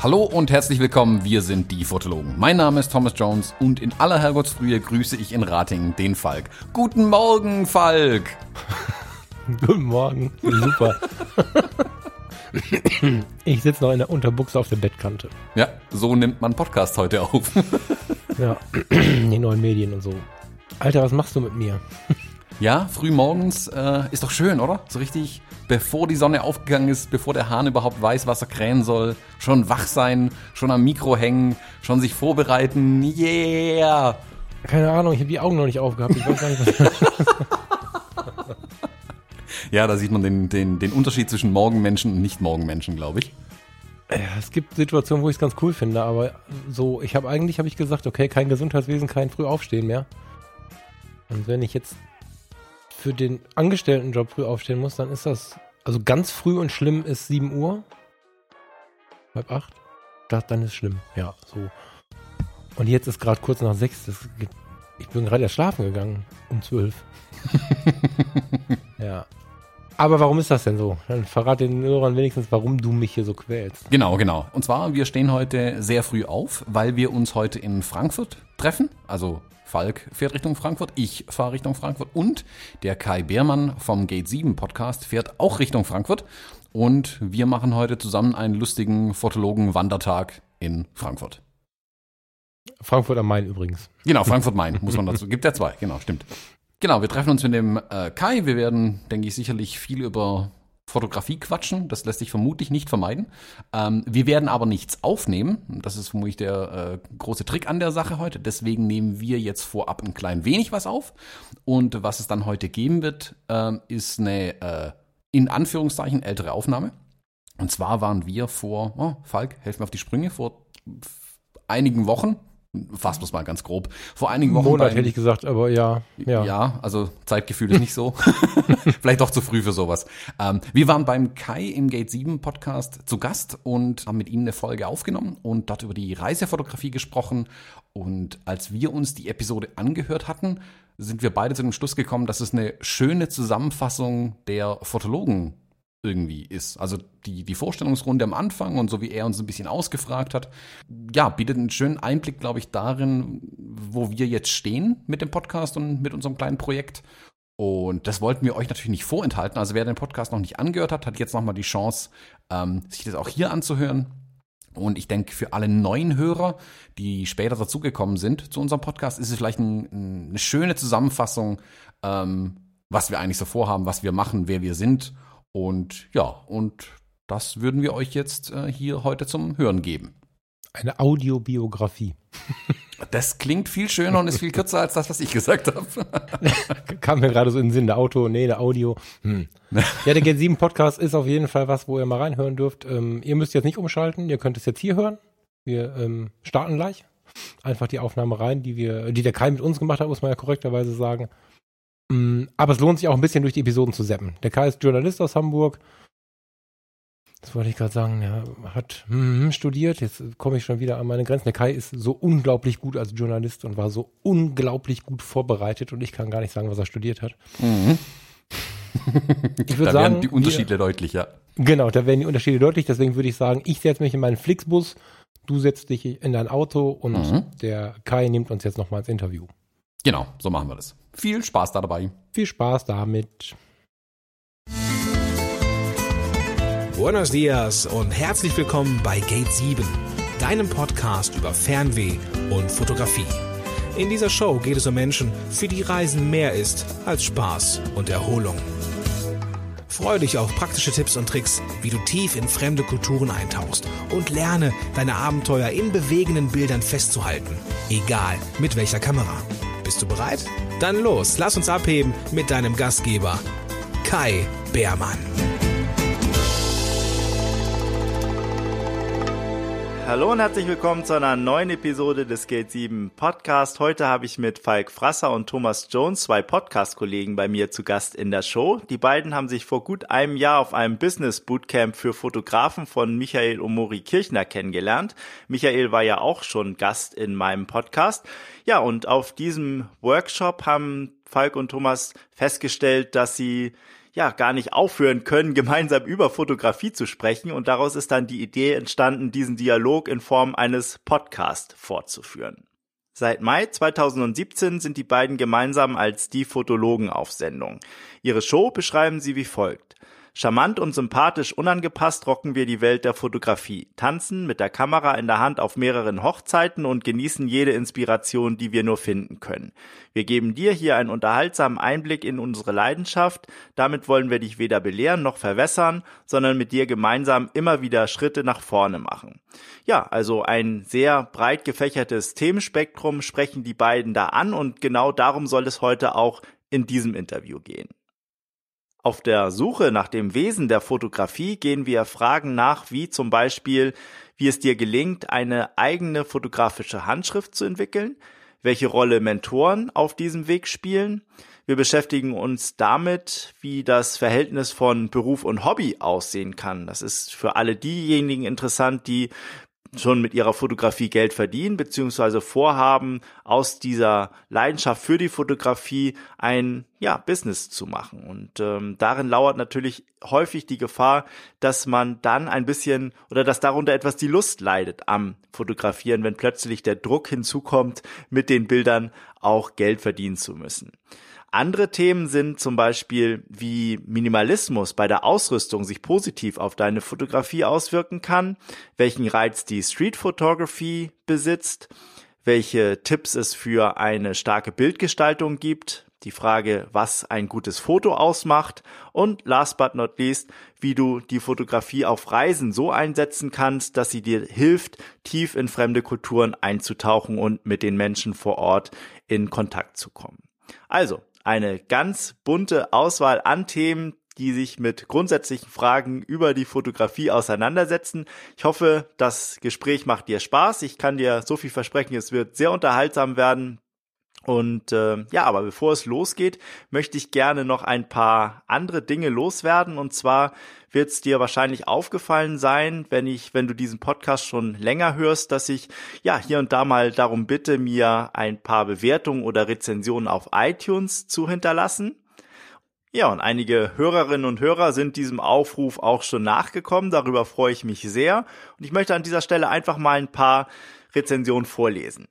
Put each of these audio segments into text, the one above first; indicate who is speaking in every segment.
Speaker 1: Hallo und herzlich willkommen, wir sind die Fotologen. Mein Name ist Thomas Jones und in aller Herrgottsfrühe grüße ich in Ratingen den Falk. Guten Morgen, Falk!
Speaker 2: Guten Morgen, super. Ich sitze noch in der Unterbuchse auf der Bettkante.
Speaker 1: Ja, so nimmt man Podcast heute auf.
Speaker 2: Ja, die neuen Medien und so. Alter, was machst du mit mir?
Speaker 1: Ja, früh morgens äh, ist doch schön, oder? So richtig, bevor die Sonne aufgegangen ist, bevor der Hahn überhaupt weiß, was er krähen soll. Schon wach sein, schon am Mikro hängen, schon sich vorbereiten. Yeah!
Speaker 2: Keine Ahnung, ich habe die Augen noch nicht aufgehabt. Ich weiß gar nicht, was.
Speaker 1: Ja, da sieht man den, den, den Unterschied zwischen Morgenmenschen und Nicht-Morgenmenschen, glaube ich.
Speaker 2: Es gibt Situationen, wo ich es ganz cool finde, aber so, ich habe eigentlich habe ich gesagt, okay, kein Gesundheitswesen, kein Frühaufstehen mehr. Und wenn ich jetzt für den Angestelltenjob früh aufstehen muss, dann ist das, also ganz früh und schlimm ist 7 Uhr. Halb acht. Das, dann ist schlimm, ja, so. Und jetzt ist gerade kurz nach sechs. Das, geht- ich bin gerade erst schlafen gegangen, um zwölf. ja. Aber warum ist das denn so? Dann verrate den Hörern wenigstens, warum du mich hier so quälst.
Speaker 1: Genau, genau. Und zwar, wir stehen heute sehr früh auf, weil wir uns heute in Frankfurt treffen. Also Falk fährt Richtung Frankfurt, ich fahre Richtung Frankfurt und der Kai Beermann vom Gate 7 Podcast fährt auch Richtung Frankfurt. Und wir machen heute zusammen einen lustigen Fotologen-Wandertag in Frankfurt.
Speaker 2: Frankfurt am Main übrigens.
Speaker 1: Genau, Frankfurt-Main muss man dazu. Gibt ja zwei, genau, stimmt. Genau, wir treffen uns mit dem äh, Kai. Wir werden, denke ich, sicherlich viel über Fotografie quatschen. Das lässt sich vermutlich nicht vermeiden. Ähm, wir werden aber nichts aufnehmen. Das ist vermutlich der äh, große Trick an der Sache heute. Deswegen nehmen wir jetzt vorab ein klein wenig was auf. Und was es dann heute geben wird, ähm, ist eine äh, in Anführungszeichen ältere Aufnahme. Und zwar waren wir vor, oh, Falk, helf mir auf die Sprünge, vor einigen Wochen, fassen wir es mal ganz grob, vor einigen Wochen.
Speaker 2: Monat
Speaker 1: beim-
Speaker 2: hätte ich gesagt, aber ja. Ja.
Speaker 1: ja, also Zeitgefühl ist nicht so. Vielleicht doch zu früh für sowas. Ähm, wir waren beim Kai im Gate 7 Podcast zu Gast und haben mit ihm eine Folge aufgenommen und dort über die Reisefotografie gesprochen. Und als wir uns die Episode angehört hatten, sind wir beide zu dem Schluss gekommen, dass es eine schöne Zusammenfassung der Fotologen irgendwie ist. Also die, die Vorstellungsrunde am Anfang und so wie er uns ein bisschen ausgefragt hat, ja, bietet einen schönen Einblick, glaube ich, darin, wo wir jetzt stehen mit dem Podcast und mit unserem kleinen Projekt. Und das wollten wir euch natürlich nicht vorenthalten. Also wer den Podcast noch nicht angehört hat, hat jetzt nochmal die Chance, ähm, sich das auch hier anzuhören. Und ich denke, für alle neuen Hörer, die später dazugekommen sind zu unserem Podcast, ist es vielleicht ein, eine schöne Zusammenfassung, ähm, was wir eigentlich so vorhaben, was wir machen, wer wir sind. Und ja, und das würden wir euch jetzt äh, hier heute zum Hören geben.
Speaker 2: Eine Audiobiografie.
Speaker 1: Das klingt viel schöner und ist viel kürzer als das, was ich gesagt habe.
Speaker 2: Kam mir gerade so in den Sinn, der Auto, nee, der Audio. Hm. Ja, der Get 7 Podcast ist auf jeden Fall was, wo ihr mal reinhören dürft. Ähm, ihr müsst jetzt nicht umschalten, ihr könnt es jetzt hier hören. Wir ähm, starten gleich. Einfach die Aufnahme rein, die wir, die der Kai mit uns gemacht hat, muss man ja korrekterweise sagen. Mm, Aber es lohnt sich auch ein bisschen durch die Episoden zu zappen. Der Kai ist Journalist aus Hamburg. Das wollte ich gerade sagen, er hat hm, studiert, jetzt komme ich schon wieder an meine Grenzen. Der Kai ist so unglaublich gut als Journalist und war so unglaublich gut vorbereitet und ich kann gar nicht sagen, was er studiert hat. Ich würde
Speaker 1: da
Speaker 2: sagen,
Speaker 1: werden die Unterschiede deutlich, ja.
Speaker 2: Wir, genau, da werden die Unterschiede deutlich, deswegen würde ich sagen, ich setze mich in meinen Flixbus, du setzt dich in dein Auto und
Speaker 1: Mhm.
Speaker 2: der Kai nimmt uns jetzt nochmal ins Interview.
Speaker 1: Genau, so machen wir das. Viel Spaß da dabei.
Speaker 2: Viel Spaß damit.
Speaker 3: Buenos dias und herzlich willkommen bei Gate 7, deinem Podcast über Fernweh und Fotografie. In dieser Show geht es um Menschen, für die Reisen mehr ist als Spaß und Erholung. Freue dich auf praktische Tipps und Tricks, wie du tief in fremde Kulturen eintauchst und lerne, deine Abenteuer in bewegenden Bildern festzuhalten, egal mit welcher Kamera. Bist du bereit? Dann los, lass uns abheben mit deinem Gastgeber, Kai Beermann.
Speaker 4: Hallo und herzlich willkommen zu einer neuen Episode des Gate 7 Podcast. Heute habe ich mit Falk Frasser und Thomas Jones zwei Podcast-Kollegen bei mir zu Gast in der Show. Die beiden haben sich vor gut einem Jahr auf einem Business Bootcamp für Fotografen von Michael Omori Kirchner kennengelernt. Michael war ja auch schon Gast in meinem Podcast. Ja, und auf diesem Workshop haben Falk und Thomas festgestellt, dass sie ja gar nicht aufhören können, gemeinsam über Fotografie zu sprechen. Und daraus ist dann die Idee entstanden, diesen Dialog in Form eines Podcasts fortzuführen. Seit Mai 2017 sind die beiden gemeinsam als die Fotologen auf Sendung. Ihre Show beschreiben sie wie folgt. Charmant und sympathisch unangepasst rocken wir die Welt der Fotografie, tanzen mit der Kamera in der Hand auf mehreren Hochzeiten und genießen jede Inspiration, die wir nur finden können. Wir geben dir hier einen unterhaltsamen Einblick in unsere Leidenschaft. Damit wollen wir dich weder belehren noch verwässern, sondern mit dir gemeinsam immer wieder Schritte nach vorne machen. Ja, also ein sehr breit gefächertes Themenspektrum sprechen die beiden da an und genau darum soll es heute auch in diesem Interview gehen. Auf der Suche nach dem Wesen der Fotografie gehen wir Fragen nach, wie zum Beispiel, wie es dir gelingt, eine eigene fotografische Handschrift zu entwickeln, welche Rolle Mentoren auf diesem Weg spielen. Wir beschäftigen uns damit, wie das Verhältnis von Beruf und Hobby aussehen kann. Das ist für alle diejenigen interessant, die schon mit ihrer Fotografie Geld verdienen, beziehungsweise vorhaben, aus dieser Leidenschaft für die Fotografie ein ja, Business zu machen. Und ähm, darin lauert natürlich häufig die Gefahr, dass man dann ein bisschen oder dass darunter etwas die Lust leidet am Fotografieren, wenn plötzlich der Druck hinzukommt, mit den Bildern auch Geld verdienen zu müssen. Andere Themen sind zum Beispiel, wie Minimalismus bei der Ausrüstung sich positiv auf deine Fotografie auswirken kann, welchen Reiz die Street Photography besitzt, welche Tipps es für eine starke Bildgestaltung gibt, die Frage, was ein gutes Foto ausmacht und last but not least, wie du die Fotografie auf Reisen so einsetzen kannst, dass sie dir hilft, tief in fremde Kulturen einzutauchen und mit den Menschen vor Ort in Kontakt zu kommen. Also, eine ganz bunte Auswahl an Themen, die sich mit grundsätzlichen Fragen über die Fotografie auseinandersetzen. Ich hoffe, das Gespräch macht dir Spaß. Ich kann dir so viel versprechen, es wird sehr unterhaltsam werden. Und äh, ja, aber bevor es losgeht, möchte ich gerne noch ein paar andere Dinge loswerden. Und zwar wird es dir wahrscheinlich aufgefallen sein, wenn ich, wenn du diesen Podcast schon länger hörst, dass ich ja hier und da mal darum bitte, mir ein paar Bewertungen oder Rezensionen auf iTunes zu hinterlassen. Ja, und einige Hörerinnen und Hörer sind diesem Aufruf auch schon nachgekommen. Darüber freue ich mich sehr. Und ich möchte an dieser Stelle einfach mal ein paar Rezensionen vorlesen.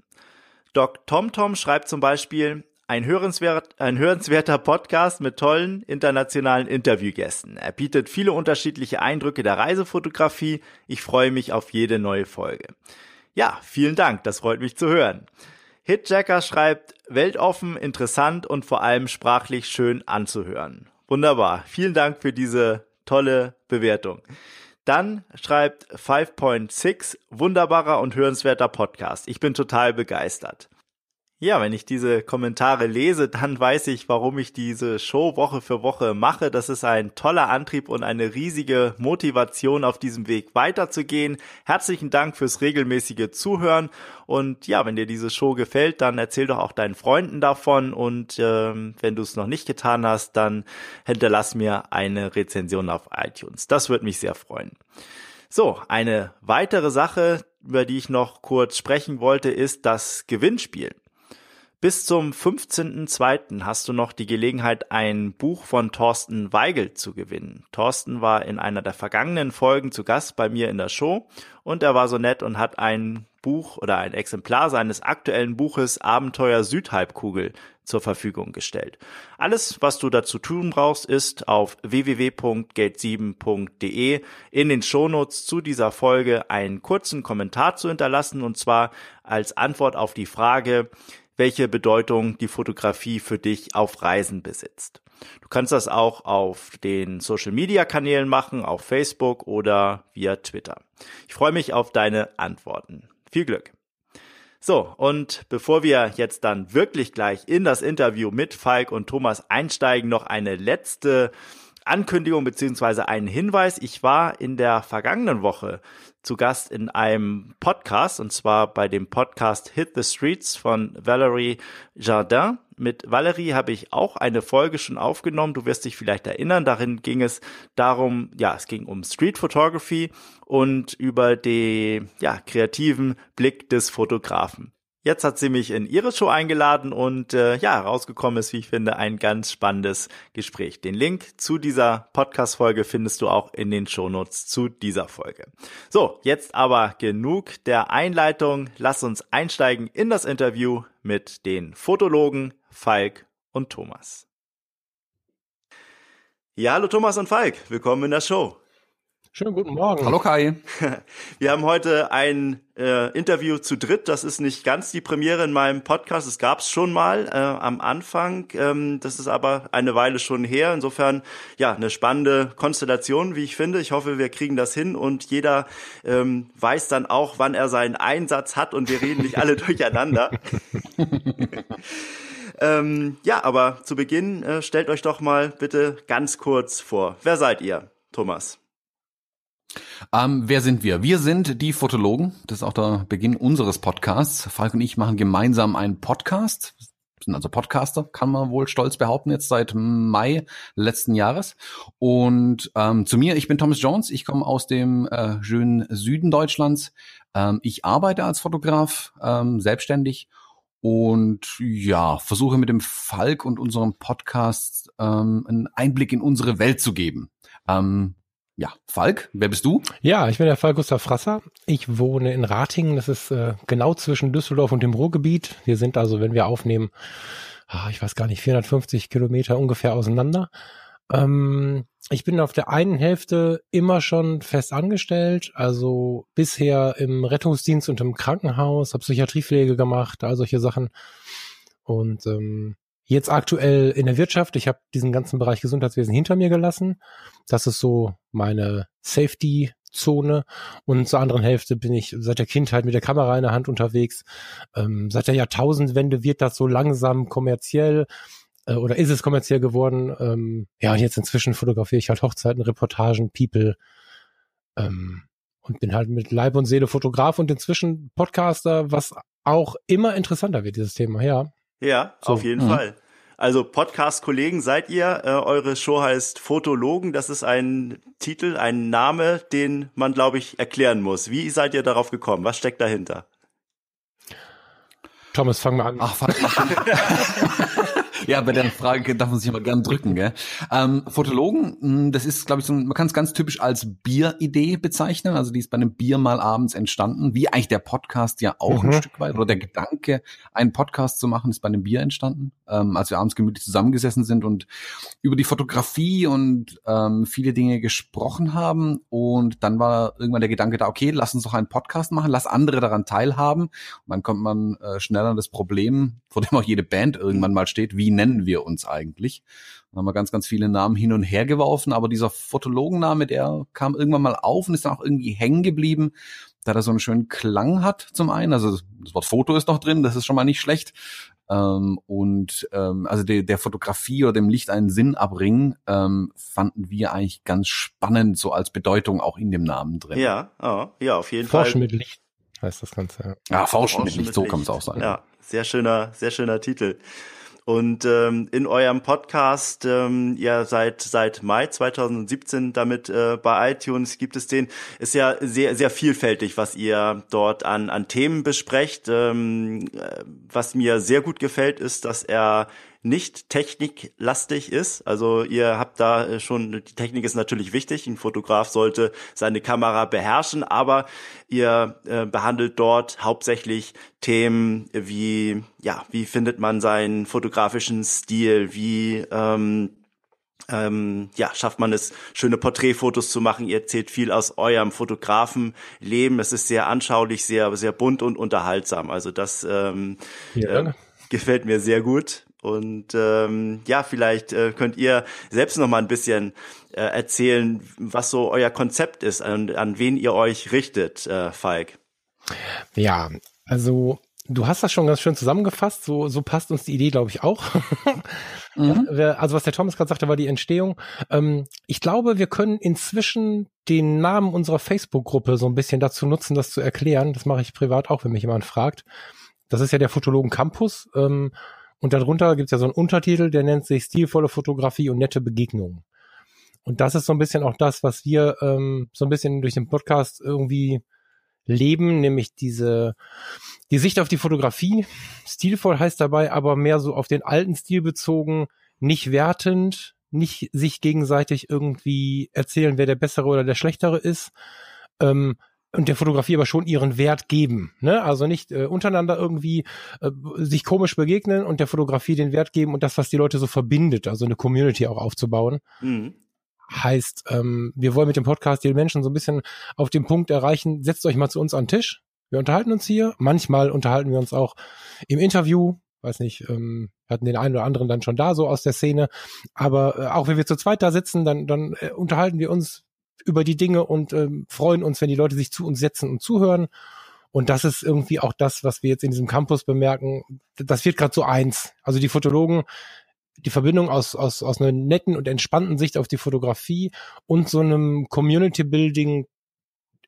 Speaker 4: Doc TomTom schreibt zum Beispiel, ein, hörenswert, ein hörenswerter Podcast mit tollen internationalen Interviewgästen. Er bietet viele unterschiedliche Eindrücke der Reisefotografie. Ich freue mich auf jede neue Folge. Ja, vielen Dank, das freut mich zu hören. Hitjacker schreibt, weltoffen, interessant und vor allem sprachlich schön anzuhören. Wunderbar. Vielen Dank für diese tolle Bewertung. Dann schreibt 5.6, wunderbarer und hörenswerter Podcast. Ich bin total begeistert. Ja, wenn ich diese Kommentare lese, dann weiß ich, warum ich diese Show Woche für Woche mache. Das ist ein toller Antrieb und eine riesige Motivation auf diesem Weg weiterzugehen. Herzlichen Dank fürs regelmäßige Zuhören. Und ja, wenn dir diese Show gefällt, dann erzähl doch auch deinen Freunden davon. Und ähm, wenn du es noch nicht getan hast, dann hinterlass mir eine Rezension auf iTunes. Das würde mich sehr freuen. So, eine weitere Sache, über die ich noch kurz sprechen wollte, ist das Gewinnspiel. Bis zum 15.02. hast du noch die Gelegenheit, ein Buch von Thorsten Weigel zu gewinnen. Thorsten war in einer der vergangenen Folgen zu Gast bei mir in der Show und er war so nett und hat ein Buch oder ein Exemplar seines aktuellen Buches Abenteuer Südhalbkugel zur Verfügung gestellt. Alles, was du dazu tun brauchst, ist auf www.gate7.de in den Shownotes zu dieser Folge einen kurzen Kommentar zu hinterlassen und zwar als Antwort auf die Frage, welche Bedeutung die Fotografie für dich auf Reisen besitzt. Du kannst das auch auf den Social Media Kanälen machen, auf Facebook oder via Twitter. Ich freue mich auf deine Antworten. Viel Glück! So, und bevor wir jetzt dann wirklich gleich in das Interview mit Falk und Thomas einsteigen, noch eine letzte Ankündigung beziehungsweise einen Hinweis. Ich war in der vergangenen Woche zu Gast in einem Podcast und zwar bei dem Podcast Hit the Streets von Valerie Jardin. Mit Valerie habe ich auch eine Folge schon aufgenommen. Du wirst dich vielleicht erinnern. Darin ging es darum, ja, es ging um Street Photography und über den, ja, kreativen Blick des Fotografen. Jetzt hat sie mich in ihre Show eingeladen und äh, ja, rausgekommen ist, wie ich finde, ein ganz spannendes Gespräch. Den Link zu dieser Podcast-Folge findest du auch in den Shownotes zu dieser Folge. So, jetzt aber genug der Einleitung. Lass uns einsteigen in das Interview mit den Fotologen Falk und Thomas. Ja, hallo Thomas und Falk, willkommen in der Show.
Speaker 2: Schönen guten Morgen.
Speaker 1: Hallo Kai.
Speaker 4: Wir haben heute ein äh, Interview zu dritt. Das ist nicht ganz die Premiere in meinem Podcast. Es gab es schon mal äh, am Anfang. Ähm, das ist aber eine Weile schon her. Insofern ja eine spannende Konstellation, wie ich finde. Ich hoffe, wir kriegen das hin und jeder ähm, weiß dann auch, wann er seinen Einsatz hat und wir reden nicht alle durcheinander. ähm, ja, aber zu Beginn äh, stellt euch doch mal bitte ganz kurz vor. Wer seid ihr, Thomas?
Speaker 1: Ähm, wer sind wir? Wir sind die Fotologen. Das ist auch der Beginn unseres Podcasts. Falk und ich machen gemeinsam einen Podcast. Sind also Podcaster, kann man wohl stolz behaupten, jetzt seit Mai letzten Jahres. Und ähm, zu mir, ich bin Thomas Jones, ich komme aus dem äh, schönen Süden Deutschlands. Ähm, ich arbeite als Fotograf, ähm, selbstständig und ja, versuche mit dem Falk und unserem Podcast ähm, einen Einblick in unsere Welt zu geben. Ähm, ja, Falk, wer bist du?
Speaker 2: Ja, ich bin der Falk Gustav Frasser. Ich wohne in Ratingen, das ist äh, genau zwischen Düsseldorf und dem Ruhrgebiet. Wir sind also, wenn wir aufnehmen, ach, ich weiß gar nicht, 450 Kilometer ungefähr auseinander. Ähm, ich bin auf der einen Hälfte immer schon fest angestellt, also bisher im Rettungsdienst und im Krankenhaus, habe Psychiatriepflege gemacht, all solche Sachen. Und ähm, Jetzt aktuell in der Wirtschaft. Ich habe diesen ganzen Bereich Gesundheitswesen hinter mir gelassen. Das ist so meine Safety-Zone. Und zur anderen Hälfte bin ich seit der Kindheit mit der Kamera in der Hand unterwegs. Ähm, seit der Jahrtausendwende wird das so langsam kommerziell äh, oder ist es kommerziell geworden. Ähm, ja, und jetzt inzwischen fotografiere ich halt Hochzeiten, Reportagen, People. Ähm, und bin halt mit Leib und Seele Fotograf und inzwischen Podcaster, was auch immer interessanter wird, dieses Thema, ja.
Speaker 4: Ja, so. auf jeden mhm. Fall. Also Podcast-Kollegen seid ihr. Äh, eure Show heißt Fotologen. Das ist ein Titel, ein Name, den man, glaube ich, erklären muss. Wie seid ihr darauf gekommen? Was steckt dahinter?
Speaker 2: Thomas, fang mal an. Ach, fang mal
Speaker 1: an. Ja, bei der Frage darf man sich immer gern drücken. Gell? Ähm, Fotologen, hm, das ist, glaube ich, so ein, man kann es ganz typisch als Bieridee bezeichnen. Also die ist bei einem Bier mal abends entstanden, wie eigentlich der Podcast ja auch mhm. ein Stück weit. Oder der Gedanke, einen Podcast zu machen, ist bei einem Bier entstanden, ähm, als wir abends gemütlich zusammengesessen sind und über die Fotografie und ähm, viele Dinge gesprochen haben. Und dann war irgendwann der Gedanke da, okay, lass uns doch einen Podcast machen, lass andere daran teilhaben. Und dann kommt man äh, schneller an das Problem, vor dem auch jede Band irgendwann mal steht, wie nennen wir uns eigentlich? Dann haben wir ganz, ganz viele Namen hin und her geworfen, aber dieser Fotologenname, der kam irgendwann mal auf und ist dann auch irgendwie hängen geblieben, da er so einen schönen Klang hat zum einen. Also das Wort Foto ist noch drin, das ist schon mal nicht schlecht. Ähm, und ähm, also der, der Fotografie oder dem Licht einen Sinn abbringen, ähm, fanden wir eigentlich ganz spannend, so als Bedeutung auch in dem Namen drin.
Speaker 4: Ja, oh, ja, auf jeden
Speaker 2: Forschen Fall. mit Licht heißt das Ganze. Ja,
Speaker 1: ja Forschen, Forschen mit Licht, so kann es auch sein.
Speaker 4: Ja, sehr schöner, sehr schöner Titel. Und ähm, in eurem Podcast, ähm, ja seit seit Mai 2017 damit äh, bei iTunes gibt es den, ist ja sehr sehr vielfältig, was ihr dort an an Themen besprecht. Ähm, äh, was mir sehr gut gefällt, ist, dass er nicht techniklastig ist. Also ihr habt da äh, schon, die Technik ist natürlich wichtig. Ein Fotograf sollte seine Kamera beherrschen, aber ihr äh, behandelt dort hauptsächlich Themen wie, ja, wie findet man seinen fotografischen Stil, wie ähm, ähm, ja, schafft man es, schöne Porträtfotos zu machen. Ihr erzählt viel aus eurem Fotografenleben. Es ist sehr anschaulich, sehr, sehr bunt und unterhaltsam. Also das ähm, äh, gefällt mir sehr gut. Und ähm, ja, vielleicht äh, könnt ihr selbst noch mal ein bisschen äh, erzählen, was so euer Konzept ist, an, an wen ihr euch richtet, äh, Falk.
Speaker 2: Ja, also Du hast das schon ganz schön zusammengefasst. So, so passt uns die Idee, glaube ich, auch. mhm. Also was der Thomas gerade sagte, war die Entstehung. Ähm, ich glaube, wir können inzwischen den Namen unserer Facebook-Gruppe so ein bisschen dazu nutzen, das zu erklären. Das mache ich privat auch, wenn mich jemand fragt. Das ist ja der Fotologen Campus. Ähm, und darunter gibt es ja so einen Untertitel, der nennt sich Stilvolle Fotografie und nette Begegnungen. Und das ist so ein bisschen auch das, was wir ähm, so ein bisschen durch den Podcast irgendwie leben, nämlich diese, die Sicht auf die Fotografie. Stilvoll heißt dabei aber mehr so auf den alten Stil bezogen, nicht wertend, nicht sich gegenseitig irgendwie erzählen, wer der bessere oder der schlechtere ist. Ähm, und der Fotografie aber schon ihren Wert geben. Ne? Also nicht äh, untereinander irgendwie äh, sich komisch begegnen und der Fotografie den Wert geben und das, was die Leute so verbindet, also eine Community auch aufzubauen. Mhm. Heißt, ähm, wir wollen mit dem Podcast die Menschen so ein bisschen auf den Punkt erreichen, setzt euch mal zu uns an den Tisch. Wir unterhalten uns hier. Manchmal unterhalten wir uns auch im Interview. Weiß nicht, ähm, hatten den einen oder anderen dann schon da, so aus der Szene. Aber äh, auch wenn wir zu zweit da sitzen, dann, dann äh, unterhalten wir uns über die Dinge und ähm, freuen uns, wenn die Leute sich zu uns setzen und zuhören. Und das ist irgendwie auch das, was wir jetzt in diesem Campus bemerken. Das wird gerade so eins. Also die Fotologen die Verbindung aus, aus, aus einer netten und entspannten Sicht auf die Fotografie und so einem Community Building,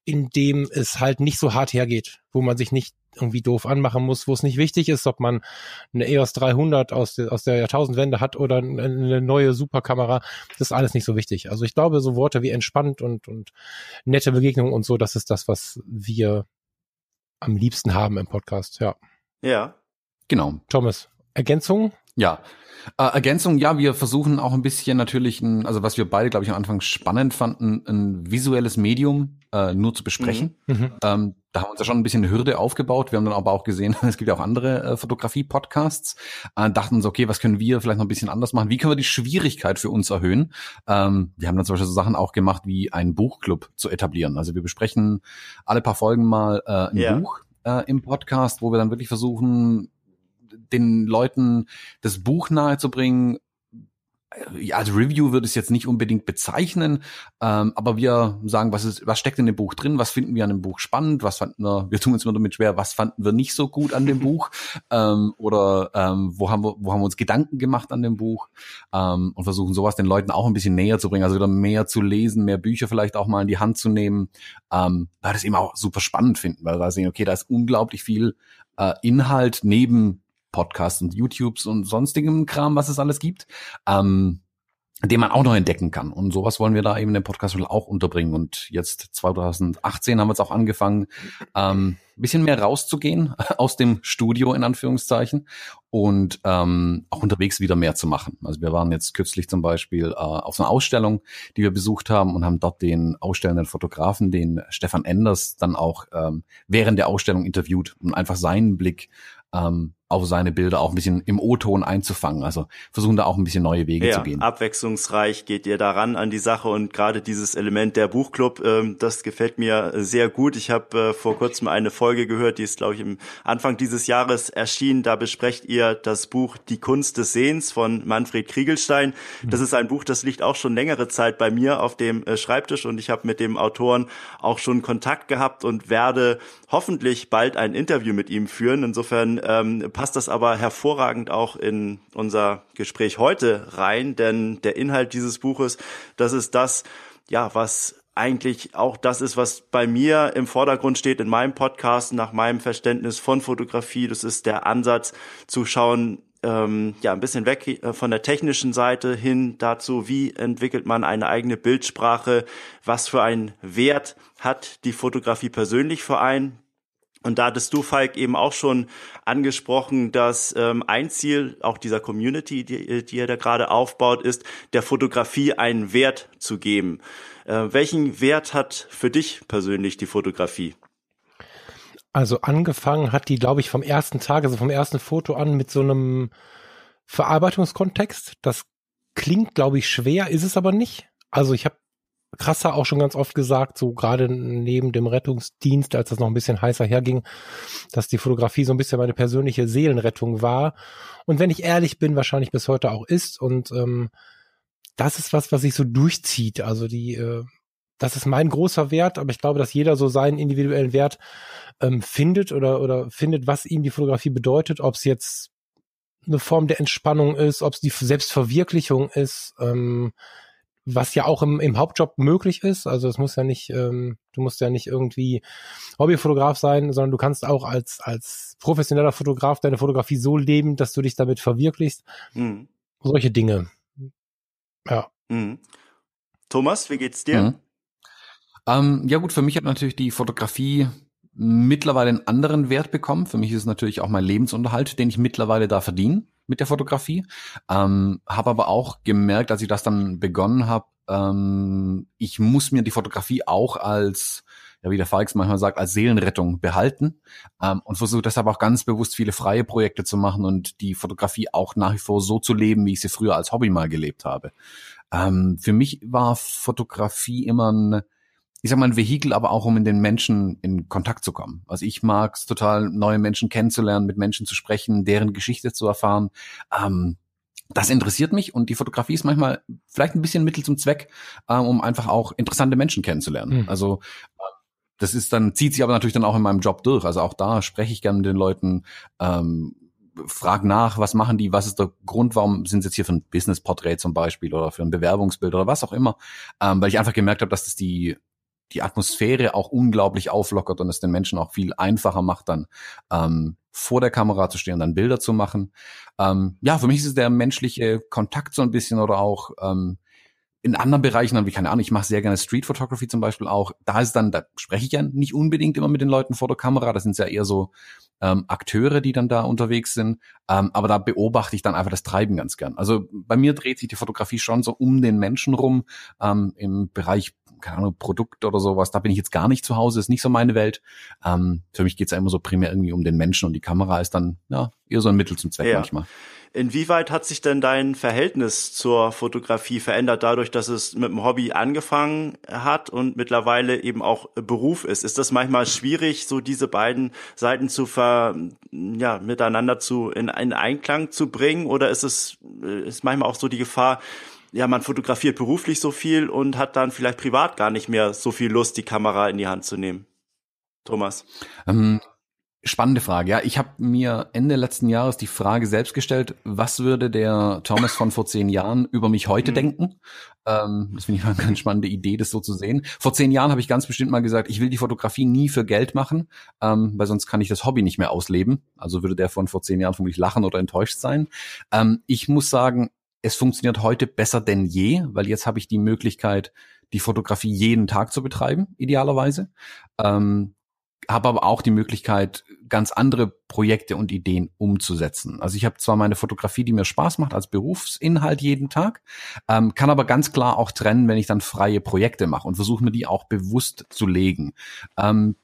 Speaker 2: in dem es halt nicht so hart hergeht, wo man sich nicht irgendwie doof anmachen muss, wo es nicht wichtig ist, ob man eine EOS 300 aus der, aus der Jahrtausendwende hat oder eine neue Superkamera. Das ist alles nicht so wichtig. Also ich glaube, so Worte wie entspannt und, und nette Begegnungen und so, das ist das, was wir am liebsten haben im Podcast, ja.
Speaker 1: Ja. Genau.
Speaker 2: Thomas, Ergänzung?
Speaker 1: Ja, äh, Ergänzung, ja, wir versuchen auch ein bisschen natürlich, ein, also was wir beide, glaube ich, am Anfang spannend fanden, ein visuelles Medium äh, nur zu besprechen. Mhm. mhm. Ähm, da haben wir uns ja schon ein bisschen eine Hürde aufgebaut. Wir haben dann aber auch gesehen, es gibt ja auch andere äh, Fotografie-Podcasts. Äh, dachten uns, okay, was können wir vielleicht noch ein bisschen anders machen? Wie können wir die Schwierigkeit für uns erhöhen? Ähm, wir haben dann zum Beispiel so Sachen auch gemacht, wie einen Buchclub zu etablieren. Also wir besprechen alle paar Folgen mal äh, ein yeah. Buch äh, im Podcast, wo wir dann wirklich versuchen, den Leuten das Buch nahezubringen, ja, als Review würde ich es jetzt nicht unbedingt bezeichnen, ähm, aber wir sagen, was ist, was steckt in dem Buch drin, was finden wir an dem Buch spannend, was fanden wir, wir tun uns immer damit schwer, was fanden wir nicht so gut an dem Buch? Ähm, oder ähm, wo haben wir, wo haben wir uns Gedanken gemacht an dem Buch? Ähm, und versuchen sowas den Leuten auch ein bisschen näher zu bringen, also wieder mehr zu lesen, mehr Bücher vielleicht auch mal in die Hand zu nehmen, ähm, weil das eben auch super spannend finden, weil wir sehen, okay, da ist unglaublich viel äh, Inhalt neben Podcasts und YouTubes und sonstigem Kram, was es alles gibt. Ähm, den man auch noch entdecken kann. Und sowas wollen wir da eben in dem Podcast auch unterbringen. Und jetzt 2018 haben wir es auch angefangen, ähm, bisschen mehr rauszugehen aus dem Studio in Anführungszeichen und ähm, auch unterwegs wieder mehr zu machen. Also wir waren jetzt kürzlich zum Beispiel äh, auf einer Ausstellung, die wir besucht haben und haben dort den ausstellenden Fotografen, den Stefan Enders, dann auch ähm, während der Ausstellung interviewt und einfach seinen Blick ähm, auf seine Bilder auch ein bisschen im O-Ton einzufangen. Also versuchen da auch ein bisschen neue Wege
Speaker 4: ja,
Speaker 1: zu gehen.
Speaker 4: Abwechslungsreich geht ihr daran an die Sache und gerade dieses Element der Buchclub, ähm, das gefällt mir sehr gut. Ich habe äh, vor kurzem eine Folge gehört, die ist glaube ich im Anfang dieses Jahres erschienen. Da besprecht ihr das Buch Die Kunst des Sehens von Manfred Kriegelstein. Das ist ein Buch, das liegt auch schon längere Zeit bei mir auf dem äh, Schreibtisch und ich habe mit dem Autoren auch schon Kontakt gehabt und werde hoffentlich bald ein Interview mit ihm führen. Insofern ähm, passt das aber hervorragend auch in unser Gespräch heute rein, denn der Inhalt dieses Buches, das ist das, ja, was eigentlich auch das ist, was bei mir im Vordergrund steht in meinem Podcast, nach meinem Verständnis von Fotografie. Das ist der Ansatz zu schauen, ähm, ja, ein bisschen weg äh, von der technischen Seite hin dazu, wie entwickelt man eine eigene Bildsprache, was für einen Wert hat die Fotografie persönlich für einen, und da hattest du, Falk, eben auch schon angesprochen, dass ähm, ein Ziel auch dieser Community, die, die ihr da gerade aufbaut, ist, der Fotografie einen Wert zu geben. Äh, welchen Wert hat für dich persönlich die Fotografie?
Speaker 2: Also angefangen hat die, glaube ich, vom ersten Tag, also vom ersten Foto an mit so einem Verarbeitungskontext. Das klingt, glaube ich, schwer, ist es aber nicht. Also ich habe krasser auch schon ganz oft gesagt, so gerade neben dem Rettungsdienst, als das noch ein bisschen heißer herging, dass die Fotografie so ein bisschen meine persönliche Seelenrettung war. Und wenn ich ehrlich bin, wahrscheinlich bis heute auch ist. Und ähm, das ist was, was sich so durchzieht. Also die, äh, das ist mein großer Wert, aber ich glaube, dass jeder so seinen individuellen Wert ähm, findet oder, oder findet, was ihm die Fotografie bedeutet, ob es jetzt eine Form der Entspannung ist, ob es die Selbstverwirklichung ist, ähm, was ja auch im, im Hauptjob möglich ist. Also es muss ja nicht, ähm, du musst ja nicht irgendwie Hobbyfotograf sein, sondern du kannst auch als, als professioneller Fotograf deine Fotografie so leben, dass du dich damit verwirklichst. Mhm. Solche Dinge. Ja. Mhm.
Speaker 4: Thomas, wie geht's dir? Mhm.
Speaker 1: Ähm, ja gut, für mich hat natürlich die Fotografie mittlerweile einen anderen Wert bekommen. Für mich ist es natürlich auch mein Lebensunterhalt, den ich mittlerweile da verdiene mit der Fotografie. Ähm, habe aber auch gemerkt, als ich das dann begonnen habe, ähm, ich muss mir die Fotografie auch als ja, wie der Falks manchmal sagt, als Seelenrettung behalten ähm, und versuche deshalb auch ganz bewusst viele freie Projekte zu machen und die Fotografie auch nach wie vor so zu leben, wie ich sie früher als Hobby mal gelebt habe. Ähm, für mich war Fotografie immer ein ich sag mal, ein Vehikel, aber auch um in den Menschen in Kontakt zu kommen. Also ich mag es total, neue Menschen kennenzulernen, mit Menschen zu sprechen, deren Geschichte zu erfahren. Ähm, das interessiert mich und die Fotografie ist manchmal vielleicht ein bisschen Mittel zum Zweck, ähm, um einfach auch interessante Menschen kennenzulernen. Mhm. Also das ist dann, zieht sich aber natürlich dann auch in meinem Job durch. Also auch da spreche ich gerne mit den Leuten, ähm, frag nach, was machen die, was ist der Grund, warum sind sie jetzt hier für ein Business-Porträt zum Beispiel oder für ein Bewerbungsbild oder was auch immer. Ähm, weil ich einfach gemerkt habe, dass das die die Atmosphäre auch unglaublich auflockert und es den Menschen auch viel einfacher macht, dann ähm, vor der Kamera zu stehen und dann Bilder zu machen. Ähm, ja, für mich ist es der menschliche Kontakt so ein bisschen oder auch ähm, in anderen Bereichen, dann wie keine Ahnung, ich mache sehr gerne Street Photography zum Beispiel auch. Da ist dann, da spreche ich ja nicht unbedingt immer mit den Leuten vor der Kamera. Das sind ja eher so ähm, Akteure, die dann da unterwegs sind. Ähm, aber da beobachte ich dann einfach das Treiben ganz gern. Also bei mir dreht sich die Fotografie schon so um den Menschen rum ähm, im Bereich keine Ahnung, Produkt oder sowas, da bin ich jetzt gar nicht zu Hause, ist nicht so meine Welt. Ähm, für mich geht's ja immer so primär irgendwie um den Menschen und die Kamera ist dann ja eher so ein Mittel zum Zweck ja. manchmal.
Speaker 4: Inwieweit hat sich denn dein Verhältnis zur Fotografie verändert, dadurch, dass es mit dem Hobby angefangen hat und mittlerweile eben auch Beruf ist? Ist das manchmal schwierig, so diese beiden Seiten zu ver, ja, miteinander zu, in, in Einklang zu bringen? Oder ist es, ist manchmal auch so die Gefahr, ja, man fotografiert beruflich so viel und hat dann vielleicht privat gar nicht mehr so viel Lust, die Kamera in die Hand zu nehmen. Thomas.
Speaker 1: Ähm, spannende Frage. Ja, ich habe mir Ende letzten Jahres die Frage selbst gestellt, was würde der Thomas von vor zehn Jahren über mich heute mhm. denken? Ähm, das finde ich eine ganz spannende Idee, das so zu sehen. Vor zehn Jahren habe ich ganz bestimmt mal gesagt, ich will die Fotografie nie für Geld machen, ähm, weil sonst kann ich das Hobby nicht mehr ausleben. Also würde der von vor zehn Jahren vermutlich lachen oder enttäuscht sein. Ähm, ich muss sagen, es funktioniert heute besser denn je, weil jetzt habe ich die Möglichkeit, die Fotografie jeden Tag zu betreiben, idealerweise. Ähm, habe aber auch die Möglichkeit, ganz andere Projekte und Ideen umzusetzen. Also ich habe zwar meine Fotografie, die mir Spaß macht als Berufsinhalt jeden Tag, ähm, kann aber ganz klar auch trennen, wenn ich dann freie Projekte mache und versuche mir die auch bewusst zu legen. Ähm,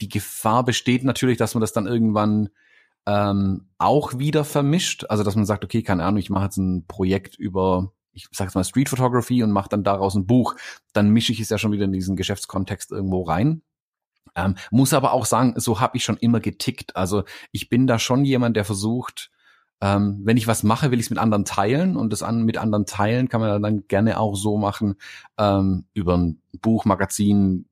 Speaker 1: die Gefahr besteht natürlich, dass man das dann irgendwann ähm, auch wieder vermischt. Also dass man sagt, okay, keine Ahnung, ich mache jetzt ein Projekt über, ich sage jetzt mal Street Photography und mache dann daraus ein Buch. Dann mische ich es ja schon wieder in diesen Geschäftskontext irgendwo rein. Ähm, muss aber auch sagen, so habe ich schon immer getickt. Also ich bin da schon jemand, der versucht, ähm, wenn ich was mache, will ich es mit anderen teilen und das an, mit anderen teilen kann man dann gerne auch so machen ähm, über ein Buch, Magazin,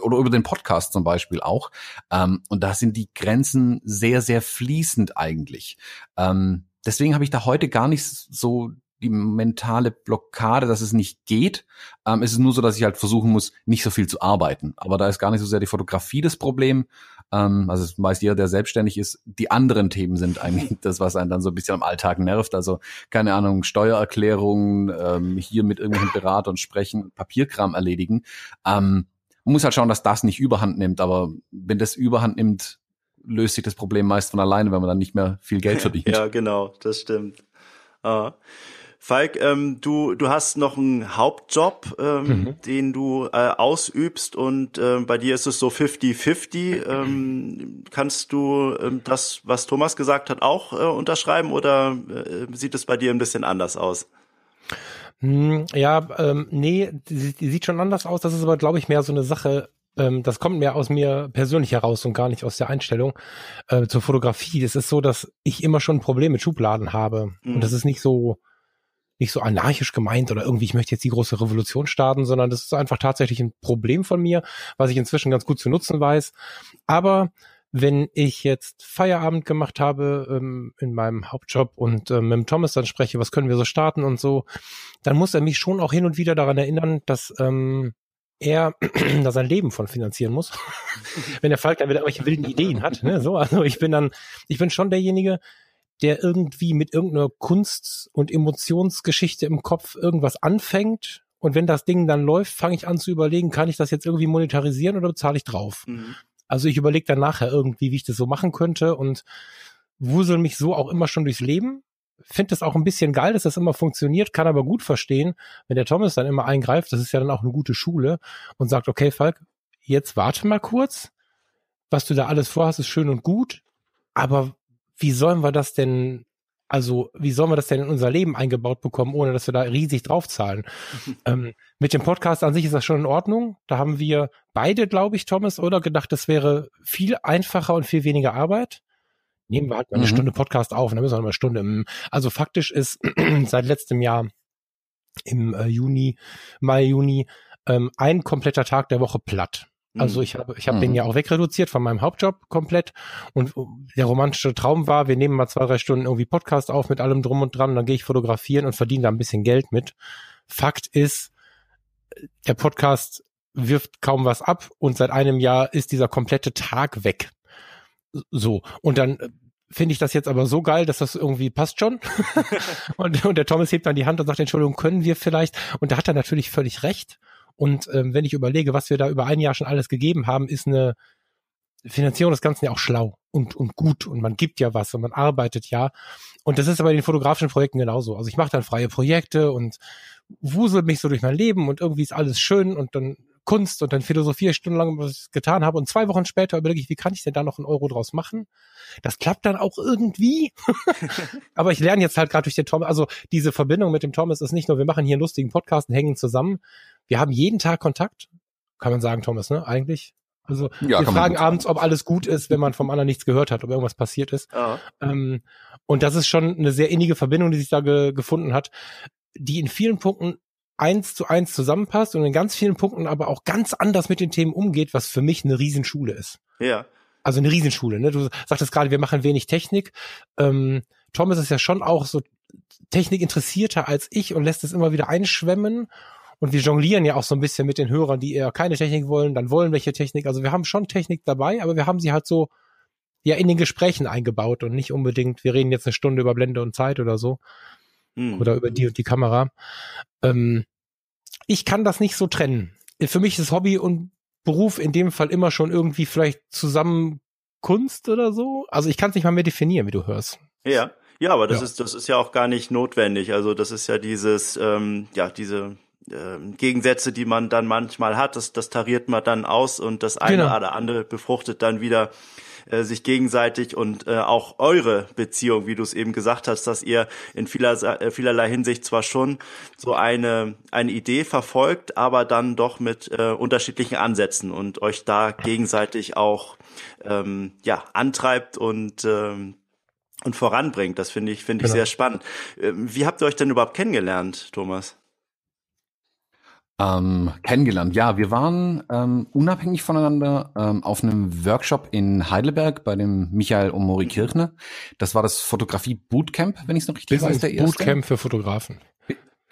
Speaker 1: oder über den Podcast zum Beispiel auch. Ähm, und da sind die Grenzen sehr, sehr fließend eigentlich. Ähm, deswegen habe ich da heute gar nicht so die mentale Blockade, dass es nicht geht. Ähm, es ist nur so, dass ich halt versuchen muss, nicht so viel zu arbeiten. Aber da ist gar nicht so sehr die Fotografie das Problem. Ähm, also es weiß jeder, der selbstständig ist. Die anderen Themen sind eigentlich das, was einen dann so ein bisschen am Alltag nervt. Also keine Ahnung, Steuererklärungen, ähm, hier mit irgendwelchen Beratern sprechen, Papierkram erledigen. Ähm, man muss halt schauen, dass das nicht überhand nimmt, aber wenn das überhand nimmt, löst sich das Problem meist von alleine, wenn man dann nicht mehr viel Geld verdient.
Speaker 4: ja, genau, das stimmt. Ah. Falk, ähm, du, du hast noch einen Hauptjob, ähm, mhm. den du äh, ausübst und äh, bei dir ist es so 50-50. Ähm, kannst du ähm, das, was Thomas gesagt hat, auch äh, unterschreiben oder äh, sieht es bei dir ein bisschen anders aus?
Speaker 2: Hm, ja, ähm, nee, die, die sieht schon anders aus. Das ist aber, glaube ich, mehr so eine Sache, ähm, das kommt mehr aus mir persönlich heraus und gar nicht aus der Einstellung äh, zur Fotografie. Das ist so, dass ich immer schon ein Problem mit Schubladen habe. Mhm. Und das ist nicht so, nicht so anarchisch gemeint oder irgendwie, ich möchte jetzt die große Revolution starten, sondern das ist einfach tatsächlich ein Problem von mir, was ich inzwischen ganz gut zu nutzen weiß. Aber wenn ich jetzt Feierabend gemacht habe ähm, in meinem Hauptjob und ähm, mit dem Thomas dann spreche, was können wir so starten und so, dann muss er mich schon auch hin und wieder daran erinnern, dass ähm, er da sein Leben von finanzieren muss. wenn der Falk dann wieder irgendwelche wilden Ideen hat. Ne? So, also ich bin dann, ich bin schon derjenige, der irgendwie mit irgendeiner Kunst- und Emotionsgeschichte im Kopf irgendwas anfängt. Und wenn das Ding dann läuft, fange ich an zu überlegen, kann ich das jetzt irgendwie monetarisieren oder bezahle ich drauf? Mhm. Also ich überlege dann nachher irgendwie, wie ich das so machen könnte und wusel mich so auch immer schon durchs Leben. Finde das auch ein bisschen geil, dass das immer funktioniert, kann aber gut verstehen, wenn der Thomas dann immer eingreift, das ist ja dann auch eine gute Schule und sagt, okay, Falk, jetzt warte mal kurz. Was du da alles vorhast, ist schön und gut, aber wie sollen wir das denn, also wie sollen wir das denn in unser Leben eingebaut bekommen, ohne dass wir da riesig draufzahlen? ähm, mit dem Podcast an sich ist das schon in Ordnung. Da haben wir beide, glaube ich, Thomas, oder gedacht, das wäre viel einfacher und viel weniger Arbeit. Nehmen wir halt mal eine mhm. Stunde Podcast auf, und dann müssen wir noch eine Stunde. Also faktisch ist seit letztem Jahr im äh, Juni, Mai, Juni, ähm, ein kompletter Tag der Woche platt. Also mhm. ich habe ich hab mhm. den ja auch wegreduziert von meinem Hauptjob komplett. Und der romantische Traum war, wir nehmen mal zwei, drei Stunden irgendwie Podcast auf mit allem drum und dran, dann gehe ich fotografieren und verdiene da ein bisschen Geld mit. Fakt ist, der Podcast wirft kaum was ab und seit einem Jahr ist dieser komplette Tag weg. So. Und dann äh, finde ich das jetzt aber so geil, dass das irgendwie passt schon. und, und der Thomas hebt dann die Hand und sagt, Entschuldigung, können wir vielleicht? Und da hat er natürlich völlig recht. Und ähm, wenn ich überlege, was wir da über ein Jahr schon alles gegeben haben, ist eine Finanzierung des Ganzen ja auch schlau und, und gut und man gibt ja was und man arbeitet ja. Und das ist aber in den fotografischen Projekten genauso. Also ich mache dann freie Projekte und wusel mich so durch mein Leben und irgendwie ist alles schön und dann Kunst und dann philosophiere ich stundenlang, was ich getan habe und zwei Wochen später überlege ich, wie kann ich denn da noch einen Euro draus machen? Das klappt dann auch irgendwie. Aber ich lerne jetzt halt gerade durch den Thomas, also diese Verbindung mit dem Thomas ist nicht nur, wir machen hier einen lustigen Podcast und hängen zusammen. Wir haben jeden Tag Kontakt, kann man sagen, Thomas, ne? Eigentlich. Also ja, wir fragen abends, ob alles gut ist, wenn man vom anderen nichts gehört hat, ob irgendwas passiert ist. Ja. Ähm, und das ist schon eine sehr innige Verbindung, die sich da ge gefunden hat, die in vielen Punkten eins zu eins zusammenpasst und in ganz vielen Punkten aber auch ganz anders mit den Themen umgeht, was für mich eine Riesenschule ist.
Speaker 4: Ja.
Speaker 2: Also eine Riesenschule. Ne? Du sagtest gerade, wir machen wenig Technik. Ähm, Thomas ist ja schon auch so Technik interessierter als ich und lässt es immer wieder einschwemmen. Und wir jonglieren ja auch so ein bisschen mit den Hörern, die eher keine Technik wollen, dann wollen welche Technik. Also wir haben schon Technik dabei, aber wir haben sie halt so ja in den Gesprächen eingebaut und nicht unbedingt, wir reden jetzt eine Stunde über Blende und Zeit oder so. Hm. Oder über die und die Kamera. Ähm, ich kann das nicht so trennen. Für mich ist Hobby und Beruf in dem Fall immer schon irgendwie vielleicht zusammen Kunst oder so. Also ich kann es nicht mal mehr definieren, wie du hörst.
Speaker 4: Ja, ja, aber das ja. ist das ist ja auch gar nicht notwendig. Also das ist ja dieses ähm, ja diese äh, Gegensätze, die man dann manchmal hat, das, das tariert man dann aus und das eine genau. oder andere befruchtet dann wieder äh, sich gegenseitig und äh, auch eure Beziehung, wie du es eben gesagt hast, dass ihr in vieler, äh, vielerlei Hinsicht zwar schon so eine, eine Idee verfolgt, aber dann doch mit äh, unterschiedlichen Ansätzen und euch da gegenseitig auch ähm, ja, antreibt und ähm, und voranbringt. Das finde ich, finde ich genau. sehr spannend. Ähm, wie habt ihr euch denn überhaupt kennengelernt, Thomas?
Speaker 1: Ähm, kennengelernt. Ja, wir waren ähm, unabhängig voneinander ähm, auf einem Workshop in Heidelberg bei dem Michael und Mori Kirchner. Das war das Fotografie Bootcamp, wenn ich es noch richtig
Speaker 2: Business weiß. Der erste. Bootcamp für Fotografen.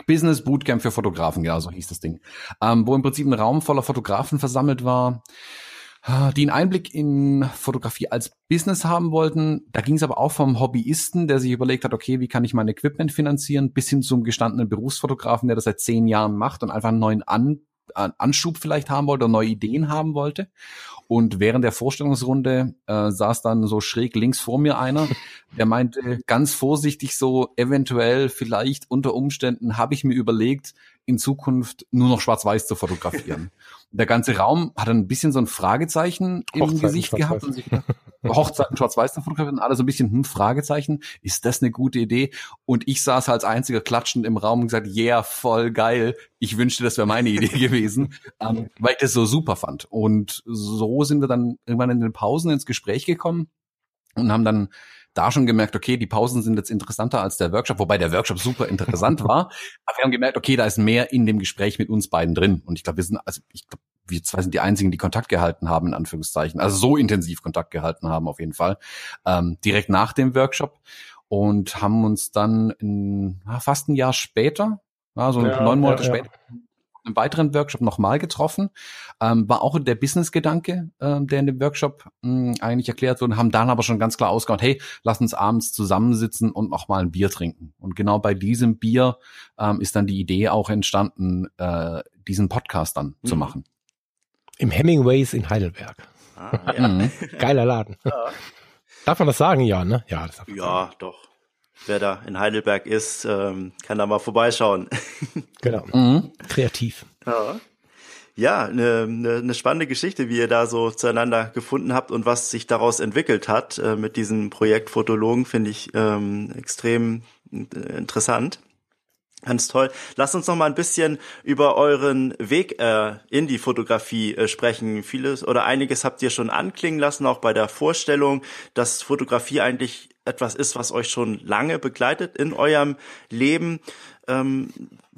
Speaker 1: Business Bootcamp für Fotografen, genau so hieß das Ding. Ähm, wo im Prinzip ein Raum voller Fotografen versammelt war die einen Einblick in Fotografie als Business haben wollten. Da ging es aber auch vom Hobbyisten, der sich überlegt hat, okay, wie kann ich mein Equipment finanzieren, bis hin zum gestandenen Berufsfotografen, der das seit zehn Jahren macht und einfach einen neuen An Anschub vielleicht haben wollte oder neue Ideen haben wollte. Und während der Vorstellungsrunde äh, saß dann so schräg links vor mir einer, der meinte ganz vorsichtig so, eventuell, vielleicht unter Umständen habe ich mir überlegt, in Zukunft nur noch schwarz-weiß zu fotografieren. Der ganze Raum hat ein bisschen so ein Fragezeichen im Hochzeiten Gesicht gehabt und sich gedacht, Hochzeiten schwarz-weiß zu fotografieren, alle so ein bisschen, hm, Fragezeichen, ist das eine gute Idee? Und ich saß als einziger klatschend im Raum und gesagt, yeah, voll geil. Ich wünschte, das wäre meine Idee gewesen, ähm, weil ich das so super fand. Und so sind wir dann irgendwann in den Pausen ins Gespräch gekommen und haben dann da schon gemerkt, okay, die Pausen sind jetzt interessanter als der Workshop, wobei der Workshop super interessant war. Aber wir haben gemerkt, okay, da ist mehr in dem Gespräch mit uns beiden drin. Und ich glaube, wir sind, also ich glaube, wir zwei sind die einzigen, die Kontakt gehalten haben, in Anführungszeichen. Also so intensiv Kontakt gehalten haben, auf jeden Fall. Ähm, direkt nach dem Workshop und haben uns dann in, fast ein Jahr später, also ja, neun Monate ja, ja. später, einen weiteren Workshop nochmal getroffen. Ähm, war auch der Business-Gedanke, ähm, der in dem Workshop mh, eigentlich erklärt wurde, haben dann aber schon ganz klar ausgemacht, hey, lass uns abends zusammensitzen und nochmal ein Bier trinken. Und genau bei diesem Bier ähm, ist dann die Idee auch entstanden, äh, diesen Podcast dann mhm. zu machen.
Speaker 2: Im Hemingways in Heidelberg. Ah, ja. Mhm. Geiler Laden. Ja. Darf man das sagen, ja, ne?
Speaker 4: Ja, das darf man ja sagen. doch. Wer da in Heidelberg ist, ähm, kann da mal vorbeischauen.
Speaker 2: genau. Mhm. Kreativ.
Speaker 4: Ja. Ja, eine, eine, eine spannende Geschichte, wie ihr da so zueinander gefunden habt und was sich daraus entwickelt hat äh, mit diesem Projekt Fotologen, finde ich ähm, extrem äh, interessant. Ganz toll. Lasst uns noch mal ein bisschen über euren Weg äh, in die Fotografie äh, sprechen. Vieles oder einiges habt ihr schon anklingen lassen, auch bei der Vorstellung, dass Fotografie eigentlich etwas ist, was euch schon lange begleitet in eurem Leben. Ähm,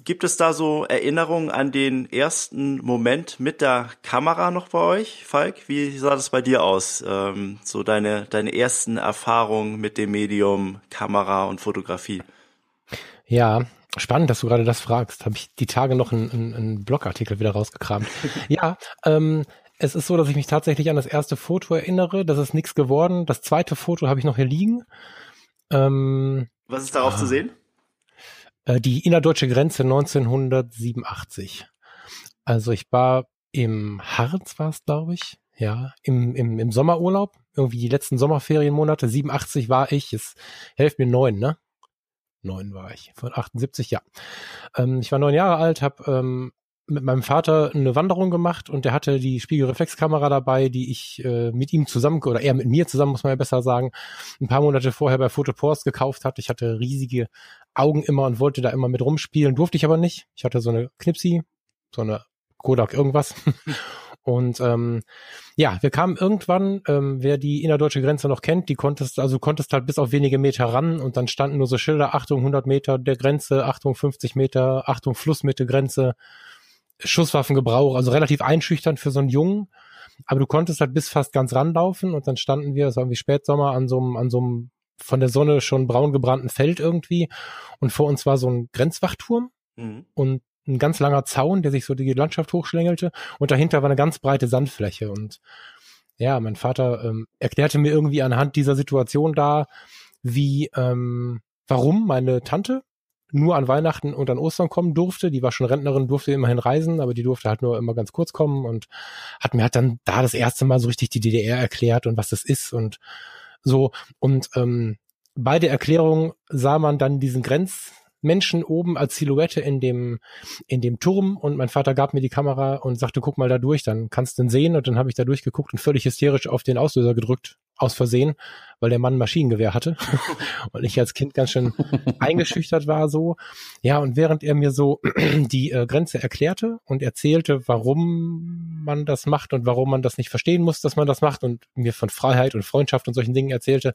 Speaker 4: gibt es da so Erinnerungen an den ersten Moment mit der Kamera noch bei euch, Falk? Wie sah das bei dir aus? Ähm, so deine, deine ersten Erfahrungen mit dem Medium Kamera und Fotografie?
Speaker 2: Ja, Spannend, dass du gerade das fragst. Habe ich die Tage noch einen, einen, einen Blogartikel wieder rausgekramt. ja, ähm, es ist so, dass ich mich tatsächlich an das erste Foto erinnere. Das ist nichts geworden. Das zweite Foto habe ich noch hier liegen.
Speaker 4: Ähm, Was ist darauf ah, zu sehen?
Speaker 2: Äh, die innerdeutsche Grenze 1987. Also ich war im Harz, war es, glaube ich. Ja, im, im, im Sommerurlaub. Irgendwie die letzten Sommerferienmonate. 87 war ich. Es helft mir neun, ne? neun war ich, von 78, ja. Ähm, ich war neun Jahre alt, habe ähm, mit meinem Vater eine Wanderung gemacht und der hatte die Spiegelreflexkamera dabei, die ich äh, mit ihm zusammen oder er mit mir zusammen, muss man ja besser sagen, ein paar Monate vorher bei Photopost gekauft hat. Ich hatte riesige Augen immer und wollte da immer mit rumspielen, durfte ich aber nicht. Ich hatte so eine Knipsi, so eine Kodak irgendwas Und ähm, ja, wir kamen irgendwann, ähm, wer die innerdeutsche Grenze noch kennt, die konntest, also konntest halt bis auf wenige Meter ran und dann standen nur so Schilder, Achtung 100 Meter der Grenze, Achtung 50 Meter, Achtung Flussmitte Grenze, Schusswaffengebrauch, also relativ einschüchternd für so einen Jungen. Aber du konntest halt bis fast ganz ranlaufen und dann standen wir, das war irgendwie Spätsommer, an so einem, an so einem von der Sonne schon braun gebrannten Feld irgendwie und vor uns war so ein Grenzwachturm mhm. und ein ganz langer Zaun, der sich so die Landschaft hochschlängelte und dahinter war eine ganz breite Sandfläche und ja, mein Vater ähm, erklärte mir irgendwie anhand dieser Situation da, wie, ähm, warum meine Tante nur an Weihnachten und an Ostern kommen durfte. Die war schon Rentnerin, durfte immerhin reisen, aber die durfte halt nur immer ganz kurz kommen und hat mir halt dann da das erste Mal so richtig die DDR erklärt und was das ist und so. Und ähm, bei der Erklärung sah man dann diesen Grenz, Menschen oben als Silhouette in dem, in dem Turm und mein Vater gab mir die Kamera und sagte, guck mal da durch, dann kannst du ihn sehen und dann habe ich da durchgeguckt und völlig hysterisch auf den Auslöser gedrückt, aus Versehen, weil der Mann ein Maschinengewehr hatte und ich als Kind ganz schön eingeschüchtert war so. Ja, und während er mir so die äh, Grenze erklärte und erzählte, warum man das macht und warum man das nicht verstehen muss, dass man das macht und mir von Freiheit und Freundschaft und solchen Dingen erzählte,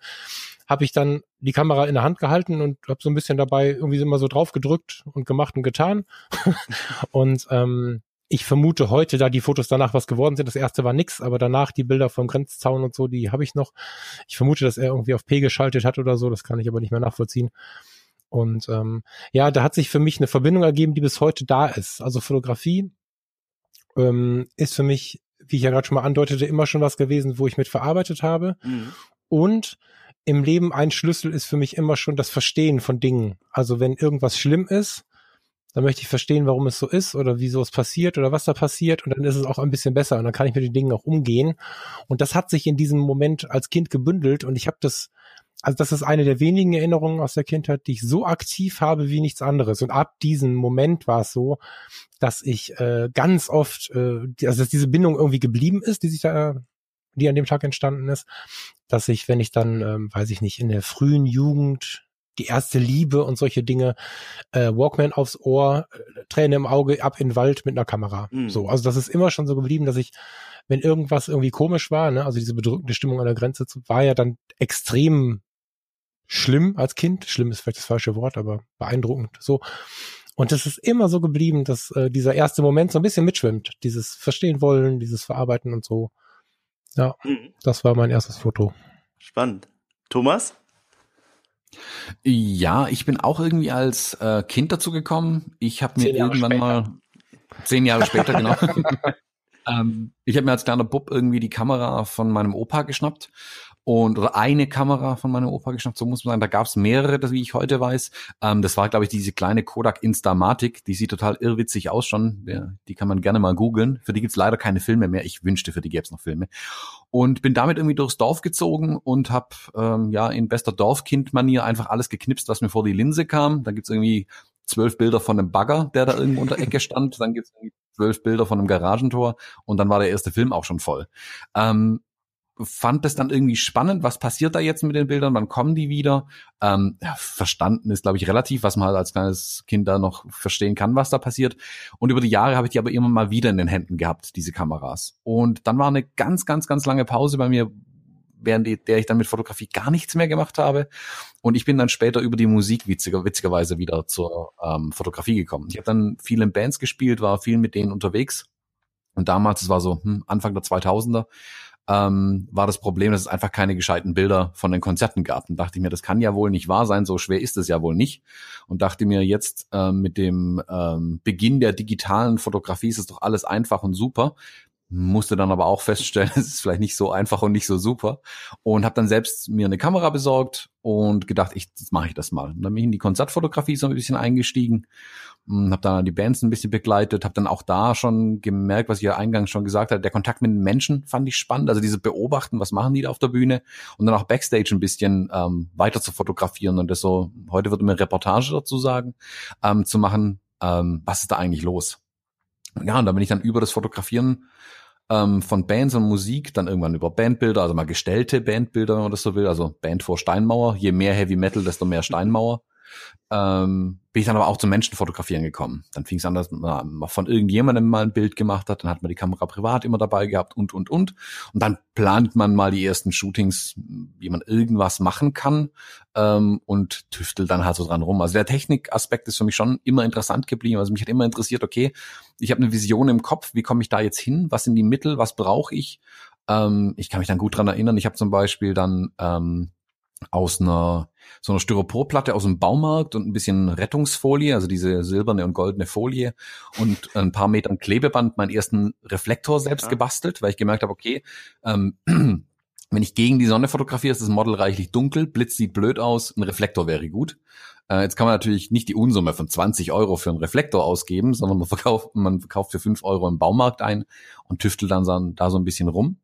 Speaker 2: habe ich dann die Kamera in der Hand gehalten und habe so ein bisschen dabei irgendwie immer so drauf gedrückt und gemacht und getan. und ähm, ich vermute heute, da die Fotos danach was geworden sind, das erste war nix, aber danach die Bilder vom Grenzzaun und so, die habe ich noch. Ich vermute, dass er irgendwie auf P geschaltet hat oder so, das kann ich aber nicht mehr nachvollziehen. Und ähm, ja, da hat sich für mich eine Verbindung ergeben, die bis heute da ist. Also Fotografie ähm, ist für mich, wie ich ja gerade schon mal andeutete, immer schon was gewesen, wo ich mit verarbeitet habe. Mhm. Und im Leben ein Schlüssel ist für mich immer schon das Verstehen von Dingen. Also wenn irgendwas schlimm ist, dann möchte ich verstehen, warum es so ist oder wieso es passiert oder was da passiert und dann ist es auch ein bisschen besser und dann kann ich mit den Dingen auch umgehen. Und das hat sich in diesem Moment als Kind gebündelt und ich habe das, also das ist eine der wenigen Erinnerungen aus der Kindheit, die ich so aktiv habe wie nichts anderes. Und ab diesem Moment war es so, dass ich äh, ganz oft, äh, also dass diese Bindung irgendwie geblieben ist, die sich da die an dem Tag entstanden ist, dass ich, wenn ich dann, ähm, weiß ich nicht, in der frühen Jugend die erste Liebe und solche Dinge, äh, Walkman aufs Ohr, äh, Träne im Auge, ab in den Wald mit einer Kamera. Mhm. So, also das ist immer schon so geblieben, dass ich, wenn irgendwas irgendwie komisch war, ne, also diese bedrückende Stimmung an der Grenze war ja dann extrem schlimm als Kind. Schlimm ist vielleicht das falsche Wort, aber beeindruckend so. Und es ist immer so geblieben, dass äh, dieser erste Moment so ein bisschen mitschwimmt. Dieses Verstehen wollen, dieses Verarbeiten und so. Ja, mhm. das war mein erstes Foto.
Speaker 4: Spannend. Thomas?
Speaker 1: Ja, ich bin auch irgendwie als äh, Kind dazu gekommen. Ich habe mir irgendwann später. mal zehn Jahre später genau. ähm, ich habe mir als kleiner Bub irgendwie die Kamera von meinem Opa geschnappt und oder eine Kamera von meinem Opa geschnappt, so muss man sagen. Da gab es mehrere, das, wie ich heute weiß. Ähm, das war, glaube ich, diese kleine Kodak Instamatic. Die sieht total irrwitzig aus schon. Ja, die kann man gerne mal googeln. Für die gibt's leider keine Filme mehr. Ich wünschte, für die gäbe noch Filme. Und bin damit irgendwie durchs Dorf gezogen und habe ähm, ja in bester Dorfkind-Manier einfach alles geknipst, was mir vor die Linse kam. Dann gibt's irgendwie zwölf Bilder von einem Bagger, der da irgendwo unter Ecke stand. Dann gibt's irgendwie zwölf Bilder von einem Garagentor und dann war der erste Film auch schon voll. Ähm, fand es dann irgendwie spannend, was passiert da jetzt mit den Bildern, wann kommen die wieder? Ähm, ja, verstanden ist, glaube ich, relativ, was man halt als kleines Kind da noch verstehen kann, was da passiert. Und über die Jahre habe ich die aber immer mal wieder in den Händen gehabt, diese Kameras. Und dann war eine ganz, ganz, ganz lange Pause bei mir, während der ich dann mit Fotografie gar nichts mehr gemacht habe. Und ich bin dann später über die Musik witziger, witzigerweise wieder zur ähm, Fotografie gekommen. Ich habe dann viel in Bands gespielt, war viel mit denen unterwegs. Und damals, es war so hm, Anfang der 2000er, ähm, war das Problem, dass es einfach keine gescheiten Bilder von den Konzerten gab. Und dachte ich mir, das kann ja wohl nicht wahr sein, so schwer ist es ja wohl nicht. Und dachte mir, jetzt ähm, mit dem ähm, Beginn der digitalen Fotografie ist es doch alles einfach und super. Musste dann aber auch feststellen, es ist vielleicht nicht so einfach und nicht so super. Und habe dann selbst mir eine Kamera besorgt und gedacht, ich mache ich das mal. Und dann bin ich in die Konzertfotografie so ein bisschen eingestiegen habe dann die Bands ein bisschen begleitet, habe dann auch da schon gemerkt, was ich ja eingangs schon gesagt habe, der Kontakt mit den Menschen fand ich spannend, also diese Beobachten, was machen die da auf der Bühne und dann auch Backstage ein bisschen ähm, weiter zu fotografieren und das so, heute würde mir Reportage dazu sagen, ähm, zu machen, ähm, was ist da eigentlich los? Ja, und dann bin ich dann über das Fotografieren ähm, von Bands und Musik, dann irgendwann über Bandbilder, also mal gestellte Bandbilder, wenn man das so will, also Band vor Steinmauer, je mehr Heavy Metal, desto mehr Steinmauer ähm, bin ich dann aber auch zum Menschen fotografieren gekommen. Dann fing es an, dass man von irgendjemandem mal ein Bild gemacht hat, dann hat man die Kamera privat immer dabei gehabt und, und, und. Und dann plant man mal die ersten Shootings, wie man irgendwas machen kann ähm, und tüftelt dann halt so dran rum. Also der Technikaspekt ist für mich schon immer interessant geblieben. Also mich hat immer interessiert, okay, ich habe eine Vision im Kopf, wie komme ich da jetzt hin? Was sind die Mittel? Was brauche ich? Ähm, ich kann mich dann gut dran erinnern. Ich habe zum Beispiel dann ähm, aus einer so einer Styroporplatte aus dem Baumarkt und ein bisschen Rettungsfolie, also diese silberne und goldene Folie und ein paar Metern Klebeband meinen ersten Reflektor selbst ja. gebastelt, weil ich gemerkt habe, okay, ähm, wenn ich gegen die Sonne fotografiere, ist das Model reichlich dunkel, Blitz sieht blöd aus, ein Reflektor wäre gut. Äh, jetzt kann man natürlich nicht die Unsumme von 20 Euro für einen Reflektor ausgeben, sondern man verkauft, man verkauft für 5 Euro im Baumarkt ein und tüftelt dann so, da so ein bisschen rum.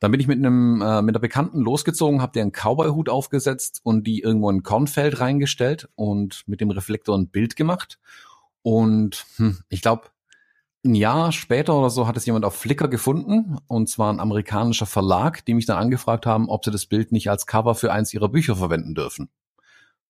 Speaker 1: Dann bin ich mit einem äh, mit einer Bekannten losgezogen, habe dir einen Cowboy-Hut aufgesetzt und die irgendwo in Kornfeld reingestellt und mit dem Reflektor ein Bild gemacht. Und hm, ich glaube, ein Jahr später oder so hat es jemand auf Flickr gefunden, und zwar ein amerikanischer Verlag, die mich dann angefragt haben, ob sie das Bild nicht als Cover für eins ihrer Bücher verwenden dürfen.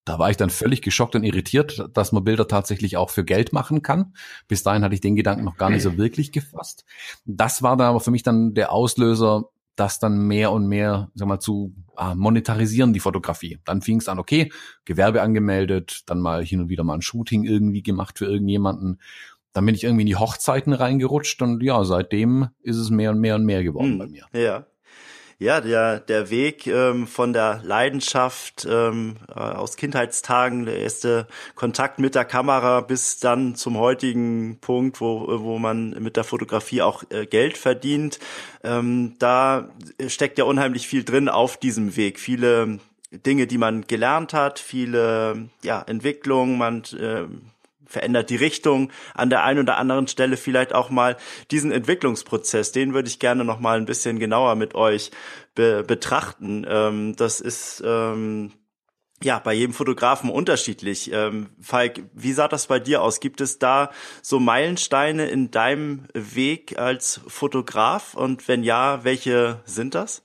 Speaker 1: Da war ich dann völlig geschockt und irritiert, dass man Bilder tatsächlich auch für Geld machen kann. Bis dahin hatte ich den Gedanken noch gar nicht so wirklich gefasst. Das war dann aber für mich dann der Auslöser, das dann mehr und mehr, sag mal, zu ah, monetarisieren, die Fotografie. Dann fing es an, okay, Gewerbe angemeldet, dann mal hin und wieder mal ein Shooting irgendwie gemacht für irgendjemanden. Dann bin ich irgendwie in die Hochzeiten reingerutscht und ja, seitdem ist es mehr und mehr und mehr geworden hm, bei mir.
Speaker 4: Ja ja, der, der Weg ähm, von der Leidenschaft ähm, äh, aus Kindheitstagen, der erste Kontakt mit der Kamera bis dann zum heutigen Punkt, wo, wo man mit der Fotografie auch äh, Geld verdient, ähm, da steckt ja unheimlich viel drin auf diesem Weg. Viele Dinge, die man gelernt hat, viele ja, Entwicklungen, man äh, verändert die Richtung an der einen oder anderen Stelle vielleicht auch mal diesen Entwicklungsprozess. Den würde ich gerne noch mal ein bisschen genauer mit euch be betrachten. Ähm, das ist ähm, ja, bei jedem Fotografen unterschiedlich. Ähm, Falk, wie sah das bei dir aus? Gibt es da so Meilensteine in deinem Weg als Fotograf? Und wenn ja, welche sind das?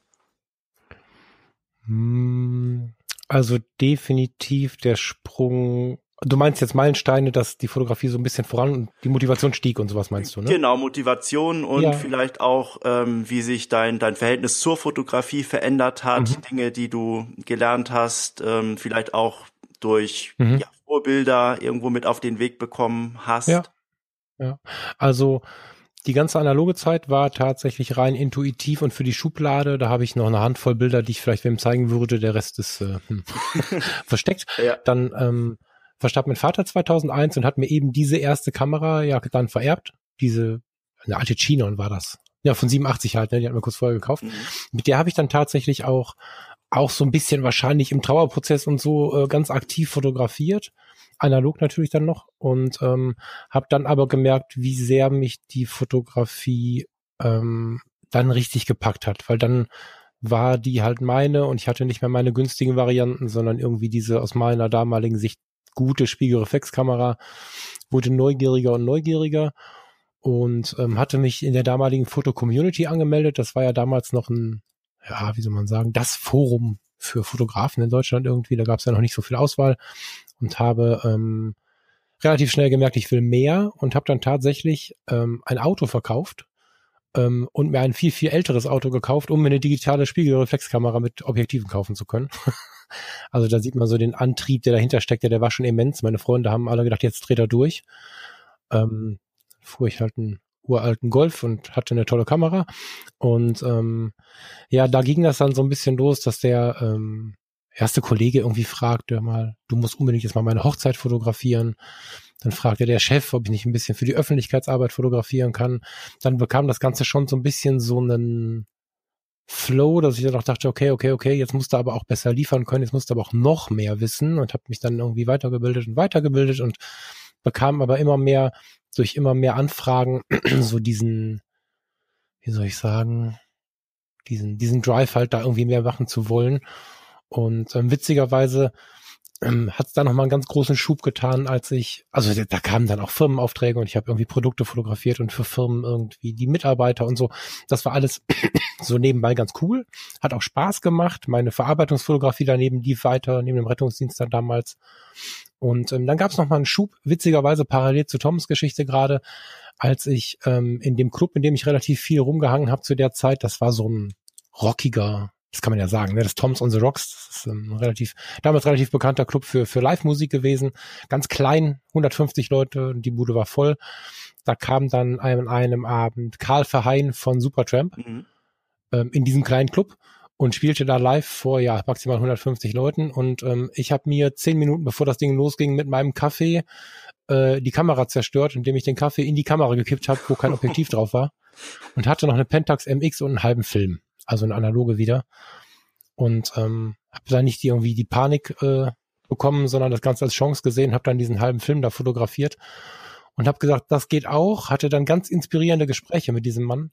Speaker 2: Hm, also definitiv der Sprung Du meinst jetzt Meilensteine, dass die Fotografie so ein bisschen voran und die Motivation stieg und sowas meinst du, ne?
Speaker 4: Genau, Motivation und
Speaker 2: Ja.
Speaker 4: vielleicht auch, ähm, wie sich dein, dein Verhältnis zur Fotografie verändert hat,
Speaker 2: Mhm.
Speaker 4: Dinge, die du gelernt hast, ähm, vielleicht auch durch
Speaker 2: Mhm.
Speaker 4: ja, Vorbilder irgendwo mit auf den Weg bekommen hast.
Speaker 2: Ja. Also die ganze analoge Zeit war tatsächlich rein intuitiv und für die Schublade, da habe ich noch eine Handvoll Bilder, die ich vielleicht wem zeigen würde, der Rest ist äh, hm, versteckt.
Speaker 4: Ja.
Speaker 2: Dann ähm, verstarb mein Vater 2001 und hat mir eben diese erste Kamera ja dann vererbt. Diese, eine alte Chinon war das. Ja, von 87 halt, ne? die hat mir kurz vorher gekauft.
Speaker 4: Mhm.
Speaker 2: Mit der habe ich dann tatsächlich auch auch so ein bisschen wahrscheinlich im Trauerprozess und so äh, ganz aktiv fotografiert, analog natürlich dann noch und ähm, habe dann aber gemerkt, wie sehr mich die Fotografie ähm, dann richtig gepackt hat, weil dann war die halt meine und ich hatte nicht mehr meine günstigen Varianten, sondern irgendwie diese aus meiner damaligen Sicht gute Spiegelreflexkamera, wurde neugieriger und neugieriger und ähm, hatte mich in der damaligen Foto-Community angemeldet. Das war ja damals noch ein, ja, wie soll man sagen, das Forum für Fotografen in Deutschland irgendwie. Da gab es ja noch nicht so viel Auswahl und habe ähm, relativ schnell gemerkt, ich will mehr und habe dann tatsächlich ähm, ein Auto verkauft ähm, und mir ein viel, viel älteres Auto gekauft, um mir eine digitale Spiegelreflexkamera mit Objektiven kaufen zu können. also da sieht man so den Antrieb, der dahinter steckt, der war schon immens. Meine Freunde haben alle gedacht, jetzt dreht er durch. Ähm, fuhr ich halt einen uralten Golf und hatte eine tolle Kamera. Und ähm, ja, da ging das dann so ein bisschen los, dass der ähm, erste Kollege irgendwie fragte mal, du musst unbedingt jetzt mal meine Hochzeit fotografieren. Dann fragte der Chef, ob ich nicht ein bisschen für die Öffentlichkeitsarbeit fotografieren kann. Dann bekam das Ganze schon so ein bisschen so einen Flow, dass ich dann auch dachte, okay, okay, okay, jetzt musst du aber auch besser liefern können, jetzt musst du aber auch noch mehr wissen und habe mich dann irgendwie weitergebildet und weitergebildet und bekam aber immer mehr durch immer mehr Anfragen so diesen, wie soll ich sagen, diesen, diesen Drive halt da irgendwie mehr machen zu wollen. Und ähm, witzigerweise ähm, hat es da nochmal einen ganz großen Schub getan, als ich, also da, kamen dann auch Firmenaufträge und ich habe irgendwie Produkte fotografiert und für Firmen irgendwie die Mitarbeiter und so. Das war alles so nebenbei ganz cool, hat auch Spaß gemacht. Meine Verarbeitungsfotografie daneben lief weiter, neben dem Rettungsdienst dann damals. Und ähm, dann gab es nochmal einen Schub, witzigerweise parallel zu Toms Geschichte gerade, als ich ähm, in dem Club, in dem ich relativ viel rumgehangen habe zu der Zeit, das war so ein rockiger, das kann man ja sagen, ne? das Toms on the Rocks, das ist ein relativ, damals relativ bekannter Club für, für Live-Musik gewesen, ganz klein, 150 Leute, die Bude war voll. Da kam dann an einem Abend Karl Verheyen von Supertramp
Speaker 4: Mhm.
Speaker 2: ähm, in diesem kleinen Club und spielte da live vor ja maximal 150 Leuten und ähm, ich habe mir zehn Minuten bevor das Ding losging mit meinem Kaffee äh, die Kamera zerstört, indem ich den Kaffee in die Kamera gekippt habe, wo kein Objektiv drauf war und hatte noch eine Pentax MX und einen halben Film, also eine analoge wieder und ähm, habe da nicht irgendwie die Panik äh, bekommen, sondern das Ganze als Chance gesehen, habe dann diesen halben Film da fotografiert und habe gesagt, das geht auch, hatte dann ganz inspirierende Gespräche mit diesem Mann.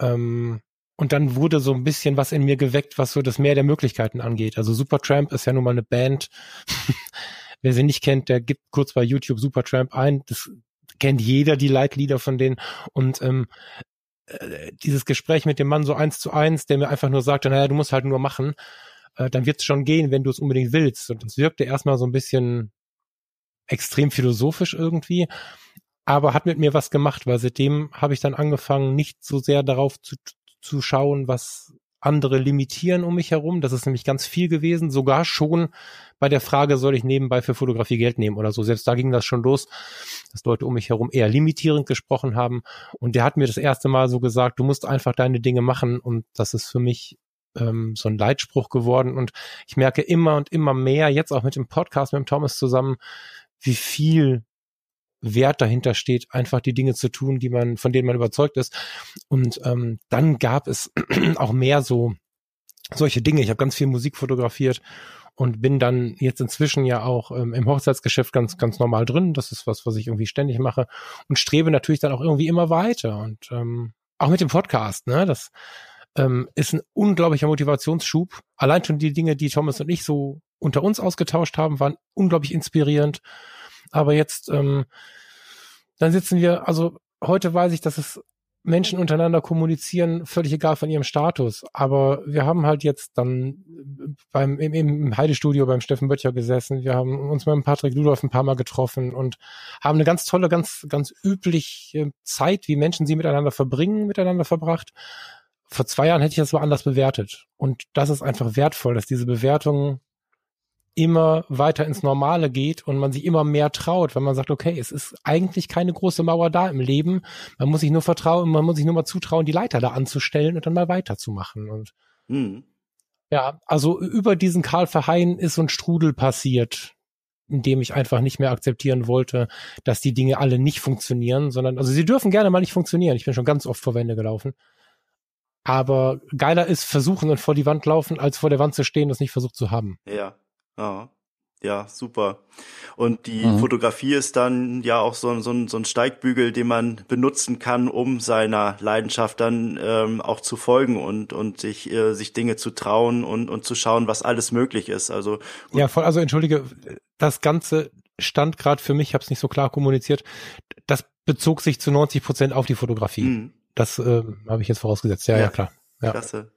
Speaker 2: Ähm, und dann wurde so ein bisschen was in mir geweckt, was so das Meer der Möglichkeiten angeht. Also Supertramp ist ja nun mal eine Band. Wer sie nicht kennt, der gibt kurz bei YouTube Supertramp ein. Das kennt jeder, die Leitlieder von denen. Und ähm, äh, dieses Gespräch mit dem Mann so eins zu eins, der mir einfach nur sagte, naja, du musst halt nur machen, äh, dann wird es schon gehen, wenn du es unbedingt willst. Und das wirkte erstmal so ein bisschen extrem philosophisch irgendwie, aber hat mit mir was gemacht, weil seitdem habe ich dann angefangen, nicht so sehr darauf zu, zu schauen, was andere limitieren um mich herum. Das ist nämlich ganz viel gewesen, sogar schon bei der Frage, soll ich nebenbei für Fotografie Geld nehmen oder so. Selbst da ging das schon los, dass Leute um mich herum eher limitierend gesprochen haben. Und der hat mir das erste Mal so gesagt, du musst einfach deine Dinge machen. Und das ist für mich ähm, so ein Leitspruch geworden. Und ich merke immer und immer mehr, jetzt auch mit dem Podcast mit dem Thomas zusammen, wie viel Wert dahinter steht, einfach die Dinge zu tun, die man, von denen man überzeugt ist. Und ähm, dann gab es auch mehr so solche Dinge. Ich habe ganz viel Musik fotografiert und bin dann jetzt inzwischen ja auch ähm, im Hochzeitsgeschäft ganz, ganz normal drin. Das ist was, was ich irgendwie ständig mache und strebe natürlich dann auch irgendwie immer weiter. Und ähm, auch mit dem Podcast, ne? Das ähm, ist ein unglaublicher Motivationsschub. Allein schon die Dinge, die Thomas und ich so unter uns ausgetauscht haben, waren unglaublich inspirierend. Aber jetzt, ähm, dann sitzen wir, also heute weiß ich, dass es Menschen untereinander kommunizieren, völlig egal von ihrem Status. Aber wir haben halt jetzt dann beim, im, im Heidestudio beim Steffen Böttcher gesessen. Wir haben uns mit dem Patrick Ludolf ein paar Mal getroffen und haben eine ganz tolle, ganz, ganz übliche Zeit, wie Menschen sie miteinander verbringen, miteinander verbracht. Vor zwei Jahren hätte ich das mal anders bewertet. Und das ist einfach wertvoll, dass diese Bewertung immer weiter ins Normale geht und man sich immer mehr traut, weil man sagt, okay, es ist eigentlich keine große Mauer da im Leben. Man muss sich nur vertrauen, man muss sich nur mal zutrauen, die Leiter da anzustellen und dann mal weiterzumachen. Und mhm. ja, also über diesen Karl Verheyen ist so ein Strudel passiert, in dem ich einfach nicht mehr akzeptieren wollte, dass die Dinge alle nicht funktionieren, sondern, also sie dürfen gerne mal nicht funktionieren. Ich bin schon ganz oft vor Wände gelaufen. Aber geiler ist versuchen und vor die Wand laufen, als vor der Wand zu stehen und es nicht versucht zu haben.
Speaker 4: Ja, ja. Ja, super. Und die mhm. Fotografie ist dann ja auch so, so, so ein Steigbügel, den man benutzen kann, um seiner Leidenschaft dann ähm, auch zu folgen und, und sich, äh, sich Dinge zu trauen und, und zu schauen, was alles möglich ist. Also
Speaker 2: gut. Ja, voll, also entschuldige, das Ganze stand gerade für mich, ich habe es nicht so klar kommuniziert, das bezog sich zu 90 Prozent auf die Fotografie. Mhm. Das äh, habe ich jetzt vorausgesetzt. Ja, ja, ja klar. Ja. Klasse.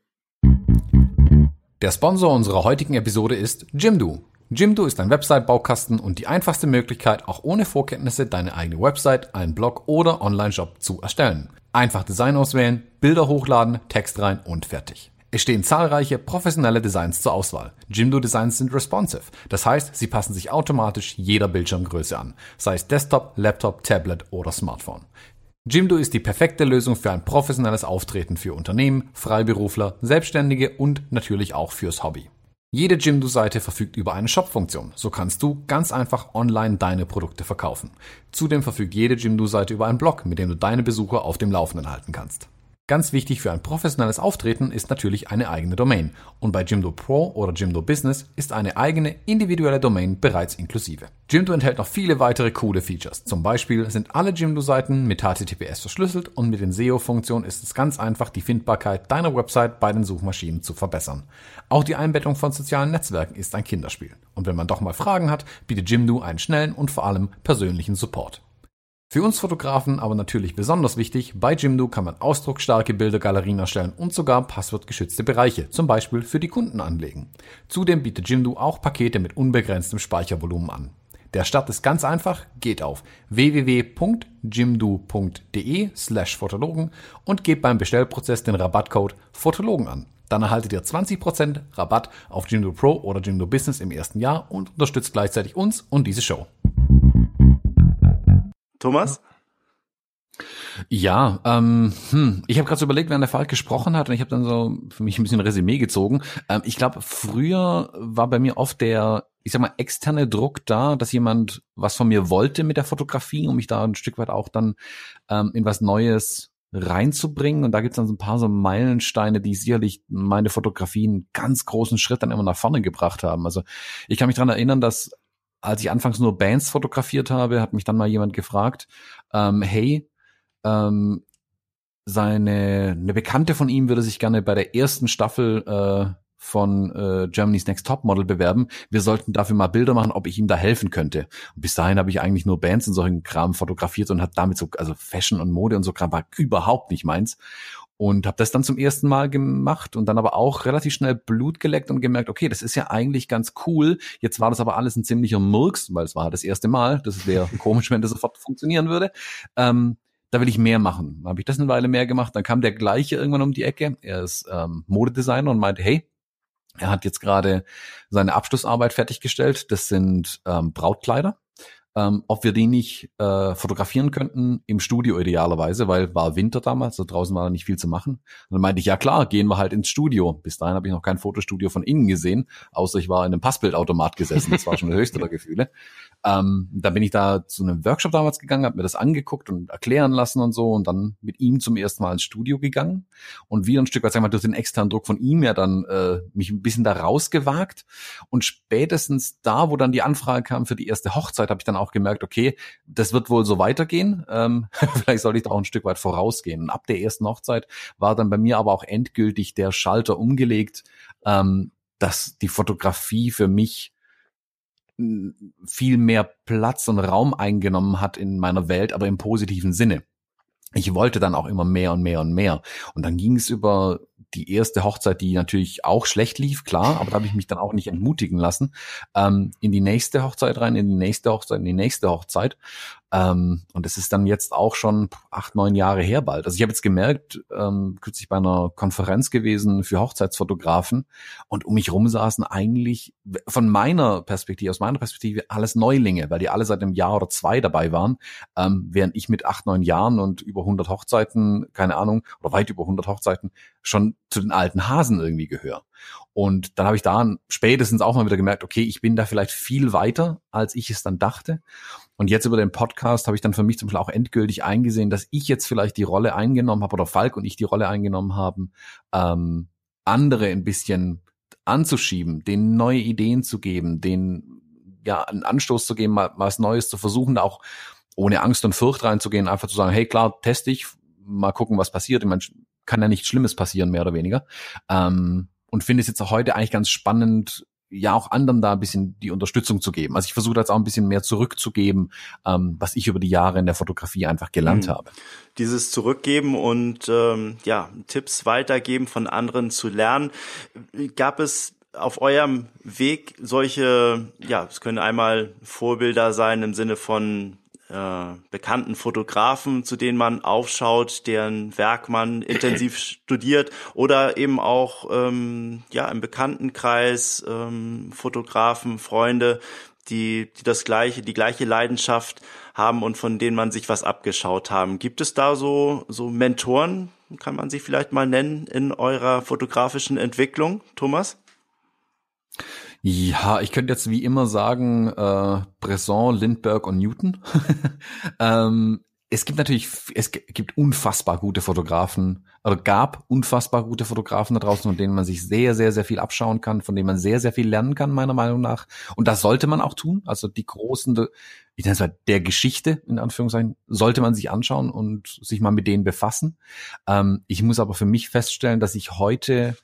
Speaker 1: Der Sponsor unserer heutigen Episode ist Jimdo. Jimdo ist ein Website-Baukasten und die einfachste Möglichkeit, auch ohne Vorkenntnisse deine eigene Website, einen Blog oder Online-Shop zu erstellen. Einfach Design auswählen, Bilder hochladen, Text rein und fertig. Es stehen zahlreiche professionelle Designs zur Auswahl. Jimdo Designs sind responsive, das heißt, sie passen sich automatisch jeder Bildschirmgröße an, sei es Desktop, Laptop, Tablet oder Smartphone. Jimdo ist die perfekte Lösung für ein professionelles Auftreten für Unternehmen, Freiberufler, Selbstständige und natürlich auch fürs Hobby. Jede Jimdo-Seite verfügt über eine Shop-Funktion, so kannst du ganz einfach online deine Produkte verkaufen. Zudem verfügt jede Jimdo-Seite über einen Blog, mit dem du deine Besucher auf dem Laufenden halten kannst. Ganz wichtig für ein professionelles Auftreten ist natürlich eine eigene Domain. Und bei Jimdo Pro oder Jimdo Business ist eine eigene individuelle Domain bereits inklusive. Jimdo enthält noch viele weitere coole Features. Zum Beispiel sind alle Jimdo-Seiten mit HTTPS verschlüsselt und mit den SEO-Funktionen ist es ganz einfach, die Findbarkeit deiner Website bei den Suchmaschinen zu verbessern. Auch die Einbettung von sozialen Netzwerken ist ein Kinderspiel. Und wenn man doch mal Fragen hat, bietet Jimdo einen schnellen und vor allem persönlichen Support. Für uns Fotografen aber natürlich besonders wichtig, bei Jimdo kann man ausdrucksstarke Bildergalerien erstellen und sogar passwortgeschützte Bereiche, zum Beispiel für die Kunden anlegen. Zudem bietet Jimdo auch Pakete mit unbegrenztem Speichervolumen an. Der Start ist ganz einfach, geht auf www.jimdo.de slash Fotologen und gebt beim Bestellprozess den Rabattcode Fotologen an. Dann erhaltet ihr 20% Rabatt auf Jimdo Pro oder Jimdo Business im ersten Jahr und unterstützt gleichzeitig uns und diese Show.
Speaker 4: Thomas?
Speaker 1: Ja, ähm, hm, ich habe gerade so überlegt, während der Falk gesprochen hat, und ich habe dann so für mich ein bisschen Resümee gezogen. Ähm, ich glaube, früher war bei mir oft der, ich sag mal, externe Druck da, dass jemand was von mir wollte mit der Fotografie, um mich da ein Stück weit auch dann ähm, in was Neues reinzubringen. Und da gibt's dann so ein paar so Meilensteine, die sicherlich meine Fotografie einen ganz großen Schritt dann immer nach vorne gebracht haben. Also ich kann mich dran erinnern, dass als ich anfangs nur Bands fotografiert habe, hat mich dann mal jemand gefragt, ähm, hey, ähm, seine eine Bekannte von ihm würde sich gerne bei der ersten Staffel äh, von äh, Germany's Next Top Model bewerben. Wir sollten dafür mal Bilder machen, ob ich ihm da helfen könnte. Und bis dahin habe ich eigentlich nur Bands und solchen Kram fotografiert und hat damit so also Fashion und Mode und so Kram war überhaupt nicht meins und habe das dann zum ersten Mal gemacht und dann aber auch relativ schnell Blut geleckt und gemerkt, okay, das ist ja eigentlich ganz cool. Jetzt war das aber alles ein ziemlicher Murks, weil es war das erste Mal. Das wäre komisch, wenn das sofort funktionieren würde. Ähm, da will ich mehr machen. Habe ich das eine Weile mehr gemacht. Dann kam der gleiche irgendwann um die Ecke. Er ist ähm, Modedesigner und meinte, hey, er hat jetzt gerade seine Abschlussarbeit fertiggestellt. Das sind ähm, Brautkleider ähm, ob wir die nicht äh, fotografieren könnten im Studio idealerweise, weil war Winter damals, so draußen war da nicht viel zu machen. Und dann meinte ich, ja klar, gehen wir halt ins Studio. Bis dahin habe ich noch kein Fotostudio von innen gesehen, außer ich war in einem Passbildautomat gesessen. Das war schon der höchste der Gefühle. Ähm, dann bin ich da zu einem Workshop damals gegangen, habe mir das angeguckt und erklären lassen und so und dann mit ihm zum ersten Mal ins Studio gegangen und wieder ein Stück weit, sagen wir mal, durch den externen Druck von ihm ja dann äh, mich ein bisschen da rausgewagt und spätestens da, wo dann die Anfrage kam für die erste Hochzeit, habe ich dann auch gemerkt, okay, das wird wohl so weitergehen. Ähm, vielleicht sollte ich da auch ein Stück weit vorausgehen. Und ab der ersten Hochzeit war dann bei mir aber auch endgültig der Schalter umgelegt, ähm, dass die Fotografie für mich viel mehr Platz und Raum eingenommen hat in meiner Welt, aber im positiven Sinne. ich wollte dann auch immer mehr und mehr und mehr. Und dann ging es über die erste Hochzeit, die natürlich auch schlecht lief, klar, aber da habe ich mich dann auch nicht entmutigen lassen, ähm, in die nächste Hochzeit rein, in die nächste Hochzeit, in die nächste Hochzeit. Ähm, und es ist dann jetzt auch schon acht, neun Jahre her bald. Also ich habe jetzt gemerkt, ähm, kürzlich bei einer Konferenz gewesen für Hochzeitsfotografen und um mich rum saßen eigentlich von meiner Perspektive, aus meiner Perspektive alles Neulinge, weil die alle seit einem Jahr oder zwei dabei waren, ähm, während ich mit acht, neun Jahren und über 100 Hochzeiten, keine Ahnung, oder weit über 100 Hochzeiten schon zu den alten Hasen irgendwie gehöre. Und dann habe ich da spätestens auch mal wieder gemerkt, okay, ich bin da vielleicht viel weiter, als ich es dann dachte. Und jetzt über den Podcast habe ich dann für mich zum Beispiel auch endgültig eingesehen, dass ich jetzt vielleicht die Rolle eingenommen habe oder Falk und ich die Rolle eingenommen haben, ähm, andere ein bisschen anzuschieben, denen neue Ideen zu geben, denen ja einen Anstoß zu geben, mal, mal was Neues zu versuchen, auch ohne Angst und Furcht reinzugehen, einfach zu sagen, hey klar, teste ich, mal gucken, was passiert. Ich meine, kann ja nichts Schlimmes passieren, mehr oder weniger. Ähm, und finde es jetzt auch heute eigentlich ganz spannend, ja auch anderen da ein bisschen die Unterstützung zu geben. Also ich versuche jetzt auch ein bisschen mehr zurückzugeben, ähm, was ich über die Jahre in der Fotografie einfach gelernt mhm. habe.
Speaker 4: Dieses Zurückgeben und ähm, ja Tipps weitergeben von anderen zu lernen. Gab es auf eurem Weg solche, ja, es können einmal Vorbilder sein im Sinne von äh, bekannten Fotografen, zu denen man aufschaut, deren Werk man intensiv studiert oder eben auch ähm, ja im Bekanntenkreis ähm, Fotografen, Freunde, die, die das gleiche, die gleiche Leidenschaft haben und von denen man sich was abgeschaut haben. Gibt es da so, so Mentoren, kann man sie vielleicht mal nennen, in eurer fotografischen Entwicklung, Thomas?
Speaker 1: Ja, ich könnte jetzt wie immer sagen, äh, Bresson, Lindbergh und Newton. ähm, es gibt natürlich, es gibt unfassbar gute Fotografen, oder gab unfassbar gute Fotografen da draußen, von denen man sich sehr, sehr, sehr viel abschauen kann, von denen man sehr, sehr viel lernen kann, meiner Meinung nach. Und das sollte man auch tun. Also die großen, ich nenne es mal der Geschichte, in Anführungszeichen, sollte man sich anschauen und sich mal mit denen befassen. Ähm, ich muss aber für mich feststellen, dass ich heute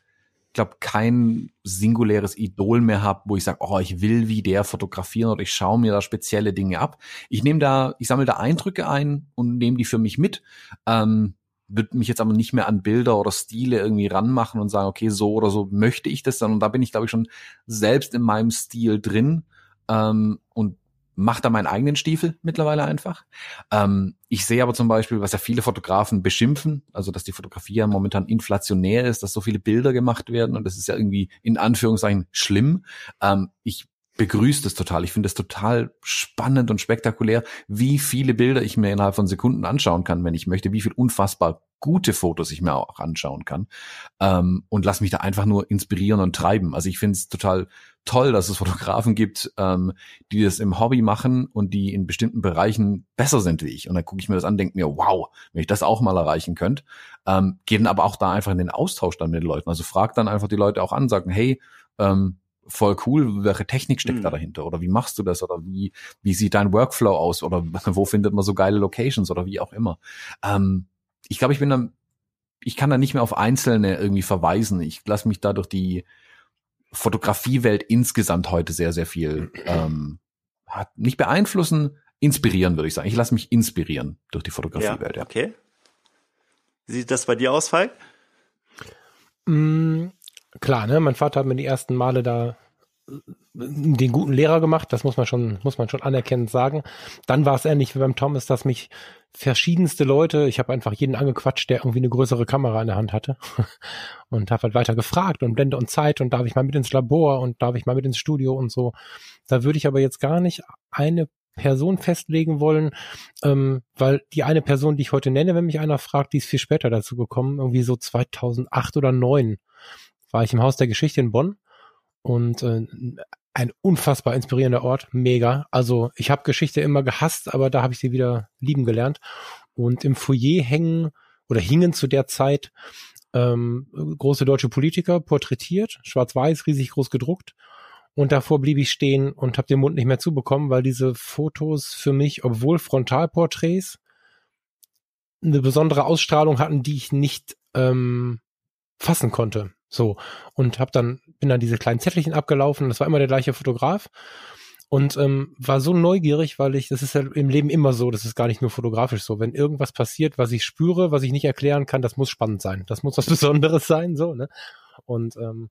Speaker 1: glaube, kein singuläres Idol mehr habe, wo ich sage, oh, ich will wie der fotografieren oder ich schaue mir da spezielle Dinge ab. Ich nehme da, ich sammle da Eindrücke ein und nehme die für mich mit. Ähm, würde mich jetzt aber nicht mehr an Bilder oder Stile irgendwie ranmachen und sagen, okay, so oder so möchte ich das dann. Und da bin ich, glaube ich, schon selbst in meinem Stil drin ähm, und mache da meinen eigenen Stiefel mittlerweile einfach. Ähm, ich sehe aber zum Beispiel, was ja viele Fotografen beschimpfen, also dass die Fotografie ja momentan inflationär ist, dass so viele Bilder gemacht werden und das ist ja irgendwie in Anführungszeichen schlimm. Ähm, ich begrüße das total. Ich finde es total spannend und spektakulär, wie viele Bilder ich mir innerhalb von Sekunden anschauen kann, wenn ich möchte, wie viel unfassbar gute Fotos ich mir auch anschauen kann ähm, und lass mich da einfach nur inspirieren und treiben. Also ich finde es total toll, dass es Fotografen gibt, ähm, die das im Hobby machen und die in bestimmten Bereichen besser sind wie ich. Und dann gucke ich mir das an, denke mir, wow, wenn ich das auch mal erreichen könnte, ähm, gehe dann aber auch da einfach in den Austausch dann mit den Leuten. Also frag dann einfach die Leute auch an, sagen, hey, ähm, voll cool, welche Technik steckt mhm. da dahinter oder wie machst du das oder wie, wie sieht dein Workflow aus oder wo findet man so geile Locations oder wie auch immer. Ähm, ich glaube, ich bin dann, ich kann da nicht mehr auf Einzelne irgendwie verweisen. Ich lasse mich da durch die Fotografiewelt insgesamt heute sehr, sehr viel ähm, nicht beeinflussen, inspirieren, würde ich sagen. Ich lasse mich inspirieren durch die Fotografiewelt.
Speaker 4: Ja, ja. Okay. Wie sieht das bei dir aus, Falk?
Speaker 2: Mm, klar, ne? Mein Vater hat mir die ersten Male da den guten Lehrer gemacht, das muss man schon, muss man schon anerkennend sagen. Dann war es ähnlich wie beim Thomas, dass mich verschiedenste Leute, ich habe einfach jeden angequatscht, der irgendwie eine größere Kamera in der Hand hatte und habe halt weiter gefragt und Blende und Zeit und darf ich mal mit ins Labor und darf ich mal mit ins Studio und so. Da würde ich aber jetzt gar nicht eine Person festlegen wollen, ähm, weil die eine Person, die ich heute nenne, wenn mich einer fragt, die ist viel später dazu gekommen, irgendwie so 2008 oder 2009 war ich im Haus der Geschichte in Bonn und äh, ein unfassbar inspirierender Ort, mega. Also ich habe Geschichte immer gehasst, aber da habe ich sie wieder lieben gelernt. Und im Foyer hängen oder hingen zu der Zeit ähm, große deutsche Politiker porträtiert, schwarz-weiß, riesig groß gedruckt. Und davor blieb ich stehen und habe den Mund nicht mehr zubekommen, weil diese Fotos für mich, obwohl Frontalporträts, eine besondere Ausstrahlung hatten, die ich nicht ähm, fassen konnte. So und habe dann bin dann diese kleinen Zettelchen abgelaufen. Das war immer der gleiche Fotograf. und ähm, war so neugierig, weil ich, das ist ja im Leben immer so, das ist gar nicht nur fotografisch so. Wenn irgendwas passiert, was ich spüre, was ich nicht erklären kann, das muss spannend sein. Das muss was Besonderes sein, so, ne? Und ähm,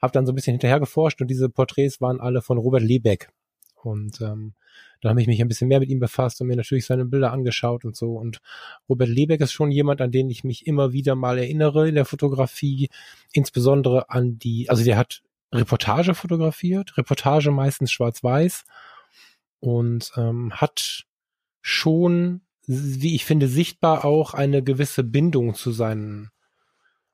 Speaker 2: habe dann so ein bisschen hinterher geforscht und diese Porträts waren alle von Robert Lebeck. Und ähm, dann habe ich mich ein bisschen mehr mit ihm befasst und mir natürlich seine Bilder angeschaut und so. Und Robert Lebeck ist schon jemand, an den ich mich immer wieder mal erinnere in der Fotografie, insbesondere an die, also der hat Reportage fotografiert, Reportage meistens schwarz-weiß und ähm, hat schon, wie ich finde, sichtbar auch eine gewisse Bindung zu seinen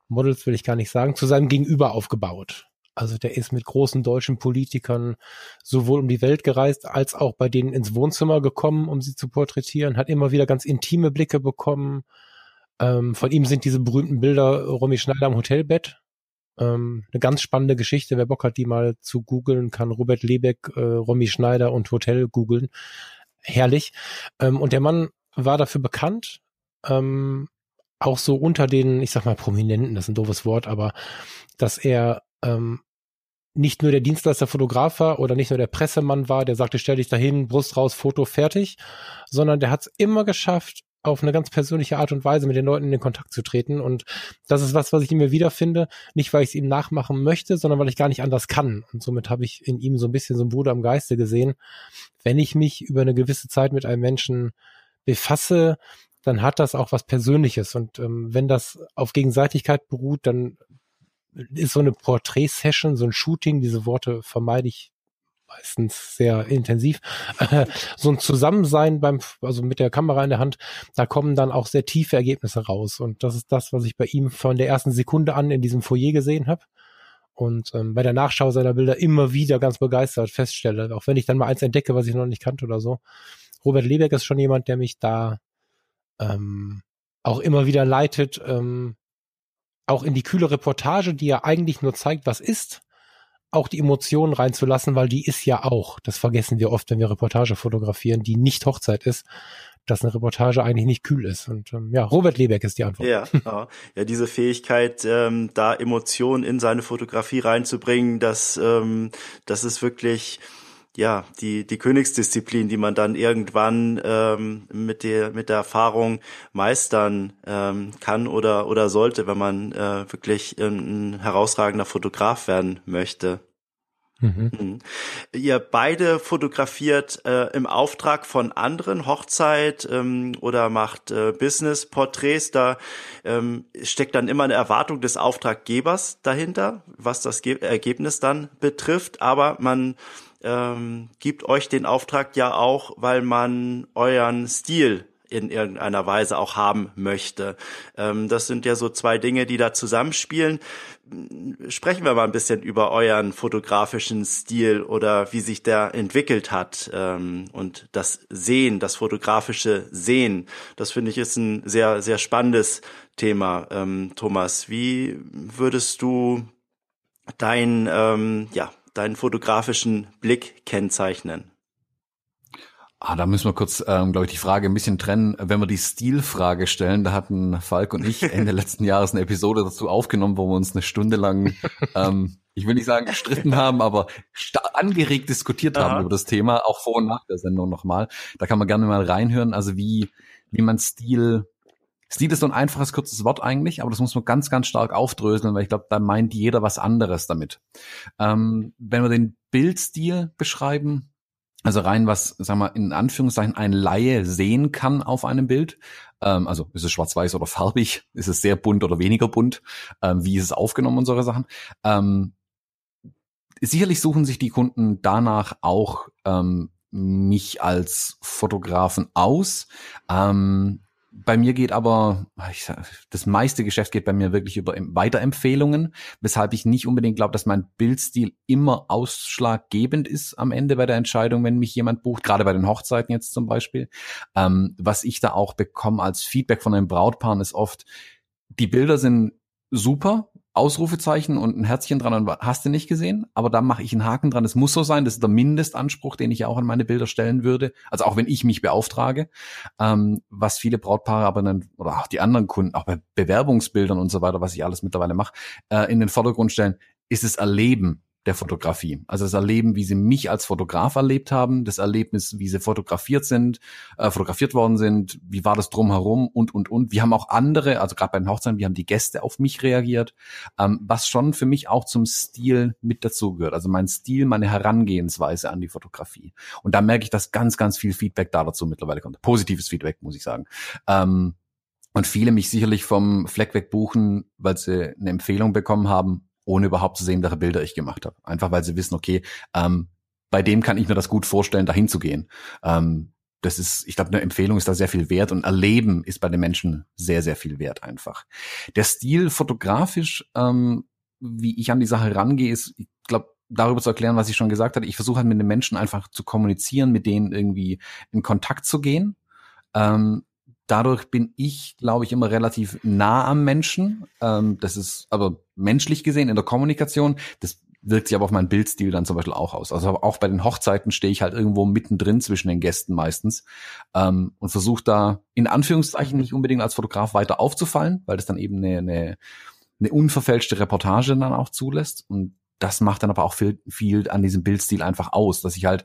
Speaker 2: Models, will ich gar nicht sagen, zu seinem Gegenüber aufgebaut. Also der ist mit großen deutschen Politikern sowohl um die Welt gereist, als auch bei denen ins Wohnzimmer gekommen, um sie zu porträtieren, hat immer wieder ganz intime Blicke bekommen. Ähm, von ihm sind diese berühmten Bilder Romy Schneider am Hotelbett, ähm, eine ganz spannende Geschichte. Wer Bock hat, die mal zu googeln, kann Robert Lebeck, äh, Romy Schneider und Hotel googeln. Herrlich. Ähm, und der Mann war dafür bekannt, ähm, auch so unter den, ich sag mal, Prominenten, das ist ein doofes Wort, aber dass er ähm, nicht nur der Dienstleister Fotograf war oder nicht nur der Pressemann war, der sagte, stell dich dahin, Brust raus, Foto fertig, sondern der hat es immer geschafft, auf eine ganz persönliche Art und Weise mit den Leuten in den Kontakt zu treten. Und das ist was, was ich immer wieder finde. Nicht, weil ich es ihm nachmachen möchte, sondern weil ich gar nicht anders kann. Und somit habe ich in ihm so ein bisschen so ein Bruder am Geiste gesehen. Wenn ich mich über eine gewisse Zeit mit einem Menschen befasse, dann hat das auch was Persönliches. Und ähm, wenn das auf Gegenseitigkeit beruht, dann ist so eine Porträt-Session, so ein Shooting, diese Worte vermeide ich meistens sehr intensiv, so ein Zusammensein beim, also mit der Kamera in der Hand, da kommen dann auch sehr tiefe Ergebnisse raus. Und das ist das, was ich bei ihm von der ersten Sekunde an in diesem Foyer gesehen habe. Und ähm, bei der Nachschau seiner Bilder immer wieder ganz begeistert feststelle, auch wenn ich dann mal eins entdecke, was ich noch nicht kannte oder so. Robert Lebeck ist schon jemand, der mich da ähm, auch immer wieder leitet, ähm, auch in die kühle Reportage, die ja eigentlich nur zeigt, was ist, auch die Emotionen reinzulassen, weil die ist ja auch, das vergessen wir oft, wenn wir Reportage fotografieren, die nicht Hochzeit ist, dass eine Reportage eigentlich nicht kühl ist. Und ähm, ja, Robert Lebeck ist die Antwort.
Speaker 4: Ja, ja, diese Fähigkeit, ähm, da Emotionen in seine Fotografie reinzubringen, das, ähm, das ist wirklich ja, die, die Königsdisziplin, die man dann irgendwann ähm, mit, der, mit der Erfahrung meistern ähm, kann oder, oder sollte, wenn man äh, wirklich ein herausragender Fotograf werden möchte. Mhm. mhm. Ihr beide fotografiert äh, im Auftrag von anderen Hochzeit ähm, oder macht äh, Business-Porträts. Da ähm, steckt dann immer eine Erwartung des Auftraggebers dahinter, was das Ge Ergebnis dann betrifft. Aber man ähm, gibt euch den Auftrag ja auch, weil man euren Stil in irgendeiner Weise auch haben möchte. Ähm, das sind ja so zwei Dinge, die da zusammenspielen. Sprechen wir mal ein bisschen über euren fotografischen Stil oder wie sich der entwickelt hat ähm, und das Sehen, das fotografische Sehen. Das finde ich ist ein sehr, sehr spannendes Thema. Ähm, Thomas, wie würdest du dein, ähm, ja, deinen fotografischen Blick kennzeichnen?
Speaker 1: Ah, da müssen wir kurz, ähm, glaube ich, die Frage ein bisschen trennen. Wenn wir die Stilfrage stellen, da hatten Falk und ich Ende letzten Jahres eine Episode dazu aufgenommen, wo wir uns eine Stunde lang, ähm, ich will nicht sagen gestritten haben, aber angeregt diskutiert Aha. haben über das Thema, auch vor und nach der Sendung nochmal. Da kann man gerne mal reinhören, also wie, wie man Stil Stil ist so ein einfaches, kurzes Wort eigentlich, aber das muss man ganz, ganz stark aufdröseln, weil ich glaube, da meint jeder was anderes damit. Ähm, wenn wir den Bildstil beschreiben, also rein was, sagen wir in Anführungszeichen ein Laie sehen kann auf einem Bild, ähm, also ist es schwarz-weiß oder farbig, ist es sehr bunt oder weniger bunt, ähm, wie ist es aufgenommen und solche Sachen. Ähm, sicherlich suchen sich die Kunden danach auch ähm, mich als Fotografen aus. Ähm, bei mir geht aber, ich sag, das meiste Geschäft geht bei mir wirklich über Weiterempfehlungen, weshalb ich nicht unbedingt glaube, dass mein Bildstil immer ausschlaggebend ist am Ende bei der Entscheidung, wenn mich jemand bucht, gerade bei den Hochzeiten jetzt zum Beispiel. Ähm, was ich da auch bekomme als Feedback von den Brautpaaren ist oft, die Bilder sind super, Ausrufezeichen und ein Herzchen dran und hast du nicht gesehen, aber da mache ich einen Haken dran. Es muss so sein, das ist der Mindestanspruch, den ich auch an meine Bilder stellen würde. Also auch wenn ich mich beauftrage, ähm, was viele Brautpaare aber dann, oder auch die anderen Kunden, auch bei Bewerbungsbildern und so weiter, was ich alles mittlerweile mache, äh, in den Vordergrund stellen, ist es Erleben der Fotografie. Also das Erleben, wie sie mich als Fotograf erlebt haben, das Erlebnis, wie sie fotografiert sind, äh, fotografiert worden sind, wie war das drumherum und, und, und. Wir haben auch andere, also gerade bei den Hochzeiten, wie haben die Gäste auf mich reagiert, ähm, was schon für mich auch zum Stil mit dazugehört. Also mein Stil, meine Herangehensweise an die Fotografie. Und da merke ich, dass ganz, ganz viel Feedback da dazu mittlerweile kommt. Positives Feedback, muss ich sagen. Ähm, und viele mich sicherlich vom Fleck weg buchen, weil sie eine Empfehlung bekommen haben, ohne überhaupt zu sehen, welche Bilder ich gemacht habe. Einfach weil sie wissen, okay, ähm, bei dem kann ich mir das gut vorstellen, dahin zu gehen. Ähm, das ist, ich glaube, eine Empfehlung ist da sehr viel wert und Erleben ist bei den Menschen sehr, sehr viel wert einfach. Der Stil fotografisch, ähm, wie ich an die Sache rangehe, ist, ich glaube, darüber zu erklären, was ich schon gesagt hatte. Ich versuche halt mit den Menschen einfach zu kommunizieren, mit denen irgendwie in Kontakt zu gehen. Ähm, dadurch bin ich, glaube ich, immer relativ nah am Menschen. Ähm, das ist aber menschlich gesehen in der Kommunikation. Das wirkt sich aber auf meinen Bildstil dann zum Beispiel auch aus. Also auch bei den Hochzeiten stehe ich halt irgendwo mittendrin zwischen den Gästen meistens ähm, und versuche da in Anführungszeichen nicht unbedingt als Fotograf weiter aufzufallen, weil das dann eben eine, eine, eine unverfälschte Reportage dann auch zulässt. Und das macht dann aber auch viel, viel an diesem Bildstil einfach aus, dass ich halt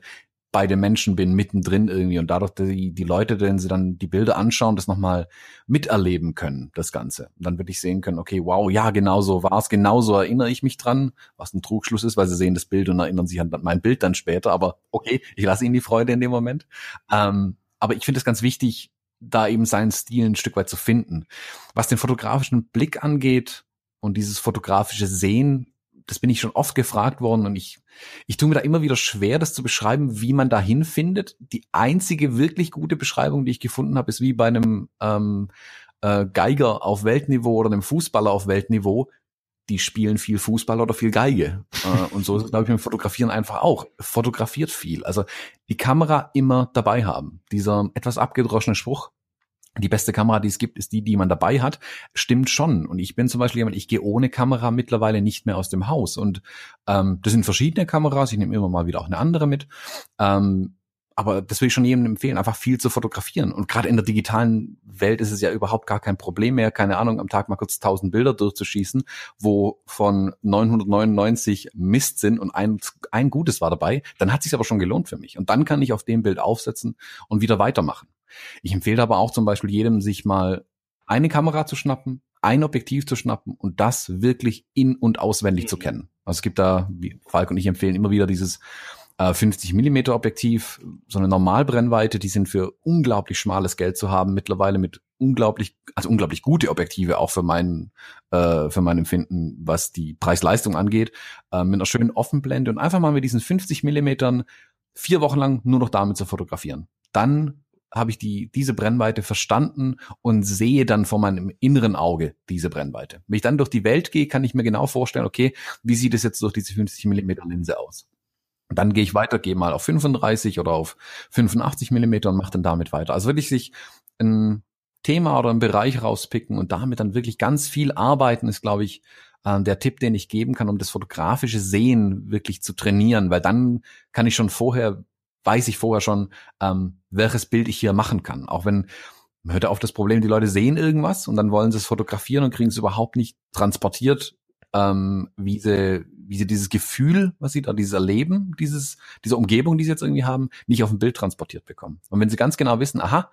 Speaker 1: bei den Menschen bin, mittendrin irgendwie und dadurch die, die Leute, wenn sie dann die Bilder anschauen, das nochmal miterleben können, das Ganze. Und dann würde ich sehen können, okay, wow, ja, genau so war es, genau so erinnere ich mich dran, was ein Trugschluss ist, weil sie sehen das Bild und erinnern sich an mein Bild dann später, aber okay, ich lasse ihnen die Freude in dem Moment. Ähm, aber ich finde es ganz wichtig, da eben seinen Stil ein Stück weit zu finden. Was den fotografischen Blick angeht und dieses fotografische Sehen, das bin ich schon oft gefragt worden und ich, ich tue mir da immer wieder schwer, das zu beschreiben, wie man dahin findet. Die einzige wirklich gute Beschreibung, die ich gefunden habe, ist wie bei einem ähm, äh, Geiger auf Weltniveau oder einem Fußballer auf Weltniveau. Die spielen viel Fußball oder viel Geige. äh, und so ist es, glaube ich, mit Fotografieren einfach auch. Fotografiert viel. Also die Kamera immer dabei haben. Dieser etwas abgedroschene Spruch, die beste Kamera, die es gibt, ist die, die man dabei hat, stimmt schon. Und ich bin zum Beispiel jemand, ich gehe ohne Kamera mittlerweile nicht mehr aus dem Haus. Und ähm, das sind verschiedene Kameras, ich nehme immer mal wieder auch eine andere mit. Ähm, aber das will ich schon jedem empfehlen, einfach viel zu fotografieren. Und gerade in der digitalen Welt ist es ja überhaupt gar kein Problem mehr, keine Ahnung, am Tag mal kurz 1000 Bilder durchzuschießen, wo von 999 Mist sind und ein, ein gutes war dabei. Dann hat sich aber schon gelohnt für mich. Und dann kann ich auf dem Bild aufsetzen und wieder weitermachen. Ich empfehle aber auch zum Beispiel jedem, sich mal eine Kamera zu schnappen, ein Objektiv zu schnappen und das wirklich in- und auswendig mhm. zu kennen. Also es gibt da, wie Falk und ich empfehlen immer wieder dieses äh, 50 Millimeter Objektiv, so eine Normalbrennweite, die sind für unglaublich schmales Geld zu haben, mittlerweile mit unglaublich, also unglaublich gute Objektive, auch für meinen, äh, für mein Empfinden, was die Preis-Leistung angeht, äh, mit einer schönen Offenblende und einfach mal mit diesen 50 Millimetern vier Wochen lang nur noch damit zu fotografieren. Dann habe ich die, diese Brennweite verstanden und sehe dann vor meinem inneren Auge diese Brennweite. Wenn ich dann durch die Welt gehe, kann ich mir genau vorstellen, okay, wie sieht es jetzt durch diese 50 Millimeter Linse aus? Dann gehe ich weiter, gehe mal auf 35 oder auf 85 Millimeter und mache dann damit weiter. Also wirklich sich ein Thema oder einen Bereich rauspicken und damit dann wirklich ganz viel arbeiten, ist, glaube ich, äh, der Tipp, den ich geben kann, um das fotografische Sehen wirklich zu trainieren, weil dann kann ich schon vorher weiß ich vorher schon, ähm, welches Bild ich hier machen kann. Auch wenn man hört auf das Problem, die Leute sehen irgendwas und dann wollen sie es fotografieren und kriegen es überhaupt nicht transportiert, ähm, wie sie, wie sie dieses Gefühl, was sie da, dieses Erleben, dieses, diese Umgebung, die sie jetzt irgendwie haben, nicht auf dem Bild transportiert bekommen. Und wenn sie ganz genau wissen, aha,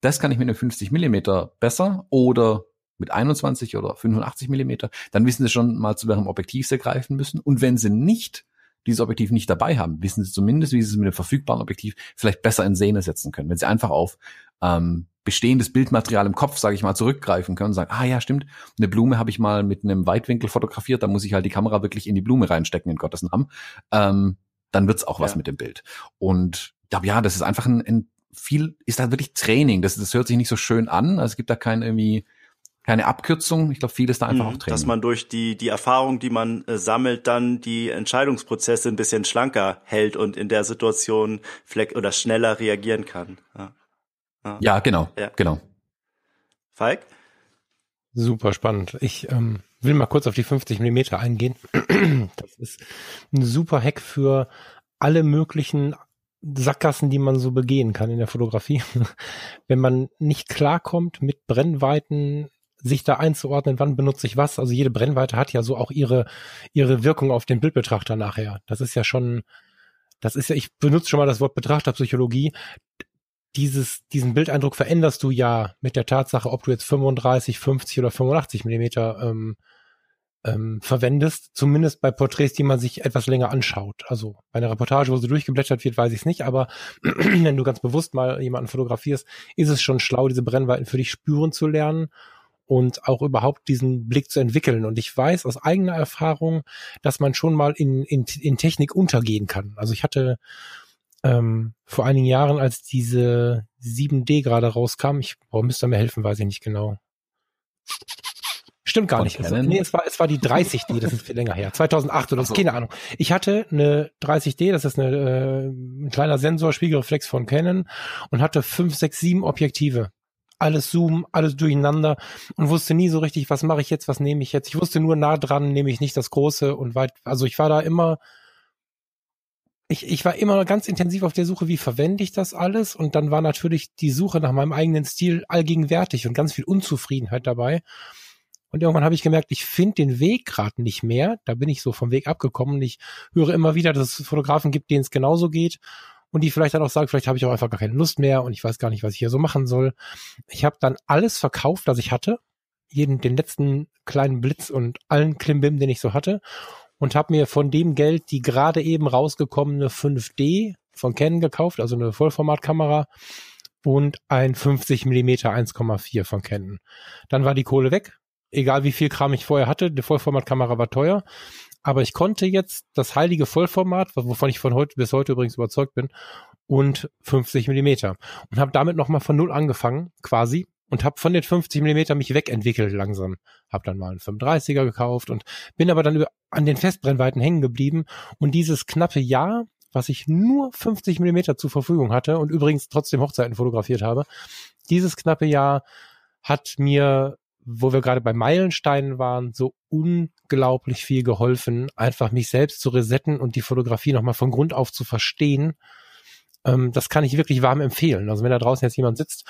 Speaker 1: das kann ich mit einem 50 Millimeter besser oder mit 21 oder 85 Millimeter, dann wissen sie schon mal, zu welchem Objektiv sie greifen müssen. Und wenn sie nicht dieses Objektiv nicht dabei haben, wissen Sie zumindest, wie Sie es mit dem verfügbaren Objektiv vielleicht besser in Szene setzen können. Wenn Sie einfach auf ähm, bestehendes Bildmaterial im Kopf, sage ich mal, zurückgreifen können und sagen, ah ja, stimmt, eine Blume habe ich mal mit einem Weitwinkel fotografiert, da muss ich halt die Kamera wirklich in die Blume reinstecken, in Gottes Namen. Ähm, dann wird's auch was ja. mit dem Bild. Und ja, das ist einfach ein, ein viel, ist da wirklich Training. Das, das hört sich nicht so schön an. Also es gibt da kein irgendwie keine Abkürzung. Ich glaube, viel ist da einfach mhm, auch Training.
Speaker 4: Dass man durch die, die Erfahrung, die man äh, sammelt, dann die Entscheidungsprozesse ein bisschen schlanker hält und in der Situation fleck oder schneller reagieren kann.
Speaker 1: Ja, ja. ja genau, ja. genau.
Speaker 4: Falk?
Speaker 2: Super spannend. Ich ähm, will mal kurz auf die 50 Millimeter eingehen. Das ist ein super Hack für alle möglichen Sackgassen, die man so begehen kann in der Fotografie. Wenn man nicht klarkommt mit Brennweiten, sich da einzuordnen, wann benutze ich was. Also jede Brennweite hat ja so auch ihre, ihre Wirkung auf den Bildbetrachter nachher. Das ist ja schon, das ist ja, ich benutze schon mal das Wort Betrachterpsychologie. Dieses, diesen Bildeindruck veränderst du ja mit der Tatsache, ob du jetzt 35, 50 oder 85 Millimeter ähm, ähm, verwendest, zumindest bei Porträts, die man sich etwas länger anschaut. Also bei einer Reportage, wo sie durchgeblättert wird, weiß ich es nicht, aber wenn du ganz bewusst mal jemanden fotografierst, ist es schon schlau, diese Brennweiten für dich spüren zu lernen und auch überhaupt diesen Blick zu entwickeln. Und ich weiß aus eigener Erfahrung, dass man schon mal in, in, in Technik untergehen kann. Also ich hatte ähm, vor einigen Jahren, als diese 7D gerade rauskam, ich boah, müsste mir helfen, weiß ich nicht genau. Stimmt gar nicht. Es, nee, es war, es war die 30D, das ist viel länger her. 2008 oder so, keine Ahnung. Ich hatte eine 30D, das ist eine, äh, ein kleiner Sensor, Spiegelreflex von Canon und hatte 5, 6, 7 Objektive. Alles Zoom, alles durcheinander und wusste nie so richtig, was mache ich jetzt, was nehme ich jetzt. Ich wusste nur nah dran, nehme ich nicht das große und weit, also ich war da immer, ich, ich war immer ganz intensiv auf der Suche, wie verwende ich das alles und dann war natürlich die Suche nach meinem eigenen Stil allgegenwärtig und ganz viel Unzufriedenheit dabei. Und irgendwann habe ich gemerkt, ich finde den Weg gerade nicht mehr. Da bin ich so vom Weg abgekommen. Ich höre immer wieder, dass es Fotografen gibt, denen es genauso geht. Und die vielleicht dann auch sagen, vielleicht habe ich auch einfach gar keine Lust mehr und ich weiß gar nicht, was ich hier so machen soll. Ich habe dann alles verkauft, was ich hatte. Jeden, den letzten kleinen Blitz und allen Klimbim, den ich so hatte. Und habe mir von dem Geld die gerade eben rausgekommene 5D von Canon gekauft, also eine Vollformatkamera und ein 50 Millimeter 1,4 von Canon. Dann war die Kohle weg egal wie viel Kram ich vorher hatte, die Vollformatkamera war teuer, aber ich konnte jetzt das heilige Vollformat, wovon ich von heute bis heute übrigens überzeugt bin, und 50 Millimeter und habe damit nochmal von null angefangen, quasi, und habe von den 50 Millimeter mich wegentwickelt langsam. Habe dann mal einen 35er gekauft und bin aber dann an den Festbrennweiten hängen geblieben und dieses knappe Jahr, was ich nur 50 Millimeter zur Verfügung hatte und übrigens trotzdem Hochzeiten fotografiert habe, dieses knappe Jahr hat mir wo wir gerade bei Meilensteinen waren, so unglaublich viel geholfen, einfach mich selbst zu resetten und die Fotografie nochmal von Grund auf zu verstehen. Ähm, das kann ich wirklich warm empfehlen. Also wenn da draußen jetzt jemand sitzt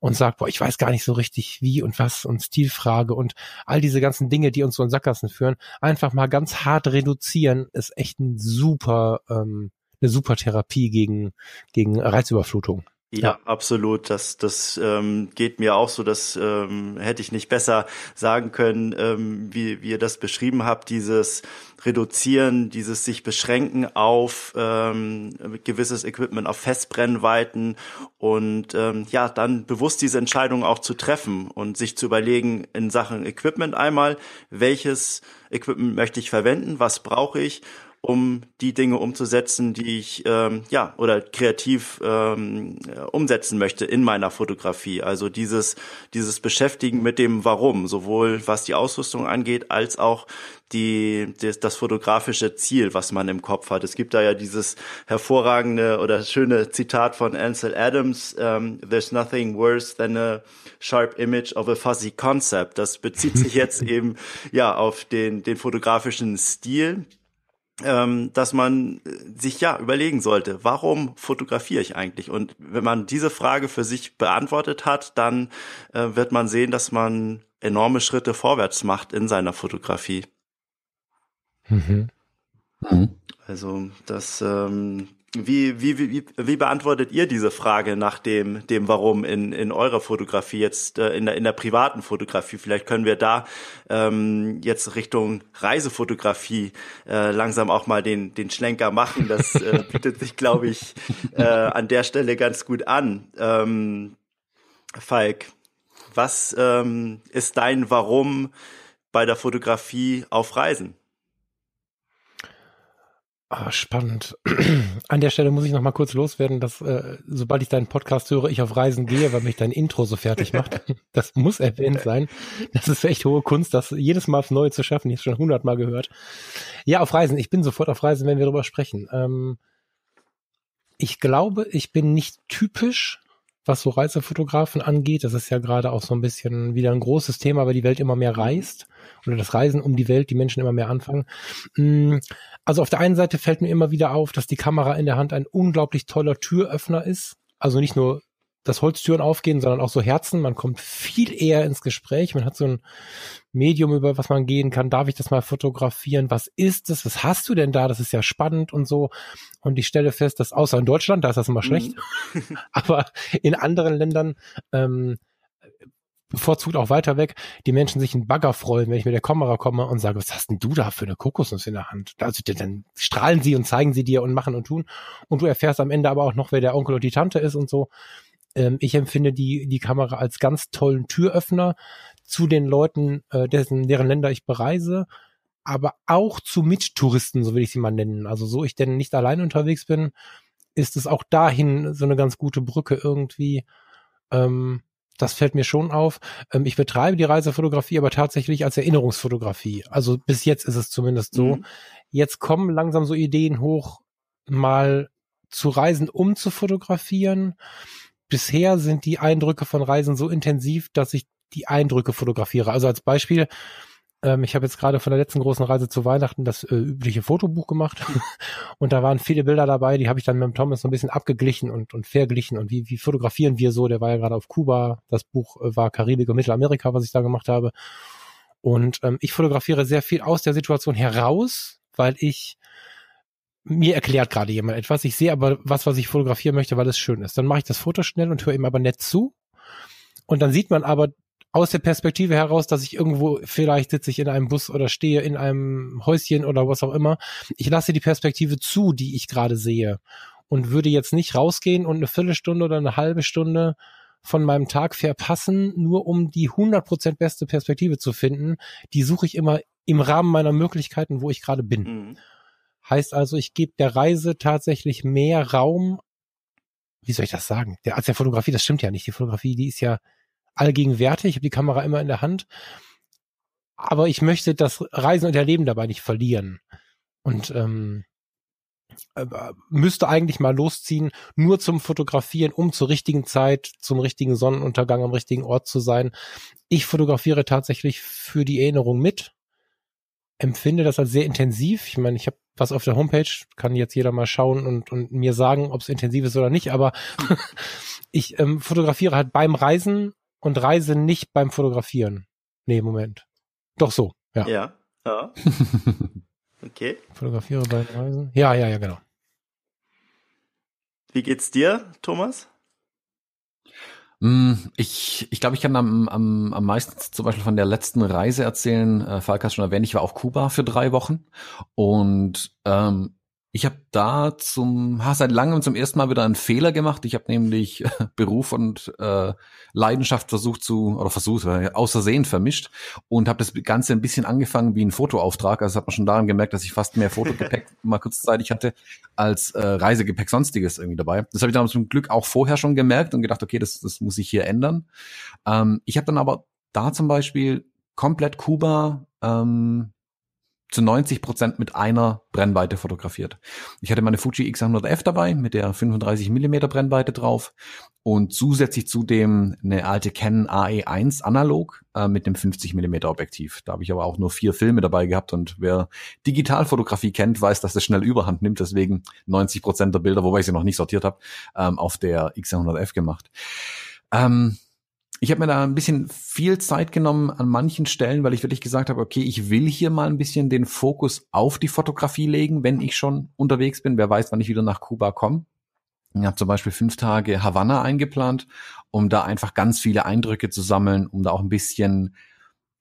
Speaker 2: und sagt, boah, ich weiß gar nicht so richtig wie und was und Stilfrage und all diese ganzen Dinge, die uns so in Sackgassen führen, einfach mal ganz hart reduzieren, ist echt ein super, ähm, eine super Therapie gegen, gegen Reizüberflutung.
Speaker 4: Ja, ja, absolut. Das, das ähm, geht mir auch so. Das ähm, hätte ich nicht besser sagen können, ähm, wie, wie ihr das beschrieben habt. Dieses Reduzieren, dieses sich beschränken auf ähm, gewisses Equipment, auf Festbrennweiten und ähm, ja, dann bewusst diese Entscheidung auch zu treffen und sich zu überlegen in Sachen Equipment einmal, welches Equipment möchte ich verwenden, was brauche ich um die Dinge umzusetzen, die ich ähm, ja oder kreativ ähm, umsetzen möchte in meiner Fotografie. Also dieses dieses Beschäftigen mit dem Warum, sowohl was die Ausrüstung angeht, als auch die das, das fotografische Ziel, was man im Kopf hat. Es gibt da ja dieses hervorragende oder schöne Zitat von Ansel Adams: ähm, "There's nothing worse than a sharp image of a fuzzy concept." Das bezieht sich jetzt eben ja auf den den fotografischen Stil ähm, dass man sich ja überlegen sollte, warum fotografiere ich eigentlich? Und wenn man diese Frage für sich beantwortet hat, dann äh, wird man sehen, dass man enorme Schritte vorwärts macht in seiner Fotografie. Mhm. Mhm. Also das ähm, wie, wie, wie, wie beantwortet ihr diese Frage nach dem, dem Warum in, in eurer Fotografie, jetzt äh, in, der, in der privaten Fotografie? Vielleicht können wir da ähm, jetzt Richtung Reisefotografie äh, langsam auch mal den, den Schlenker machen. Das äh, bietet sich, glaube ich, äh, an der Stelle ganz gut an. Ähm, Falk, was ähm, ist dein Warum bei der Fotografie auf Reisen?
Speaker 2: Ah, spannend. An der Stelle muss ich noch mal kurz loswerden, dass äh, sobald ich deinen Podcast höre, ich auf Reisen gehe, weil mich dein Intro so fertig macht. Das muss erwähnt sein. Das ist echt hohe Kunst, das jedes Mal aufs Neue zu schaffen. Ich habe schon hundertmal gehört. Ja, auf Reisen. Ich bin sofort auf Reisen, wenn wir darüber sprechen. Ähm, ich glaube, ich bin nicht typisch, was so Reisefotografen angeht. Das ist ja gerade auch so ein bisschen wieder ein großes Thema, weil die Welt immer mehr reist oder das Reisen um die Welt, die Menschen immer mehr anfangen. Mm, also auf der einen Seite fällt mir immer wieder auf, dass die Kamera in der Hand ein unglaublich toller Türöffner ist. Also nicht nur dass Holztüren aufgehen, sondern auch so Herzen. Man kommt viel eher ins Gespräch. Man hat so ein Medium, über was man gehen kann. Darf ich das mal fotografieren? Was ist es? Was hast du denn da? Das ist ja spannend und so. Und ich stelle fest, dass außer in Deutschland, da ist das immer schlecht, mhm. aber in anderen Ländern ähm, bevorzugt auch weiter weg, die Menschen sich in Bagger freuen, wenn ich mit der Kamera komme und sage, was hast denn du da für eine Kokosnuss in der Hand? Also dann strahlen sie und zeigen sie dir und machen und tun. Und du erfährst am Ende aber auch noch, wer der Onkel und die Tante ist und so. Ähm, ich empfinde die, die Kamera als ganz tollen Türöffner zu den Leuten, äh, dessen, deren Länder ich bereise, aber auch zu Mittouristen, so will ich sie mal nennen. Also so ich denn nicht allein unterwegs bin, ist es auch dahin so eine ganz gute Brücke irgendwie. Ähm, das fällt mir schon auf. Ähm, ich betreibe die Reisefotografie aber tatsächlich als Erinnerungsfotografie. Also bis jetzt ist es zumindest so. Mhm. Jetzt kommen langsam so Ideen hoch, mal zu reisen, um zu fotografieren. Bisher sind die Eindrücke von Reisen so intensiv, dass ich die Eindrücke fotografiere. Also als Beispiel, ähm, ich habe jetzt gerade von der letzten großen Reise zu Weihnachten das äh, übliche Fotobuch gemacht. Und da waren viele Bilder dabei, die habe ich dann mit dem Thomas so ein bisschen abgeglichen und, und verglichen. Und wie, wie fotografieren wir so, der war ja gerade auf Kuba, das Buch äh, war Karibik und Mittelamerika, was ich da gemacht habe. Und ähm, ich fotografiere sehr viel aus der Situation heraus, weil ich mir erklärt gerade jemand etwas, ich sehe aber was, was ich fotografieren möchte, weil es schön ist. Dann mache ich das Foto schnell und höre ihm aber nett zu. Und dann sieht man aber aus der Perspektive heraus, dass ich irgendwo, vielleicht sitze ich in einem Bus oder stehe in einem Häuschen oder was auch immer. Ich lasse die Perspektive zu, die ich gerade sehe und würde jetzt nicht rausgehen und eine Viertelstunde oder eine halbe Stunde von meinem Tag verpassen, nur um die 100% beste Perspektive zu finden. Die suche ich immer im Rahmen meiner Möglichkeiten, wo ich gerade bin. Mhm. Heißt also, ich gebe der Reise tatsächlich mehr Raum. Wie soll ich das sagen? Der, als der Fotografie, das stimmt ja nicht. Die Fotografie, die ist ja allgegenwärtig. Ich habe die Kamera immer in der Hand. Aber ich möchte das Reisen und Erleben dabei nicht verlieren. Und ähm, äh, müsste eigentlich mal losziehen, nur zum Fotografieren, um zur richtigen Zeit, zum richtigen Sonnenuntergang am richtigen Ort zu sein. Ich fotografiere tatsächlich für die Erinnerung mit, empfinde das als sehr intensiv. Ich meine, ich habe was auf der Homepage, kann jetzt jeder mal schauen und, und mir sagen, ob es intensiv ist oder nicht, aber ich ähm, fotografiere halt beim Reisen und reise nicht beim Fotografieren. Nee, Moment. Doch so, ja.
Speaker 4: Ja. ja. okay.
Speaker 2: Fotografiere beim Reisen. Ja, ja, ja, genau.
Speaker 4: Wie geht's dir, Thomas?
Speaker 1: Mm, ich, ich glaube, ich kann am, am, am meisten zum Beispiel von der letzten Reise erzählen. Äh, Falk hat schon erwähnt, ich war auf Kuba für drei Wochen und ähm, ich habe da zum ha, seit langem zum ersten Mal wieder einen Fehler gemacht. Ich habe nämlich Beruf und äh, Leidenschaft versucht zu oder versucht äh, außersehen vermischt und habe das Ganze ein bisschen angefangen wie ein Fotoauftrag. Also hat man schon daran gemerkt, dass ich fast mehr Fotogepäck mal kurzzeitig hatte als äh, Reisegepäck sonstiges irgendwie dabei. Das habe ich dann zum Glück auch vorher schon gemerkt und gedacht, okay, das, das muss ich hier ändern. Ähm, ich habe dann aber da zum Beispiel komplett Kuba ähm, zu 90 Prozent mit einer Brennweite fotografiert. Ich hatte meine Fuji X100F dabei mit der 35 Millimeter Brennweite drauf und zusätzlich zudem eine alte Canon AE1 analog äh, mit dem 50 Millimeter Objektiv. Da habe ich aber auch nur vier Filme dabei gehabt und wer Digitalfotografie kennt, weiß, dass das schnell Überhand nimmt. Deswegen 90 Prozent der Bilder, wobei ich sie noch nicht sortiert habe, ähm, auf der X100F gemacht. Ähm, ich habe mir da ein bisschen viel Zeit genommen an manchen Stellen, weil ich wirklich gesagt habe, okay, ich will hier mal ein bisschen den Fokus auf die Fotografie legen, wenn ich schon unterwegs bin. Wer weiß, wann ich wieder nach Kuba komme. Ich habe zum Beispiel fünf Tage Havanna eingeplant, um da einfach ganz viele Eindrücke zu sammeln, um da auch ein bisschen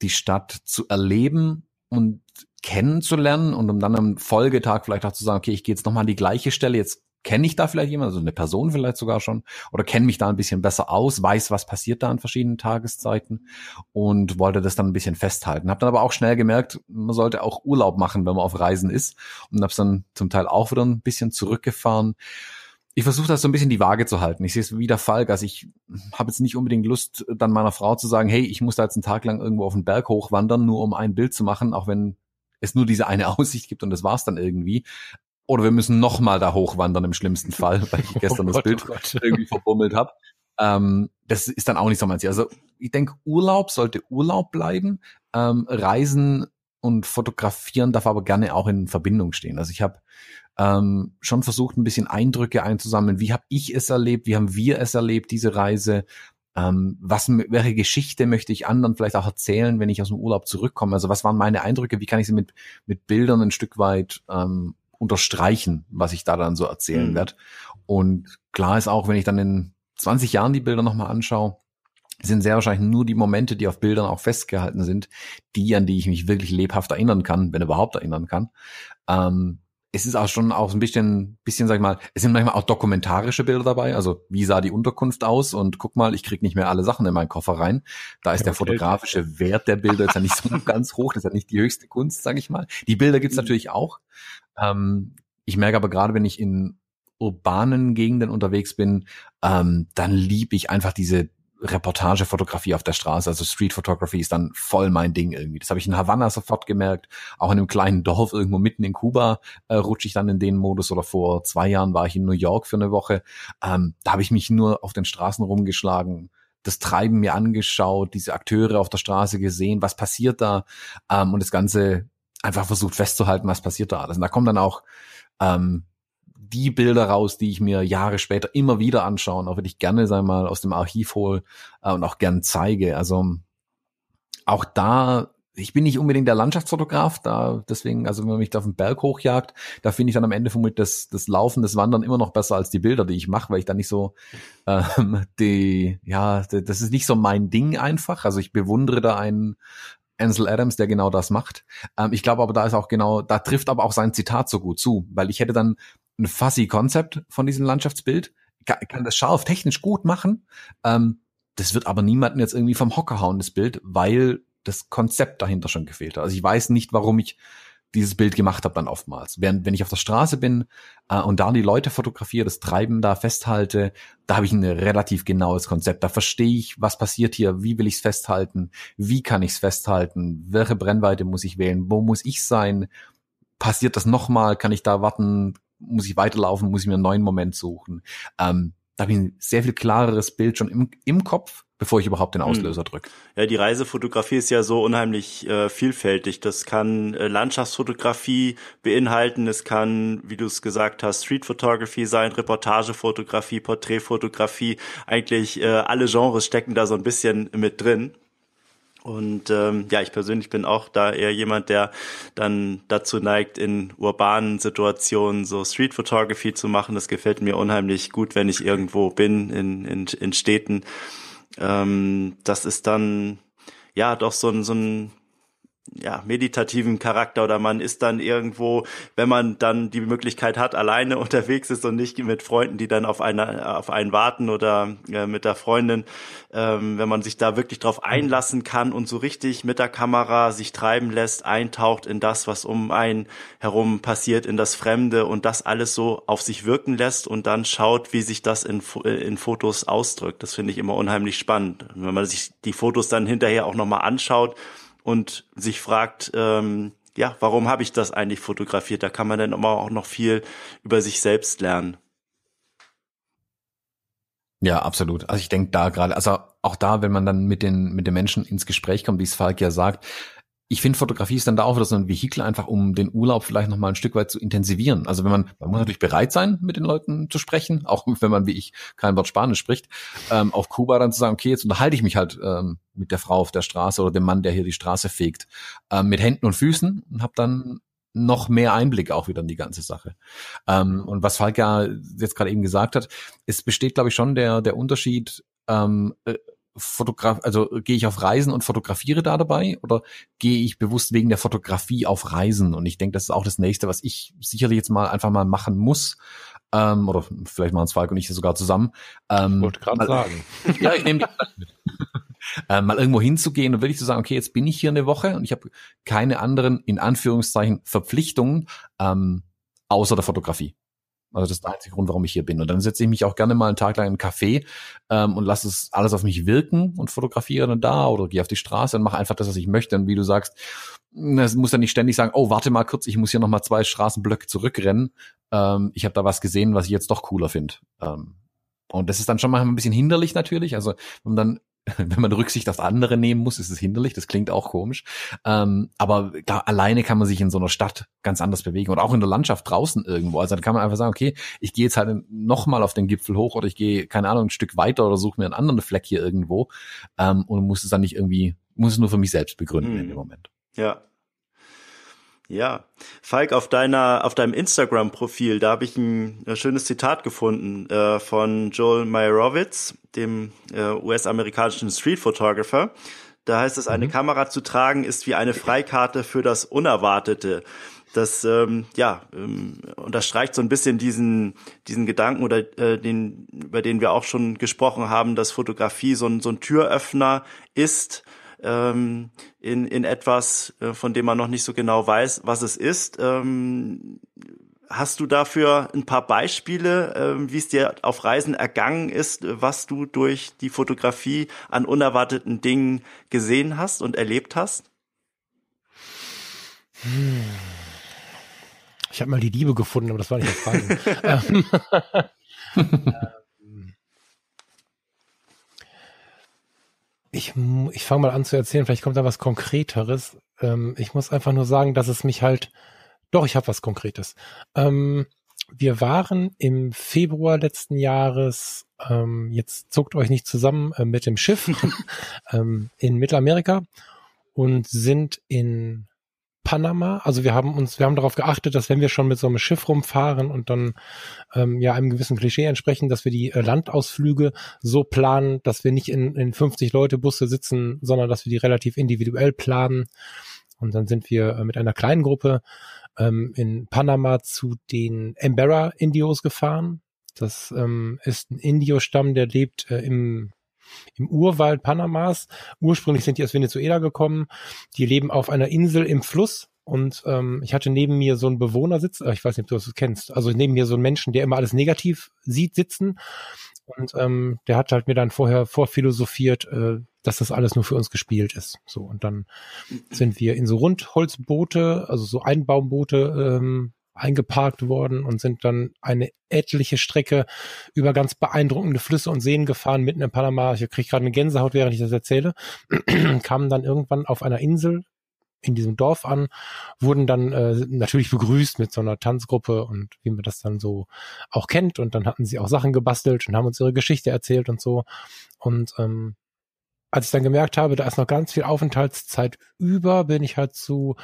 Speaker 1: die Stadt zu erleben und kennenzulernen und um dann am Folgetag vielleicht auch zu sagen, okay, ich gehe jetzt nochmal an die gleiche Stelle, jetzt kenne ich da vielleicht jemanden, also eine Person vielleicht sogar schon, oder kenne mich da ein bisschen besser aus, weiß, was passiert da an verschiedenen Tageszeiten und wollte das dann ein bisschen festhalten. Habe dann aber auch schnell gemerkt, man sollte auch Urlaub machen, wenn man auf Reisen ist und habe es dann zum Teil auch wieder ein bisschen zurückgefahren. Ich versuche das so ein bisschen die Waage zu halten. Ich sehe es wie der Falk. Also ich habe jetzt nicht unbedingt Lust, dann meiner Frau zu sagen, hey, ich muss da jetzt einen Tag lang irgendwo auf den Berg hochwandern, nur um ein Bild zu machen, auch wenn es nur diese eine Aussicht gibt und das war's dann irgendwie. Oder wir müssen noch mal da hochwandern im schlimmsten Fall, weil ich gestern oh Gott, das Bild oh irgendwie verbummelt habe. Ähm, das ist dann auch nicht so mein Ziel. Also ich denke, Urlaub sollte Urlaub bleiben. Ähm, Reisen und Fotografieren darf aber gerne auch in Verbindung stehen. Also ich habe ähm, schon versucht, ein bisschen Eindrücke einzusammeln. Wie habe ich es erlebt? Wie haben wir es erlebt, diese Reise? Ähm, was, welche Geschichte möchte ich anderen vielleicht auch erzählen, wenn ich aus dem Urlaub zurückkomme? Also was waren meine Eindrücke? Wie kann ich sie mit, mit Bildern ein Stück weit ähm, unterstreichen, was ich da dann so erzählen mhm. werde? Und klar ist auch, wenn ich dann in 20 Jahren die Bilder nochmal anschaue, sind sehr wahrscheinlich nur die Momente, die auf Bildern auch festgehalten sind, die, an die ich mich wirklich lebhaft erinnern kann, wenn überhaupt erinnern kann. Ähm, es ist auch schon auch ein bisschen, bisschen, sag ich mal, es sind manchmal auch dokumentarische Bilder dabei. Also wie sah die Unterkunft aus und guck mal, ich krieg nicht mehr alle Sachen in meinen Koffer rein. Da ist ja, der fotografische Wert der Bilder jetzt ja nicht so ganz hoch. Das ist ja nicht die höchste Kunst, sag ich mal. Die Bilder gibt's mhm. natürlich auch. Ähm, ich merke aber gerade, wenn ich in urbanen Gegenden unterwegs bin, ähm, dann liebe ich einfach diese Reportagefotografie auf der Straße, also Street Photography ist dann voll mein Ding irgendwie. Das habe ich in Havanna sofort gemerkt. Auch in einem kleinen Dorf irgendwo mitten in Kuba äh, rutsche ich dann in den Modus. Oder vor zwei Jahren war ich in New York für eine Woche. Ähm, da habe ich mich nur auf den Straßen rumgeschlagen, das Treiben mir angeschaut, diese Akteure auf der Straße gesehen, was passiert da ähm, und das Ganze einfach versucht festzuhalten, was passiert da alles. Und da kommen dann auch ähm, die Bilder raus, die ich mir Jahre später immer wieder anschaue, auch wenn ich gerne, sag mal, aus dem Archiv hole äh, und auch gern zeige. Also auch da, ich bin nicht unbedingt der Landschaftsfotograf, da deswegen, also wenn man mich da auf den Berg hochjagt, da finde ich dann am Ende vermutlich das, das Laufen, das Wandern immer noch besser als die Bilder, die ich mache, weil ich da nicht so ähm, die, ja, das ist nicht so mein Ding einfach. Also ich bewundere da einen Ansel Adams, der genau das macht. Ähm, ich glaube aber, da ist auch genau, da trifft aber auch sein Zitat so gut zu, weil ich hätte dann ein fuzzy Konzept von diesem Landschaftsbild, kann, kann das scharf technisch gut machen. Ähm, das wird aber niemanden jetzt irgendwie vom Hocker hauen, das Bild, weil das Konzept dahinter schon gefehlt hat. Also ich weiß nicht, warum ich dieses Bild gemacht habe dann oftmals. Während wenn ich auf der Straße bin äh, und da die Leute fotografiere, das Treiben da festhalte, da habe ich ein relativ genaues Konzept. Da verstehe ich, was passiert hier, wie will ich es festhalten, wie kann ich es festhalten, welche Brennweite muss ich wählen, wo muss ich sein, passiert das nochmal, kann ich da warten, muss ich weiterlaufen, muss ich mir einen neuen Moment suchen. Ähm, da habe ich ein sehr viel klareres Bild schon im, im Kopf, bevor ich überhaupt den hm. Auslöser drücke.
Speaker 4: Ja, die Reisefotografie ist ja so unheimlich äh, vielfältig. Das kann äh, Landschaftsfotografie beinhalten, es kann, wie du es gesagt hast, Street Photography sein, Reportagefotografie, Porträtfotografie. Eigentlich äh, alle Genres stecken da so ein bisschen mit drin. Und ähm, ja, ich persönlich bin auch da eher jemand, der dann dazu neigt, in urbanen Situationen so Street Photography zu machen. Das gefällt mir unheimlich gut, wenn ich irgendwo bin in, in, in Städten. Ähm, das ist dann ja doch so ein, so ein ja, meditativen Charakter oder man ist dann irgendwo, wenn man dann die Möglichkeit hat, alleine unterwegs ist und nicht mit Freunden, die dann auf, eine, auf einen warten oder äh, mit der Freundin, ähm, wenn man sich da wirklich drauf einlassen kann und so richtig mit der Kamera sich treiben lässt, eintaucht in das, was um einen herum passiert, in das Fremde und das alles so auf sich wirken lässt und dann schaut, wie sich das in, in Fotos ausdrückt. Das finde ich immer unheimlich spannend. Wenn man sich die Fotos dann hinterher auch nochmal anschaut, und sich fragt, ähm, ja, warum habe ich das eigentlich fotografiert? Da kann man dann immer auch noch viel über sich selbst lernen.
Speaker 1: Ja, absolut. Also ich denke da gerade, also auch da, wenn man dann mit den mit den Menschen ins Gespräch kommt, wie es Falk ja sagt, ich finde, Fotografie ist dann da auch wieder so ein Vehikel einfach, um den Urlaub vielleicht noch mal ein Stück weit zu intensivieren. Also wenn man, man muss natürlich bereit sein, mit den Leuten zu sprechen, auch wenn man wie ich kein Wort Spanisch spricht, ähm, auf Kuba dann zu sagen, okay, jetzt unterhalte ich mich halt ähm, mit der Frau auf der Straße oder dem Mann, der hier die Straße fegt, ähm, mit Händen und Füßen und habe dann noch mehr Einblick auch wieder in die ganze Sache. Ähm, und was Falk ja jetzt gerade eben gesagt hat, es besteht, glaube ich, schon der, der Unterschied, ähm, äh, Fotograf, also gehe ich auf Reisen und fotografiere da dabei oder gehe ich bewusst wegen der Fotografie auf Reisen? Und ich denke, das ist auch das nächste, was ich sicherlich jetzt mal einfach mal machen muss. Ähm, oder vielleicht machen es Falk und ich sogar zusammen.
Speaker 2: Ähm, ich wollte gerade sagen.
Speaker 1: Ja, ich nehme mit. ähm, mal irgendwo hinzugehen und wirklich zu sagen, okay, jetzt bin ich hier eine Woche und ich habe keine anderen, in Anführungszeichen, Verpflichtungen ähm, außer der Fotografie. Also das ist der einzige Grund, warum ich hier bin. Und dann setze ich mich auch gerne mal einen Tag lang in einen Café ähm, und lasse es alles auf mich wirken und fotografiere dann da oder gehe auf die Straße und mache einfach das, was ich möchte. Und wie du sagst, es muss dann nicht ständig sagen, oh, warte mal kurz, ich muss hier nochmal zwei Straßenblöcke zurückrennen. Ähm, ich habe da was gesehen, was ich jetzt doch cooler finde. Ähm, und das ist dann schon mal ein bisschen hinderlich natürlich. Also wenn man dann wenn man Rücksicht auf andere nehmen muss, ist es hinderlich. Das klingt auch komisch. Ähm, aber da, alleine kann man sich in so einer Stadt ganz anders bewegen und auch in der Landschaft draußen irgendwo. Also da kann man einfach sagen, okay, ich gehe jetzt halt nochmal auf den Gipfel hoch oder ich gehe, keine Ahnung, ein Stück weiter oder suche mir einen anderen Fleck hier irgendwo ähm, und muss es dann nicht irgendwie, muss es nur für mich selbst begründen mhm. in dem Moment.
Speaker 4: Ja, ja, Falk, auf deiner, auf deinem Instagram-Profil, da habe ich ein, ein, schönes Zitat gefunden äh, von Joel Meyerowitz, dem äh, US-amerikanischen Street-Photographer. Da heißt es, eine mhm. Kamera zu tragen ist wie eine Freikarte für das Unerwartete. Das ähm, ja ähm, unterstreicht so ein bisschen diesen diesen Gedanken oder äh, den über den wir auch schon gesprochen haben, dass Fotografie so ein so ein Türöffner ist ähm, in, in etwas, äh, von dem man noch nicht so genau weiß, was es ist. Ähm, hast du dafür ein paar Beispiele, ähm, wie es dir auf Reisen ergangen ist, was du durch die Fotografie an unerwarteten Dingen gesehen hast und erlebt hast?
Speaker 2: Hm. Ich habe mal die Liebe gefunden, aber das war nicht das Frage. Ich, ich fange mal an zu erzählen, vielleicht kommt da was Konkreteres. Ähm, ich muss einfach nur sagen, dass es mich halt, doch, ich habe was Konkretes. Ähm, wir waren im Februar letzten Jahres, ähm, jetzt zuckt euch nicht zusammen, äh, mit dem Schiff ähm, in Mittelamerika und sind in Panama. Also wir haben uns, wir haben darauf geachtet, dass wenn wir schon mit so einem Schiff rumfahren und dann ähm, ja einem gewissen Klischee entsprechen, dass wir die äh, Landausflüge so planen, dass wir nicht in, in 50 Leute Busse sitzen, sondern dass wir die relativ individuell planen. Und dann sind wir äh, mit einer kleinen Gruppe ähm, in Panama zu den Embera Indios gefahren. Das ähm, ist ein Indio-Stamm, der lebt äh, im im Urwald Panamas. Ursprünglich sind die aus Venezuela gekommen. Die leben auf einer Insel im Fluss. Und ähm, ich hatte neben mir so einen Bewohner sitzen, äh, ich weiß nicht, ob du das kennst, also neben mir so einen Menschen, der immer alles negativ sieht, sitzen. Und ähm, der hat halt mir dann vorher vorphilosophiert, äh, dass das alles nur für uns gespielt ist. So, und dann sind wir in so Rundholzboote, also so Einbaumboote ähm, eingeparkt worden und sind dann eine etliche Strecke über ganz beeindruckende Flüsse und Seen gefahren, mitten in Panama. Ich kriege gerade eine Gänsehaut, während ich das erzähle. Kamen dann irgendwann auf einer Insel in diesem Dorf an, wurden dann äh, natürlich begrüßt mit so einer Tanzgruppe und wie man das dann so auch kennt. Und dann hatten sie auch Sachen gebastelt und haben uns ihre Geschichte erzählt und so. Und ähm, als ich dann gemerkt habe, da ist noch ganz viel Aufenthaltszeit über, bin ich halt zu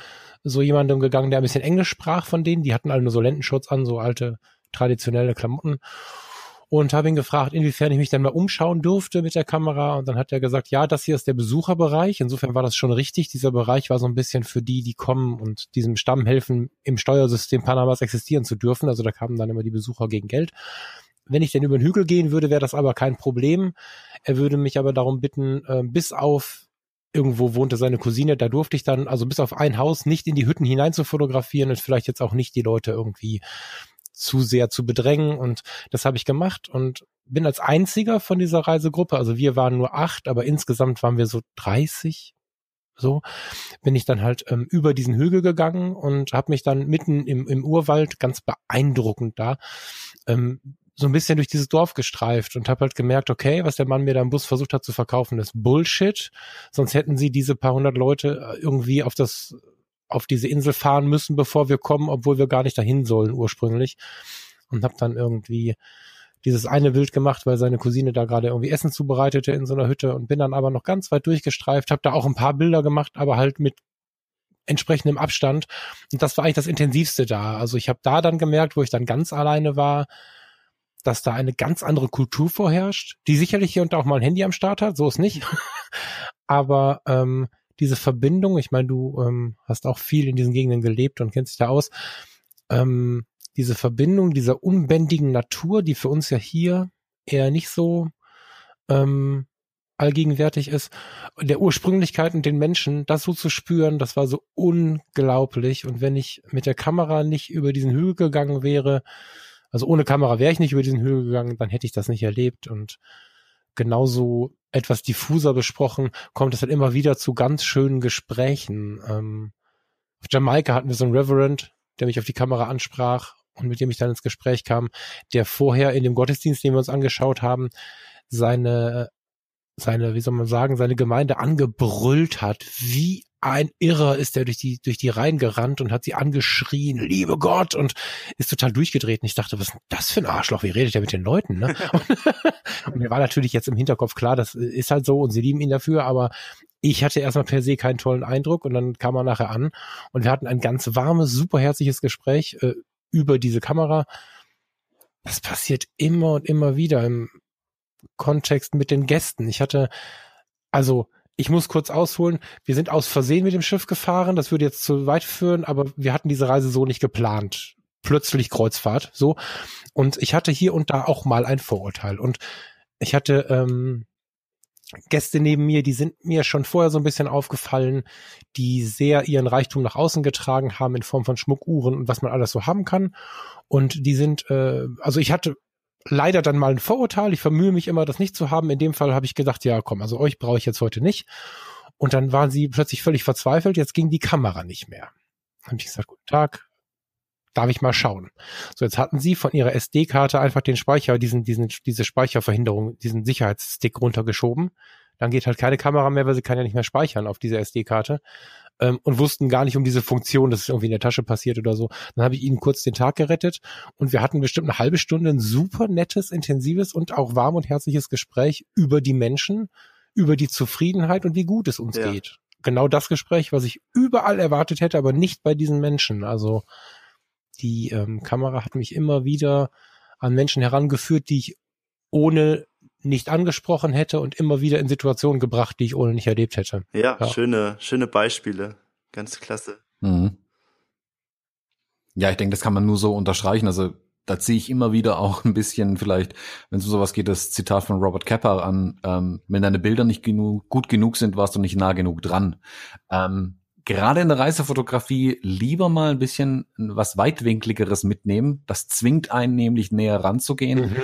Speaker 2: so jemandem gegangen, der ein bisschen Englisch sprach von denen. Die hatten alle nur so Lendenschutz an, so alte traditionelle Klamotten. Und habe ihn gefragt, inwiefern ich mich dann mal umschauen durfte mit der Kamera. Und dann hat er gesagt, ja, das hier ist der Besucherbereich. Insofern war das schon richtig. Dieser Bereich war so ein bisschen für die, die kommen und diesem Stamm helfen, im Steuersystem Panamas existieren zu dürfen. Also da kamen dann immer die Besucher gegen Geld. Wenn ich denn über den Hügel gehen würde, wäre das aber kein Problem. Er würde mich aber darum bitten, äh, bis auf irgendwo wohnte seine Cousine, da durfte ich dann, also bis auf ein Haus, nicht in die Hütten hinein zu fotografieren und vielleicht jetzt auch nicht die Leute irgendwie zu sehr zu bedrängen. Und das habe ich gemacht und bin als einziger von dieser Reisegruppe, also wir waren nur acht, aber insgesamt waren wir so 30, so bin ich dann halt ähm, über diesen Hügel gegangen und habe mich dann mitten im, im Urwald ganz beeindruckend da ähm, so ein bisschen durch dieses Dorf gestreift und habe halt gemerkt, okay, was der Mann mir da im Bus versucht hat zu verkaufen, ist Bullshit. Sonst hätten sie diese paar hundert Leute äh, irgendwie auf das auf diese Insel fahren müssen, bevor wir kommen, obwohl wir gar nicht dahin sollen ursprünglich. Und habe dann irgendwie dieses eine Bild gemacht, weil seine Cousine da gerade irgendwie Essen zubereitete in so einer Hütte und bin dann aber noch ganz weit durchgestreift, habe da auch ein paar Bilder gemacht, aber halt mit entsprechendem Abstand. Und das war eigentlich das Intensivste da. Also ich habe da dann gemerkt, wo ich dann ganz alleine war, dass da eine ganz andere Kultur vorherrscht, die sicherlich hier und da auch mal ein Handy am Start hat, so ist nicht. Aber ähm, diese Verbindung, ich meine, du ähm, hast auch viel in diesen Gegenden gelebt und kennst dich da aus, ähm, diese Verbindung dieser unbändigen Natur, die für uns ja hier eher nicht so ähm, allgegenwärtig ist, der Ursprünglichkeit und den Menschen, das so zu spüren, das war so unglaublich. Und wenn ich mit der Kamera nicht über diesen Hügel gegangen wäre, also ohne Kamera wäre ich nicht über diesen Hügel gegangen, dann hätte ich das nicht erlebt und genauso etwas diffuser besprochen, kommt es halt immer wieder zu ganz schönen Gesprächen. Ähm, auf Jamaika hatten wir so einen Reverend, der mich auf die Kamera ansprach und mit dem ich dann ins Gespräch kam, der vorher in dem Gottesdienst, den wir uns angeschaut haben, seine seine, wie soll man sagen, seine Gemeinde angebrüllt hat, wie ein Irrer ist der durch die, durch die Reihen gerannt und hat sie angeschrien, liebe Gott, und ist total durchgedreht. Und ich dachte, was ist denn das für ein Arschloch? Wie redet der mit den Leuten? Ne? und mir war natürlich jetzt im Hinterkopf klar, das ist halt so und sie lieben ihn dafür, aber ich hatte erstmal per se keinen tollen Eindruck und dann kam er nachher an und wir hatten ein ganz warmes, super herzliches Gespräch äh, über diese Kamera. Das passiert immer und immer wieder im Kontext mit den Gästen. Ich hatte, also ich muss kurz ausholen. Wir sind aus Versehen mit dem Schiff gefahren. Das würde jetzt zu weit führen, aber wir hatten diese Reise so nicht geplant. Plötzlich Kreuzfahrt, so. Und ich hatte hier und da auch mal ein Vorurteil. Und ich hatte ähm, Gäste neben mir, die sind mir schon vorher so ein bisschen aufgefallen, die sehr ihren Reichtum nach außen getragen haben in Form von Schmuckuhren und was man alles so haben kann. Und die sind, äh, also ich hatte leider dann mal ein Vorurteil. Ich vermühe mich immer, das nicht zu haben. In dem Fall habe ich gedacht, ja, komm, also euch brauche ich jetzt heute nicht. Und dann waren sie plötzlich völlig verzweifelt. Jetzt ging die Kamera nicht mehr. Dann habe ich gesagt, guten Tag, darf ich mal schauen. So, jetzt hatten sie von ihrer SD-Karte einfach den Speicher, diesen, diesen, diese Speicherverhinderung, diesen Sicherheitsstick runtergeschoben. Dann geht halt keine Kamera mehr, weil sie kann ja nicht mehr speichern auf dieser SD-Karte ähm, und wussten gar nicht um diese Funktion, dass es irgendwie in der Tasche passiert oder so. Dann habe ich ihnen kurz den Tag gerettet und wir hatten bestimmt eine halbe Stunde ein super nettes, intensives und auch warm und herzliches Gespräch über die Menschen, über die Zufriedenheit und wie gut es uns ja. geht. Genau das Gespräch, was ich überall erwartet hätte, aber nicht bei diesen Menschen. Also die ähm, Kamera hat mich immer wieder an Menschen herangeführt, die ich ohne nicht angesprochen hätte und immer wieder in Situationen gebracht, die ich ohne nicht erlebt hätte.
Speaker 4: Ja, ja. schöne, schöne Beispiele. Ganz klasse. Mhm.
Speaker 1: Ja, ich denke, das kann man nur so unterstreichen. Also da ziehe ich immer wieder auch ein bisschen vielleicht, wenn es um sowas geht, das Zitat von Robert Kepper an, ähm, wenn deine Bilder nicht genug, gut genug sind, warst du nicht nah genug dran. Ähm, gerade in der Reisefotografie lieber mal ein bisschen was weitwinkligeres mitnehmen. Das zwingt einen nämlich näher ranzugehen. Mhm.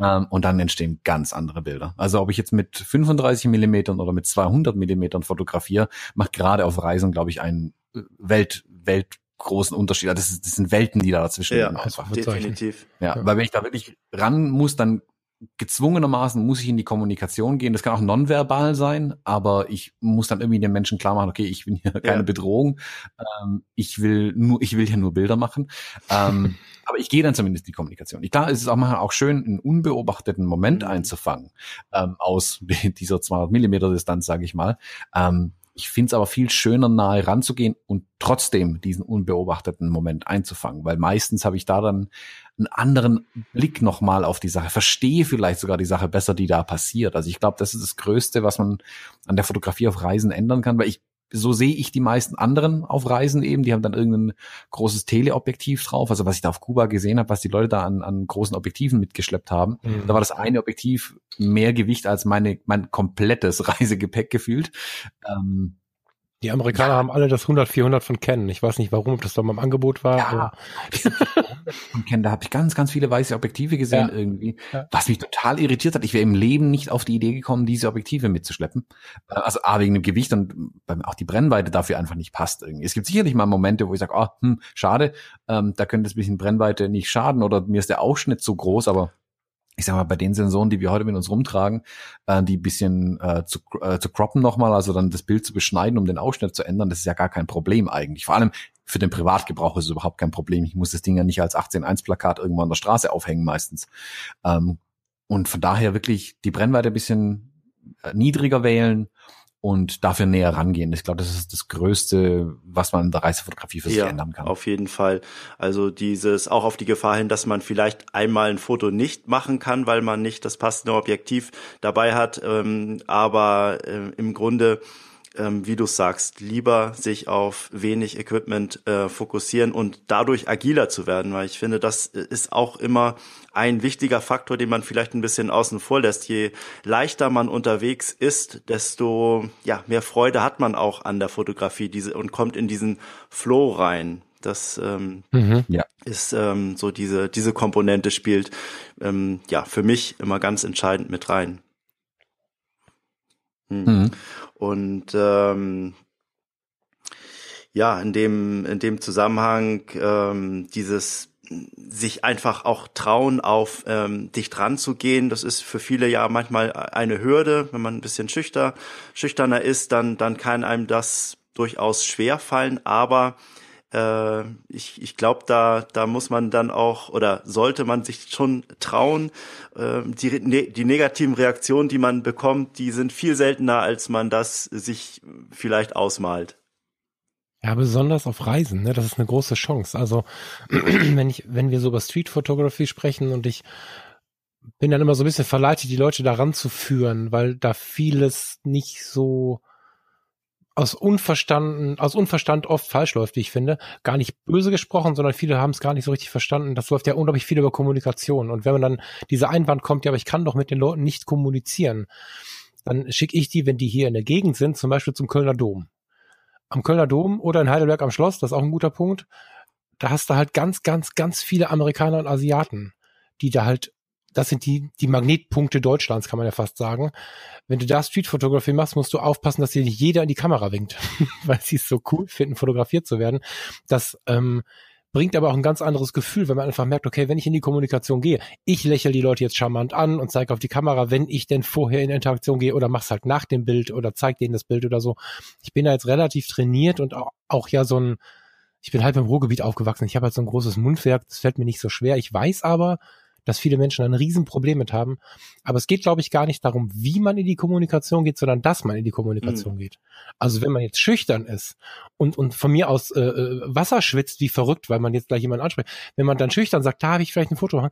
Speaker 1: Ähm, und dann entstehen ganz andere Bilder. Also ob ich jetzt mit 35 Millimetern oder mit 200 Millimetern fotografiere, macht gerade auf Reisen, glaube ich, einen äh, Welt, weltgroßen Unterschied. Also das, ist, das sind Welten, die da dazwischen
Speaker 4: ja, einfach. Definitiv.
Speaker 1: Ja, ja, weil wenn ich da wirklich ran muss, dann gezwungenermaßen muss ich in die Kommunikation gehen. Das kann auch nonverbal sein, aber ich muss dann irgendwie den Menschen klar machen, okay, ich bin hier keine ja. Bedrohung. Ähm, ich will nur, ich will hier nur Bilder machen. Ähm, aber ich gehe dann zumindest die Kommunikation. Klar ist es auch mal auch schön, einen unbeobachteten Moment mhm. einzufangen ähm, aus dieser 200 Millimeter Distanz, sage ich mal. Ähm, ich finde es aber viel schöner, nahe ranzugehen und trotzdem diesen unbeobachteten Moment einzufangen, weil meistens habe ich da dann einen anderen Blick nochmal auf die Sache, verstehe vielleicht sogar die Sache besser, die da passiert. Also ich glaube, das ist das Größte, was man an der Fotografie auf Reisen ändern kann, weil ich so sehe ich die meisten anderen auf Reisen eben. Die haben dann irgendein großes Teleobjektiv drauf. Also was ich da auf Kuba gesehen habe, was die Leute da an, an großen Objektiven mitgeschleppt haben. Mhm. Da war das eine Objektiv mehr Gewicht als meine, mein komplettes Reisegepäck gefühlt. Ähm,
Speaker 2: die Amerikaner ja. haben alle das 100, 400 von Canon. Ich weiß nicht, warum, ob das da mal im Angebot war. Ja,
Speaker 1: von Canon, da habe ich ganz, ganz viele weiße Objektive gesehen ja. irgendwie, ja. was mich total irritiert hat. Ich wäre im Leben nicht auf die Idee gekommen, diese Objektive mitzuschleppen. Äh, also A, wegen dem Gewicht und auch die Brennweite dafür einfach nicht passt irgendwie. Es gibt sicherlich mal Momente, wo ich sage, oh, hm, schade, ähm, da könnte es ein bisschen Brennweite nicht schaden oder mir ist der Ausschnitt zu groß, aber ich sag mal, bei den Sensoren, die wir heute mit uns rumtragen, äh, die bisschen äh, zu, äh, zu croppen nochmal, also dann das Bild zu beschneiden, um den Ausschnitt zu ändern, das ist ja gar kein Problem eigentlich. Vor allem für den Privatgebrauch ist es überhaupt kein Problem. Ich muss das Ding ja nicht als 18.1 Plakat irgendwo an der Straße aufhängen meistens. Ähm, und von daher wirklich die Brennweite ein bisschen äh, niedriger wählen und dafür näher rangehen. Ich glaube, das ist das Größte, was man in der Reisefotografie für sich ändern kann.
Speaker 4: Auf jeden Fall. Also dieses auch auf die Gefahr hin, dass man vielleicht einmal ein Foto nicht machen kann, weil man nicht das passende Objektiv dabei hat. Ähm, aber äh, im Grunde ähm, wie du sagst, lieber sich auf wenig Equipment äh, fokussieren und dadurch agiler zu werden, weil ich finde, das ist auch immer ein wichtiger Faktor, den man vielleicht ein bisschen außen vor lässt. Je leichter man unterwegs ist, desto ja, mehr Freude hat man auch an der Fotografie diese, und kommt in diesen Flow rein. Das ähm, mhm, ja. ist ähm, so diese diese Komponente spielt ähm, ja für mich immer ganz entscheidend mit rein. Hm. Mhm. Und ähm, ja, in dem, in dem Zusammenhang ähm, dieses sich einfach auch trauen, auf ähm, dicht ranzugehen. Das ist für viele ja manchmal eine Hürde. Wenn man ein bisschen schüchter, schüchterner ist, dann, dann kann einem das durchaus schwer fallen. Aber äh, ich, ich glaube, da, da muss man dann auch oder sollte man sich schon trauen. Äh, die, ne, die negativen Reaktionen, die man bekommt, die sind viel seltener, als man das sich vielleicht ausmalt.
Speaker 2: Ja, besonders auf Reisen, ne? Das ist eine große Chance. Also, wenn ich, wenn wir so über Street Photography sprechen und ich bin dann immer so ein bisschen verleitet, die Leute daran zu führen, weil da vieles nicht so aus Unverstanden, aus Unverstand oft falsch läuft, wie ich finde. Gar nicht böse gesprochen, sondern viele haben es gar nicht so richtig verstanden. Das läuft ja unglaublich viel über Kommunikation. Und wenn man dann diese Einwand kommt, ja, aber ich kann doch mit den Leuten nicht kommunizieren, dann schicke ich die, wenn die hier in der Gegend sind, zum Beispiel zum Kölner Dom am Kölner Dom oder in Heidelberg am Schloss, das ist auch ein guter Punkt. Da hast du halt ganz, ganz, ganz viele Amerikaner und Asiaten, die da halt, das sind die, die Magnetpunkte Deutschlands, kann man ja fast sagen. Wenn du da Streetfotografie machst, musst du aufpassen, dass dir nicht jeder in die Kamera winkt, weil sie es so cool finden, fotografiert zu werden. Das ähm, bringt aber auch ein ganz anderes Gefühl, wenn man einfach merkt, okay, wenn ich in die Kommunikation gehe, ich lächle die Leute jetzt charmant an und zeige auf die Kamera, wenn ich denn vorher in Interaktion gehe oder mach's halt nach dem Bild oder zeig denen das Bild oder so. Ich bin da jetzt relativ trainiert und auch, auch ja so ein, ich bin halb im Ruhrgebiet aufgewachsen. Ich habe halt so ein großes Mundwerk, das fällt mir nicht so schwer. Ich weiß aber, dass viele Menschen ein Riesenproblem mit haben. Aber es geht, glaube ich, gar nicht darum, wie man in die Kommunikation geht, sondern dass man in die Kommunikation mhm. geht. Also wenn man jetzt schüchtern ist und, und von mir aus äh, äh, Wasser schwitzt wie verrückt, weil man jetzt gleich jemanden anspricht, wenn man dann schüchtern sagt, da habe ich vielleicht ein Foto machen,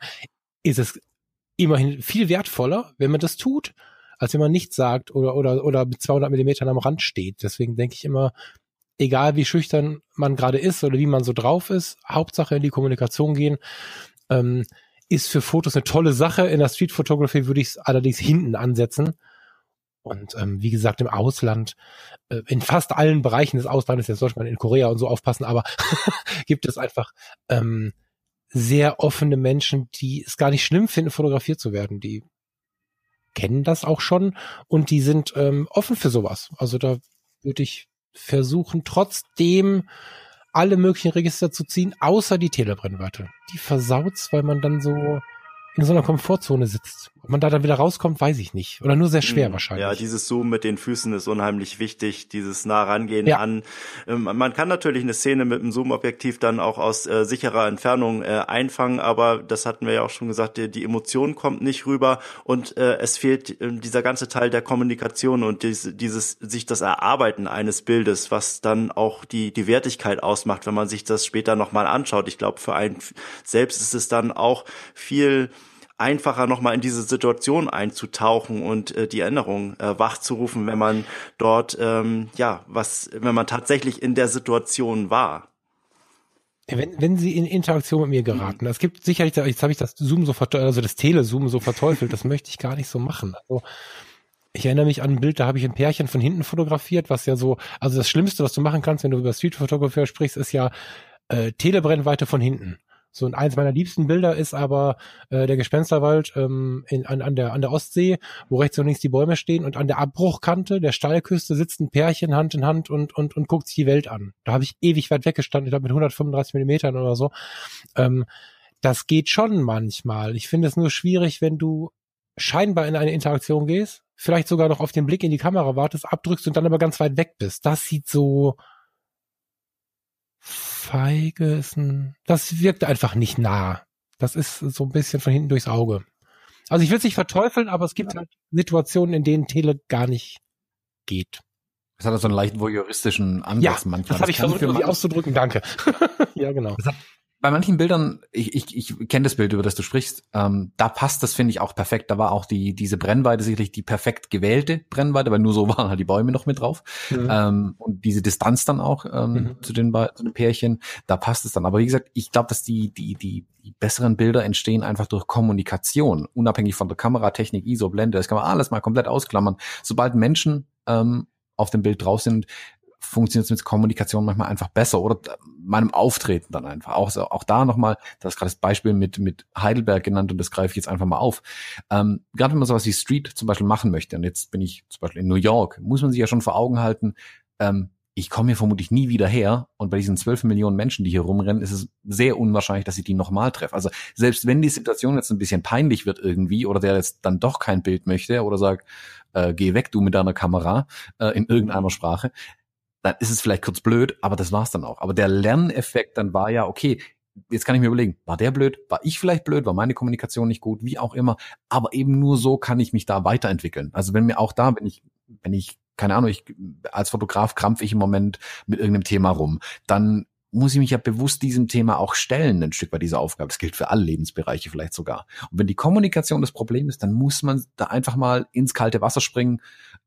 Speaker 2: ist es immerhin viel wertvoller, wenn man das tut, als wenn man nichts sagt oder, oder, oder mit 200 Millimetern am Rand steht. Deswegen denke ich immer, egal wie schüchtern man gerade ist oder wie man so drauf ist, Hauptsache in die Kommunikation gehen. Ähm, ist für Fotos eine tolle Sache. In der Street Photography würde ich es allerdings hinten ansetzen. Und ähm, wie gesagt, im Ausland, äh, in fast allen Bereichen des Auslandes, jetzt sollte man in Korea und so aufpassen, aber gibt es einfach ähm, sehr offene Menschen, die es gar nicht schlimm finden, fotografiert zu werden. Die kennen das auch schon und die sind ähm, offen für sowas. Also da würde ich versuchen, trotzdem alle möglichen Register zu ziehen, außer die Telebrennweite. Die versaut's, weil man dann so in so einer Komfortzone sitzt. Ob man da dann wieder rauskommt, weiß ich nicht. Oder nur sehr schwer mhm. wahrscheinlich.
Speaker 4: Ja, dieses Zoom mit den Füßen ist unheimlich wichtig, dieses nah rangehen ja. an. Ähm, man kann natürlich eine Szene mit einem Zoom-Objektiv dann auch aus äh, sicherer Entfernung äh, einfangen, aber das hatten wir ja auch schon gesagt, die, die Emotion kommt nicht rüber und äh, es fehlt äh, dieser ganze Teil der Kommunikation und dieses, dieses sich das Erarbeiten eines Bildes, was dann auch die, die Wertigkeit ausmacht, wenn man sich das später nochmal anschaut. Ich glaube, für einen selbst ist es dann auch viel einfacher nochmal in diese Situation einzutauchen und äh, die Erinnerung äh, wachzurufen, wenn man dort, ähm, ja, was, wenn man tatsächlich in der Situation war.
Speaker 2: Wenn, wenn Sie in Interaktion mit mir geraten, es gibt sicherlich, jetzt habe ich das Zoom so verteufelt, also das Telezoom so verteufelt, das möchte ich gar nicht so machen. Also, ich erinnere mich an ein Bild, da habe ich ein Pärchen von hinten fotografiert, was ja so, also das Schlimmste, was du machen kannst, wenn du über Street Photography sprichst, ist ja äh, Telebrennweite von hinten. So und eins meiner liebsten Bilder ist aber äh, der Gespensterwald ähm, in, an, an, der, an der Ostsee, wo rechts und links die Bäume stehen und an der Abbruchkante der Steilküste sitzt ein Pärchen Hand in Hand und, und, und guckt sich die Welt an. Da habe ich ewig weit weggestanden, ich glaube mit 135 Millimetern oder so. Ähm, das geht schon manchmal. Ich finde es nur schwierig, wenn du scheinbar in eine Interaktion gehst, vielleicht sogar noch auf den Blick in die Kamera wartest, abdrückst und dann aber ganz weit weg bist. Das sieht so, feige ist ein, das wirkt einfach nicht nah. Das ist so ein bisschen von hinten durchs Auge. Also ich will es nicht verteufeln, aber es gibt ja. halt Situationen, in denen Tele gar nicht geht.
Speaker 1: Es hat also einen leicht voyeuristischen Ansatz
Speaker 2: ja, manchmal. Das habe ich versucht, irgendwie auszudrücken. Danke. ja, genau. Das
Speaker 1: hat bei manchen Bildern, ich, ich, ich kenne das Bild, über das du sprichst, ähm, da passt das, finde ich, auch perfekt. Da war auch die diese Brennweite sicherlich die perfekt gewählte Brennweite, weil nur so waren halt die Bäume noch mit drauf. Mhm. Ähm, und diese Distanz dann auch ähm, mhm. zu, den, zu den Pärchen, da passt es dann. Aber wie gesagt, ich glaube, dass die, die, die, die besseren Bilder entstehen einfach durch Kommunikation, unabhängig von der Kameratechnik, ISO, Blende, das kann man alles mal komplett ausklammern. Sobald Menschen ähm, auf dem Bild drauf sind, funktioniert es mit Kommunikation manchmal einfach besser oder meinem Auftreten dann einfach. Auch, auch da nochmal, das ist gerade das Beispiel mit, mit Heidelberg genannt und das greife ich jetzt einfach mal auf. Ähm, gerade wenn man sowas wie Street zum Beispiel machen möchte und jetzt bin ich zum Beispiel in New York, muss man sich ja schon vor Augen halten, ähm, ich komme hier vermutlich nie wieder her. Und bei diesen zwölf Millionen Menschen, die hier rumrennen, ist es sehr unwahrscheinlich, dass ich die nochmal treffe. Also selbst wenn die Situation jetzt ein bisschen peinlich wird irgendwie oder der jetzt dann doch kein Bild möchte oder sagt, äh, geh weg, du mit deiner Kamera äh, in irgendeiner Sprache, dann ist es vielleicht kurz blöd, aber das war's dann auch. Aber der Lerneffekt dann war ja, okay, jetzt kann ich mir überlegen, war der blöd, war ich vielleicht blöd, war meine Kommunikation nicht gut, wie auch immer. Aber eben nur so kann ich mich da weiterentwickeln. Also wenn mir auch da, wenn ich, wenn ich keine Ahnung, ich, als Fotograf krampfe ich im Moment mit irgendeinem Thema rum, dann muss ich mich ja bewusst diesem Thema auch stellen, ein Stück bei dieser Aufgabe. Das gilt für alle Lebensbereiche vielleicht sogar. Und wenn die Kommunikation das Problem ist, dann muss man da einfach mal ins kalte Wasser springen,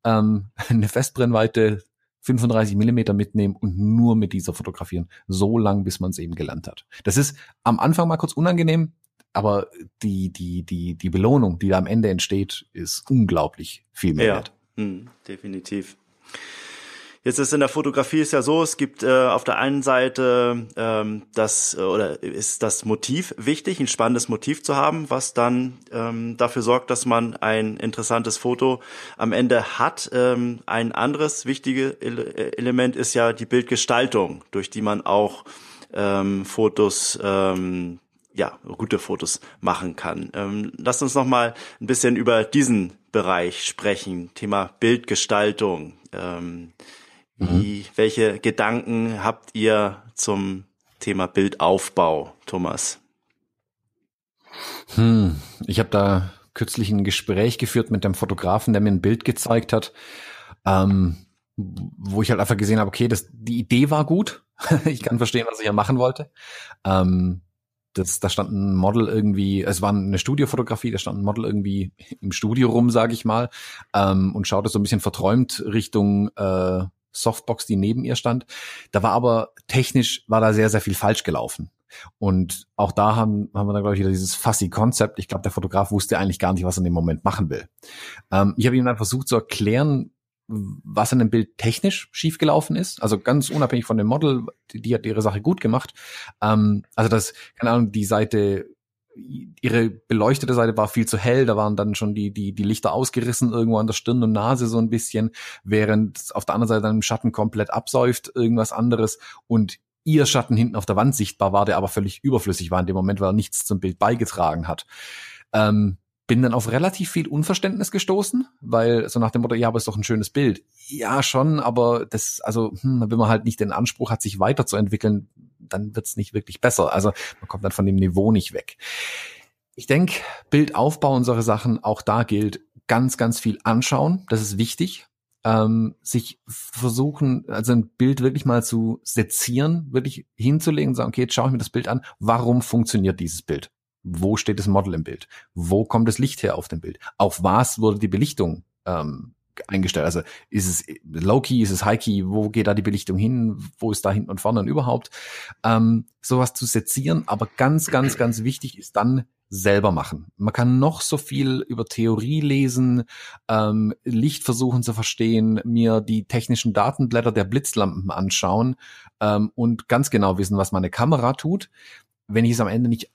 Speaker 1: ähm, eine Festbrennweite 35 Millimeter mitnehmen und nur mit dieser fotografieren. So lang, bis man es eben gelernt hat. Das ist am Anfang mal kurz unangenehm, aber die, die, die, die Belohnung, die da am Ende entsteht, ist unglaublich viel mehr
Speaker 4: ja.
Speaker 1: wert.
Speaker 4: Hm, definitiv. Jetzt ist in der Fotografie ist ja so, es gibt äh, auf der einen Seite ähm, das äh, oder ist das Motiv wichtig, ein spannendes Motiv zu haben, was dann ähm, dafür sorgt, dass man ein interessantes Foto am Ende hat. Ähm, ein anderes wichtiges Ele Element ist ja die Bildgestaltung, durch die man auch ähm, Fotos ähm, ja, gute Fotos machen kann. Ähm, lasst uns noch mal ein bisschen über diesen Bereich sprechen, Thema Bildgestaltung. Ähm, wie, mhm. welche Gedanken habt ihr zum Thema Bildaufbau, Thomas?
Speaker 1: Hm, ich habe da kürzlich ein Gespräch geführt mit dem Fotografen, der mir ein Bild gezeigt hat, ähm, wo ich halt einfach gesehen habe, okay, das, die Idee war gut. ich kann verstehen, was ich ja machen wollte. Ähm, das, da stand ein Model irgendwie, es war eine Studiofotografie, da stand ein Model irgendwie im Studio rum, sage ich mal, ähm, und schaute so ein bisschen verträumt Richtung äh, Softbox, die neben ihr stand. Da war aber technisch war da sehr, sehr viel falsch gelaufen. Und auch da haben, haben wir dann, glaube ich, wieder dieses fussy Konzept. Ich glaube, der Fotograf wusste eigentlich gar nicht, was er in dem Moment machen will. Ähm, ich habe ihm dann versucht zu erklären, was an dem Bild technisch schiefgelaufen ist. Also ganz unabhängig von dem Model, die, die hat ihre Sache gut gemacht. Ähm, also das, keine Ahnung, die Seite ihre beleuchtete Seite war viel zu hell, da waren dann schon die, die, die Lichter ausgerissen irgendwo an der Stirn und Nase so ein bisschen, während auf der anderen Seite dann im Schatten komplett absäuft, irgendwas anderes und ihr Schatten hinten auf der Wand sichtbar war, der aber völlig überflüssig war in dem Moment, weil er nichts zum Bild beigetragen hat. Ähm, bin dann auf relativ viel Unverständnis gestoßen, weil so nach dem Motto, ja, aber ist doch ein schönes Bild. Ja, schon, aber das, also, hm, wenn man halt nicht den Anspruch hat, sich weiterzuentwickeln, dann wird's nicht wirklich besser. Also man kommt dann von dem Niveau nicht weg. Ich denke, Bildaufbau und solche Sachen, auch da gilt ganz, ganz viel anschauen. Das ist wichtig. Ähm, sich versuchen, also ein Bild wirklich mal zu sezieren, wirklich hinzulegen und sagen, okay, jetzt schaue ich mir das Bild an. Warum funktioniert dieses Bild? Wo steht das Model im Bild? Wo kommt das Licht her auf dem Bild? Auf was wurde die Belichtung ähm, eingestellt? Also ist es Low-Key, ist es High-Key, wo geht da die Belichtung hin, wo ist da hinten und vorne und überhaupt? Ähm, sowas zu sezieren, aber ganz, ganz, ganz wichtig ist dann selber machen. Man kann noch so viel über Theorie lesen, ähm, Licht versuchen zu verstehen, mir die technischen Datenblätter der Blitzlampen anschauen ähm, und ganz genau wissen, was meine Kamera tut. Wenn ich es am Ende nicht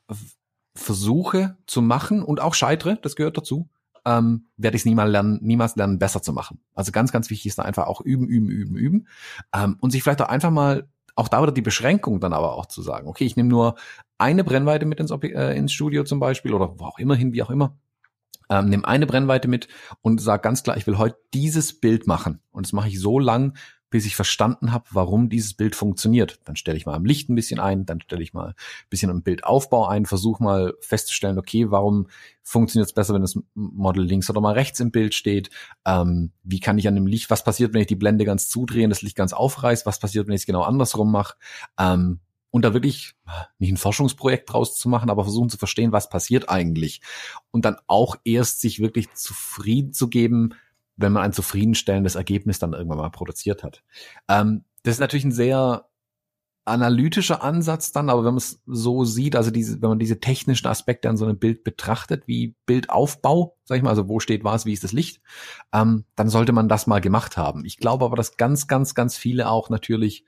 Speaker 1: versuche zu machen und auch scheitere, das gehört dazu, ähm, werde ich es niemals lernen, niemals lernen, besser zu machen. Also ganz, ganz wichtig ist da einfach auch üben, üben, üben, üben. Ähm, und sich vielleicht auch einfach mal, auch da wieder die Beschränkung dann aber auch zu sagen, okay, ich nehme nur eine Brennweite mit ins, äh, ins Studio zum Beispiel oder wo auch immer hin, wie auch immer. Ähm, nehme eine Brennweite mit und sage ganz klar, ich will heute dieses Bild machen. Und das mache ich so lang, bis ich verstanden habe, warum dieses Bild funktioniert. Dann stelle ich mal am Licht ein bisschen ein, dann stelle ich mal ein bisschen im Bildaufbau ein, versuche mal festzustellen, okay, warum funktioniert es besser, wenn das Model links oder mal rechts im Bild steht? Ähm, wie kann ich an dem Licht, was passiert, wenn ich die Blende ganz zudrehe und das Licht ganz aufreiß? Was passiert, wenn ich es genau andersrum mache? Ähm, und da wirklich nicht ein Forschungsprojekt draus zu machen, aber versuchen zu verstehen, was passiert eigentlich. Und dann auch erst sich wirklich zufrieden zu geben, wenn man ein zufriedenstellendes Ergebnis dann irgendwann mal produziert hat. Ähm, das ist natürlich ein sehr analytischer Ansatz dann, aber wenn man es so sieht, also diese, wenn man diese technischen Aspekte an so einem Bild betrachtet, wie Bildaufbau, sag ich mal, also wo steht was, wie ist das Licht, ähm, dann sollte man das mal gemacht haben. Ich glaube aber, dass ganz, ganz, ganz viele auch natürlich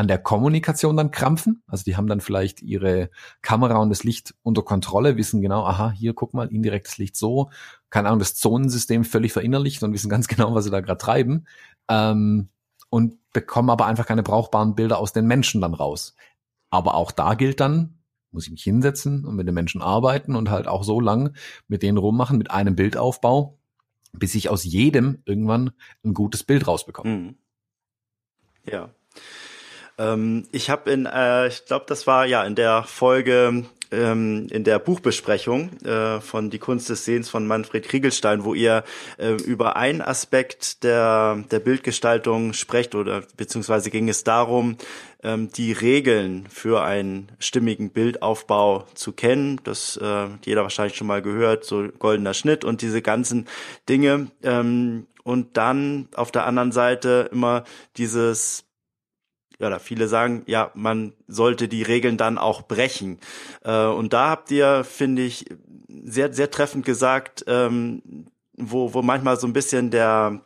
Speaker 1: an der Kommunikation dann krampfen. Also die haben dann vielleicht ihre Kamera und das Licht unter Kontrolle, wissen genau, aha, hier guck mal, indirektes Licht so, keine Ahnung, das Zonensystem völlig verinnerlicht und wissen ganz genau, was sie da gerade treiben. Ähm, und bekomme aber einfach keine brauchbaren Bilder aus den Menschen dann raus. Aber auch da gilt dann, muss ich mich hinsetzen und mit den Menschen arbeiten und halt auch so lang mit denen rummachen, mit einem Bildaufbau, bis ich aus jedem irgendwann ein gutes Bild rausbekomme. Mhm.
Speaker 4: Ja. Ähm, ich habe in, äh, ich glaube, das war ja in der Folge ähm, in der Buchbesprechung äh, von Die Kunst des Sehens von Manfred Kriegelstein, wo ihr äh, über einen Aspekt der, der Bildgestaltung sprecht oder beziehungsweise ging es darum, ähm, die Regeln für einen stimmigen Bildaufbau zu kennen. Das äh, jeder wahrscheinlich schon mal gehört, so goldener Schnitt und diese ganzen Dinge. Ähm, und dann auf der anderen Seite immer dieses oder viele sagen, ja, man sollte die Regeln dann auch brechen. Äh, und da habt ihr, finde ich, sehr, sehr treffend gesagt, ähm, wo, wo manchmal so ein bisschen der,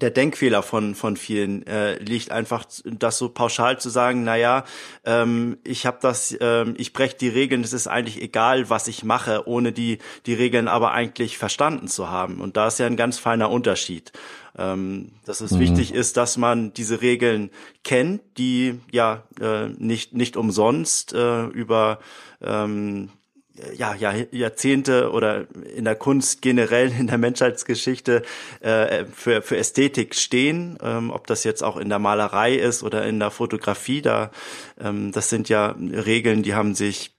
Speaker 4: der Denkfehler von von vielen äh, liegt einfach, das so pauschal zu sagen, na ja, ähm, ich habe das, ähm, ich breche die Regeln, es ist eigentlich egal, was ich mache, ohne die die Regeln aber eigentlich verstanden zu haben. Und da ist ja ein ganz feiner Unterschied, ähm, dass es mhm. wichtig ist, dass man diese Regeln kennt, die ja äh, nicht nicht umsonst äh, über ähm, ja, ja, Jahrzehnte oder in der Kunst generell in der Menschheitsgeschichte äh, für, für Ästhetik stehen, ähm, ob das jetzt auch in der Malerei ist oder in der Fotografie, da ähm, das sind ja Regeln, die haben sich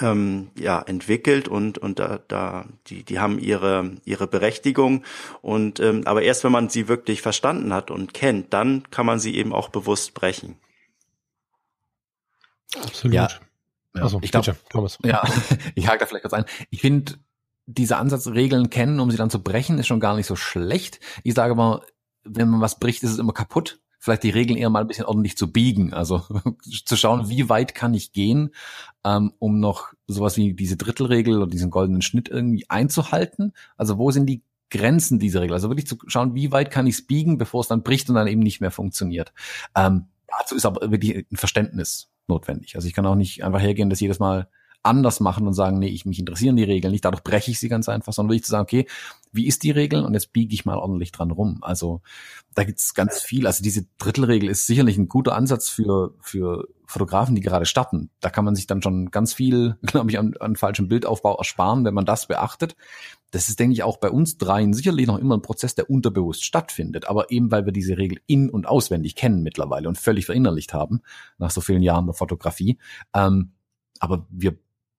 Speaker 4: ähm, ja entwickelt und und da, da die die haben ihre ihre Berechtigung und ähm, aber erst wenn man sie wirklich verstanden hat und kennt, dann kann man sie eben auch bewusst brechen.
Speaker 1: Absolut. Ja, ja. Also, ich glaube, Thomas. Ja, ich hake da vielleicht kurz ein. Ich finde, diese Ansatzregeln kennen, um sie dann zu brechen, ist schon gar nicht so schlecht. Ich sage mal, wenn man was bricht, ist es immer kaputt. Vielleicht die Regeln eher mal ein bisschen ordentlich zu biegen. Also zu schauen, wie weit kann ich gehen, ähm, um noch sowas wie diese Drittelregel oder diesen goldenen Schnitt irgendwie einzuhalten. Also wo sind die Grenzen dieser Regel? Also wirklich zu schauen, wie weit kann ich es biegen, bevor es dann bricht und dann eben nicht mehr funktioniert. Ähm, dazu ist aber wirklich ein Verständnis notwendig. Also ich kann auch nicht einfach hergehen, das jedes Mal anders machen und sagen, nee, ich mich interessieren die Regeln nicht, dadurch breche ich sie ganz einfach, sondern wirklich zu sagen, okay, wie ist die Regel und jetzt biege ich mal ordentlich dran rum. Also da gibt's ganz viel. Also diese Drittelregel ist sicherlich ein guter Ansatz für, für Fotografen, die gerade starten. Da kann man sich dann schon ganz viel, glaube ich, an, an falschem Bildaufbau ersparen, wenn man das beachtet. Das ist, denke ich, auch bei uns dreien sicherlich noch immer ein Prozess, der unterbewusst stattfindet. Aber eben, weil wir diese Regel in- und auswendig kennen mittlerweile und völlig verinnerlicht haben, nach so vielen Jahren der Fotografie. Ähm, aber wir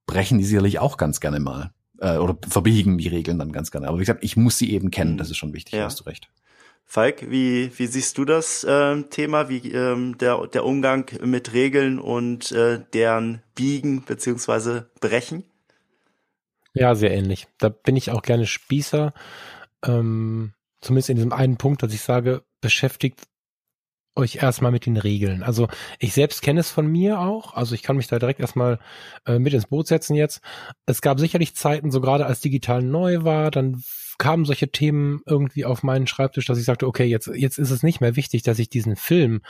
Speaker 1: brechen die sicherlich auch ganz gerne mal. Äh, oder verbiegen die Regeln dann ganz gerne. Aber wie gesagt, ich muss sie eben kennen, das ist schon wichtig, ja. hast du recht.
Speaker 4: Falk, wie, wie siehst du das äh, Thema, wie ähm, der, der Umgang mit Regeln und äh, deren Biegen beziehungsweise Brechen?
Speaker 2: Ja, sehr ähnlich. Da bin ich auch gerne Spießer. Ähm, zumindest in diesem einen Punkt, dass ich sage, beschäftigt euch erstmal mit den Regeln. Also ich selbst kenne es von mir auch. Also ich kann mich da direkt erstmal äh, mit ins Boot setzen jetzt. Es gab sicherlich Zeiten, so gerade als digital neu war, dann kamen solche Themen irgendwie auf meinen Schreibtisch, dass ich sagte, okay, jetzt, jetzt ist es nicht mehr wichtig, dass ich diesen Film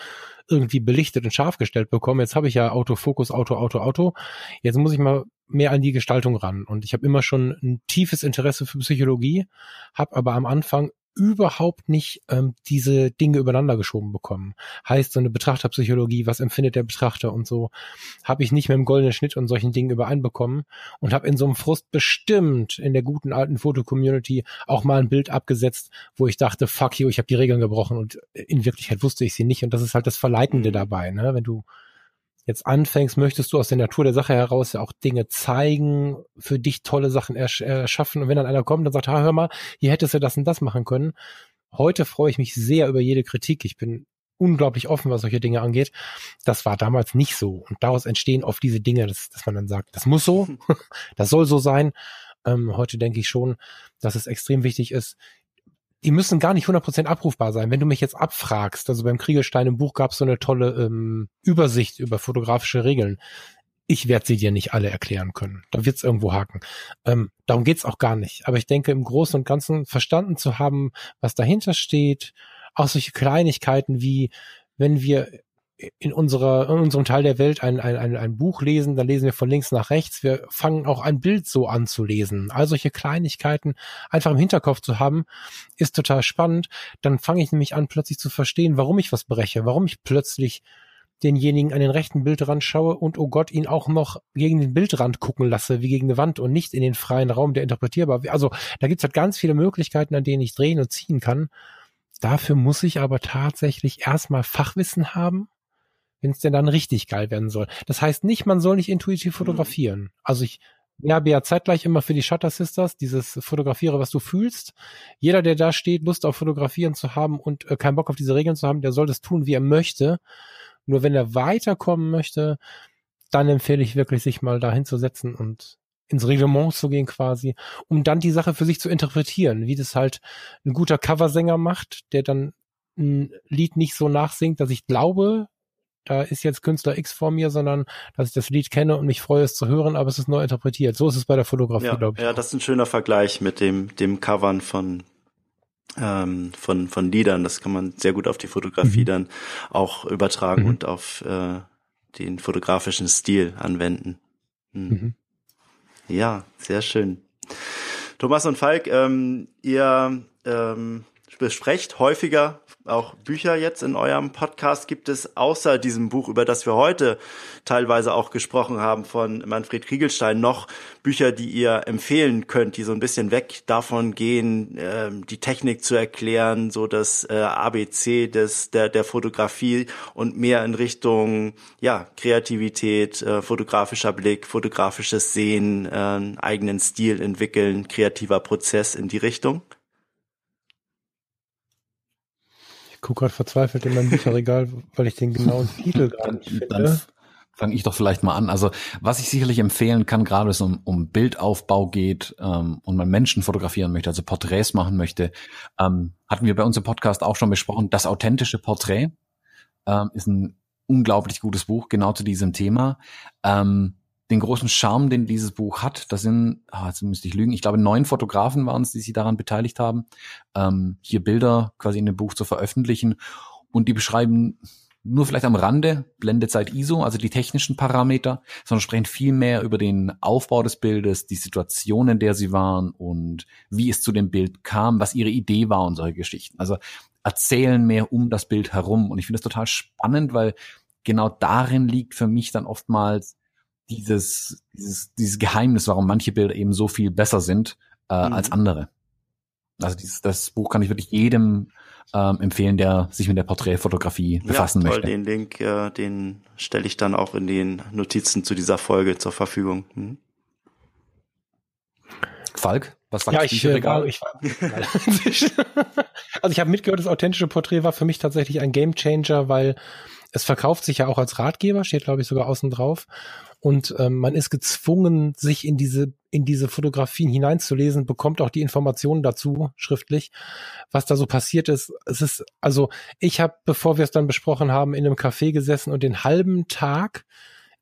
Speaker 2: irgendwie belichtet und scharf gestellt bekomme. Jetzt habe ich ja Autofokus, Auto, Auto, Auto. Jetzt muss ich mal mehr an die Gestaltung ran. Und ich habe immer schon ein tiefes Interesse für Psychologie, habe aber am Anfang überhaupt nicht ähm, diese Dinge übereinander geschoben bekommen. Heißt, so eine Betrachterpsychologie, was empfindet der Betrachter und so, habe ich nicht mit dem goldenen Schnitt und solchen Dingen übereinbekommen und habe in so einem Frust bestimmt in der guten alten Foto-Community auch mal ein Bild abgesetzt, wo ich dachte, fuck you, ich habe die Regeln gebrochen und in Wirklichkeit wusste ich sie nicht und das ist halt das Verleitende mhm. dabei, ne? wenn du jetzt anfängst, möchtest du aus der Natur der Sache heraus ja auch Dinge zeigen, für dich tolle Sachen ersch erschaffen. Und wenn dann einer kommt und sagt, ha, hör mal, hier hättest du das und das machen können. Heute freue ich mich sehr über jede Kritik. Ich bin unglaublich offen, was solche Dinge angeht. Das war damals nicht so. Und daraus entstehen oft diese Dinge, dass, dass man dann sagt, das muss so, das soll so sein. Ähm, heute denke ich schon, dass es extrem wichtig ist, die müssen gar nicht 100% abrufbar sein. Wenn du mich jetzt abfragst, also beim Kriegelstein im Buch gab es so eine tolle ähm, Übersicht über fotografische Regeln. Ich werde sie dir nicht alle erklären können. Da wird es irgendwo haken. Ähm, darum geht's auch gar nicht. Aber ich denke, im Großen und Ganzen verstanden zu haben, was dahinter steht, auch solche Kleinigkeiten wie, wenn wir in unserer, in unserem Teil der Welt ein, ein, ein, ein Buch lesen, dann lesen wir von links nach rechts. Wir fangen auch ein Bild so an zu lesen. All solche Kleinigkeiten einfach im Hinterkopf zu haben, ist total spannend. Dann fange ich nämlich an, plötzlich zu verstehen, warum ich was breche, warum ich plötzlich denjenigen an den rechten Bildrand schaue und oh Gott, ihn auch noch gegen den Bildrand gucken lasse, wie gegen eine Wand und nicht in den freien Raum, der interpretierbar wird. Also da gibt's halt ganz viele Möglichkeiten, an denen ich drehen und ziehen kann. Dafür muss ich aber tatsächlich erstmal Fachwissen haben, wenn es denn dann richtig geil werden soll. Das heißt nicht, man soll nicht intuitiv mhm. fotografieren. Also ich werbe ja zeitgleich immer für die Shutter Sisters, dieses Fotografiere, was du fühlst. Jeder, der da steht, Lust auf Fotografieren zu haben und äh, keinen Bock auf diese Regeln zu haben, der soll das tun, wie er möchte. Nur wenn er weiterkommen möchte, dann empfehle ich wirklich, sich mal da hinzusetzen und ins Reglement zu gehen quasi, um dann die Sache für sich zu interpretieren, wie das halt ein guter Coversänger macht, der dann ein Lied nicht so nachsingt, dass ich glaube, da ist jetzt Künstler X vor mir, sondern dass ich das Lied kenne und mich freue, es zu hören, aber es ist neu interpretiert. So ist es bei der Fotografie,
Speaker 4: ja,
Speaker 2: glaube ich.
Speaker 4: Ja, das ist ein schöner Vergleich mit dem, dem Covern von ähm, von, von Liedern. Das kann man sehr gut auf die Fotografie mhm. dann auch übertragen mhm. und auf äh, den fotografischen Stil anwenden. Mhm. mhm. Ja, sehr schön. Thomas und Falk, ähm, ihr ähm, besprecht häufiger auch Bücher jetzt in eurem Podcast. Gibt es außer diesem Buch, über das wir heute teilweise auch gesprochen haben, von Manfred Kriegelstein, noch Bücher, die ihr empfehlen könnt, die so ein bisschen weg davon gehen, äh, die Technik zu erklären, so das äh, ABC des, der, der Fotografie und mehr in Richtung ja, Kreativität, äh, fotografischer Blick, fotografisches Sehen, äh, eigenen Stil entwickeln, kreativer Prozess in die Richtung?
Speaker 2: Ich gucke gerade verzweifelt in mein Bücherregal, weil ich den genauen Titel gar nicht finde. Dann
Speaker 1: fange ich doch vielleicht mal an. Also was ich sicherlich empfehlen kann, gerade wenn es um, um Bildaufbau geht ähm, und man Menschen fotografieren möchte, also Porträts machen möchte, ähm, hatten wir bei unserem Podcast auch schon besprochen. Das authentische Porträt ähm, ist ein unglaublich gutes Buch genau zu diesem Thema. Ähm, den großen Charme, den dieses Buch hat. Das sind, ah, jetzt müsste ich lügen, ich glaube neun Fotografen waren es, die sich daran beteiligt haben, ähm, hier Bilder quasi in dem Buch zu veröffentlichen. Und die beschreiben nur vielleicht am Rande Blendezeit ISO, also die technischen Parameter, sondern sprechen viel mehr über den Aufbau des Bildes, die Situation, in der sie waren und wie es zu dem Bild kam, was ihre Idee war und solche Geschichten. Also erzählen mehr um das Bild herum. Und ich finde das total spannend, weil genau darin liegt für mich dann oftmals dieses, dieses, dieses Geheimnis, warum manche Bilder eben so viel besser sind äh, mhm. als andere. Also dieses, das Buch kann ich wirklich jedem ähm, empfehlen, der sich mit der Porträtfotografie befassen ja, toll, möchte.
Speaker 4: Den Link, äh, den stelle ich dann auch in den Notizen zu dieser Folge zur Verfügung. Mhm.
Speaker 1: Falk, was
Speaker 2: sagt ja, ich, äh, war, ich war, Also ich habe mitgehört, das authentische Porträt war für mich tatsächlich ein Gamechanger, weil es verkauft sich ja auch als Ratgeber, steht glaube ich sogar außen drauf und ähm, man ist gezwungen, sich in diese in diese Fotografien hineinzulesen, bekommt auch die Informationen dazu schriftlich, was da so passiert ist. Es ist also ich habe, bevor wir es dann besprochen haben, in einem Café gesessen und den halben Tag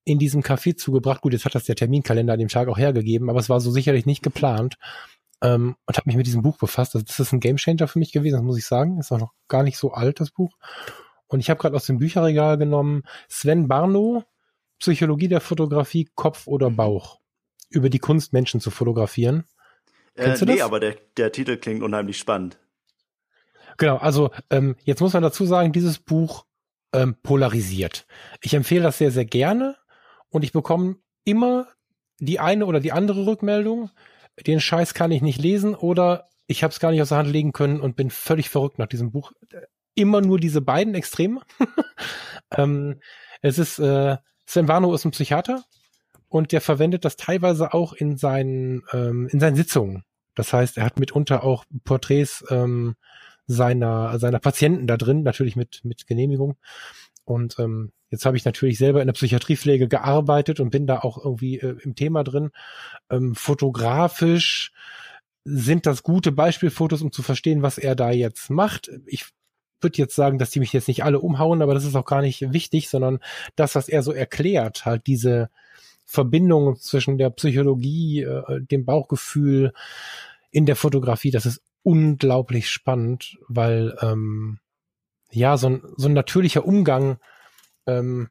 Speaker 2: in diesem Café zugebracht. Gut, jetzt hat das der Terminkalender an dem Tag auch hergegeben, aber es war so sicherlich nicht geplant. Ähm, und habe mich mit diesem Buch befasst. Also das ist ein Gamechanger für mich gewesen, das muss ich sagen. Ist auch noch gar nicht so alt, das Buch. Und ich habe gerade aus dem Bücherregal genommen Sven Barnow, Psychologie der Fotografie, Kopf oder mhm. Bauch? Über die Kunst, Menschen zu fotografieren.
Speaker 4: Äh, Kennst du nee, das? aber der, der Titel klingt unheimlich spannend.
Speaker 2: Genau, also ähm, jetzt muss man dazu sagen, dieses Buch ähm, polarisiert. Ich empfehle das sehr, sehr gerne und ich bekomme immer die eine oder die andere Rückmeldung. Den Scheiß kann ich nicht lesen oder ich habe es gar nicht aus der Hand legen können und bin völlig verrückt nach diesem Buch. Immer nur diese beiden Extreme. ähm, es ist äh, Warnow ist ein Psychiater und der verwendet das teilweise auch in seinen, ähm, in seinen Sitzungen. Das heißt, er hat mitunter auch Porträts ähm, seiner, seiner Patienten da drin, natürlich mit, mit Genehmigung. Und ähm, jetzt habe ich natürlich selber in der Psychiatriepflege gearbeitet und bin da auch irgendwie äh, im Thema drin. Ähm, fotografisch sind das gute Beispielfotos, um zu verstehen, was er da jetzt macht. Ich würde jetzt sagen, dass die mich jetzt nicht alle umhauen, aber das ist auch gar nicht wichtig, sondern das, was er so erklärt, halt diese Verbindung zwischen der Psychologie, äh, dem Bauchgefühl in der Fotografie, das ist unglaublich spannend, weil ähm, ja so ein, so ein natürlicher Umgang ähm,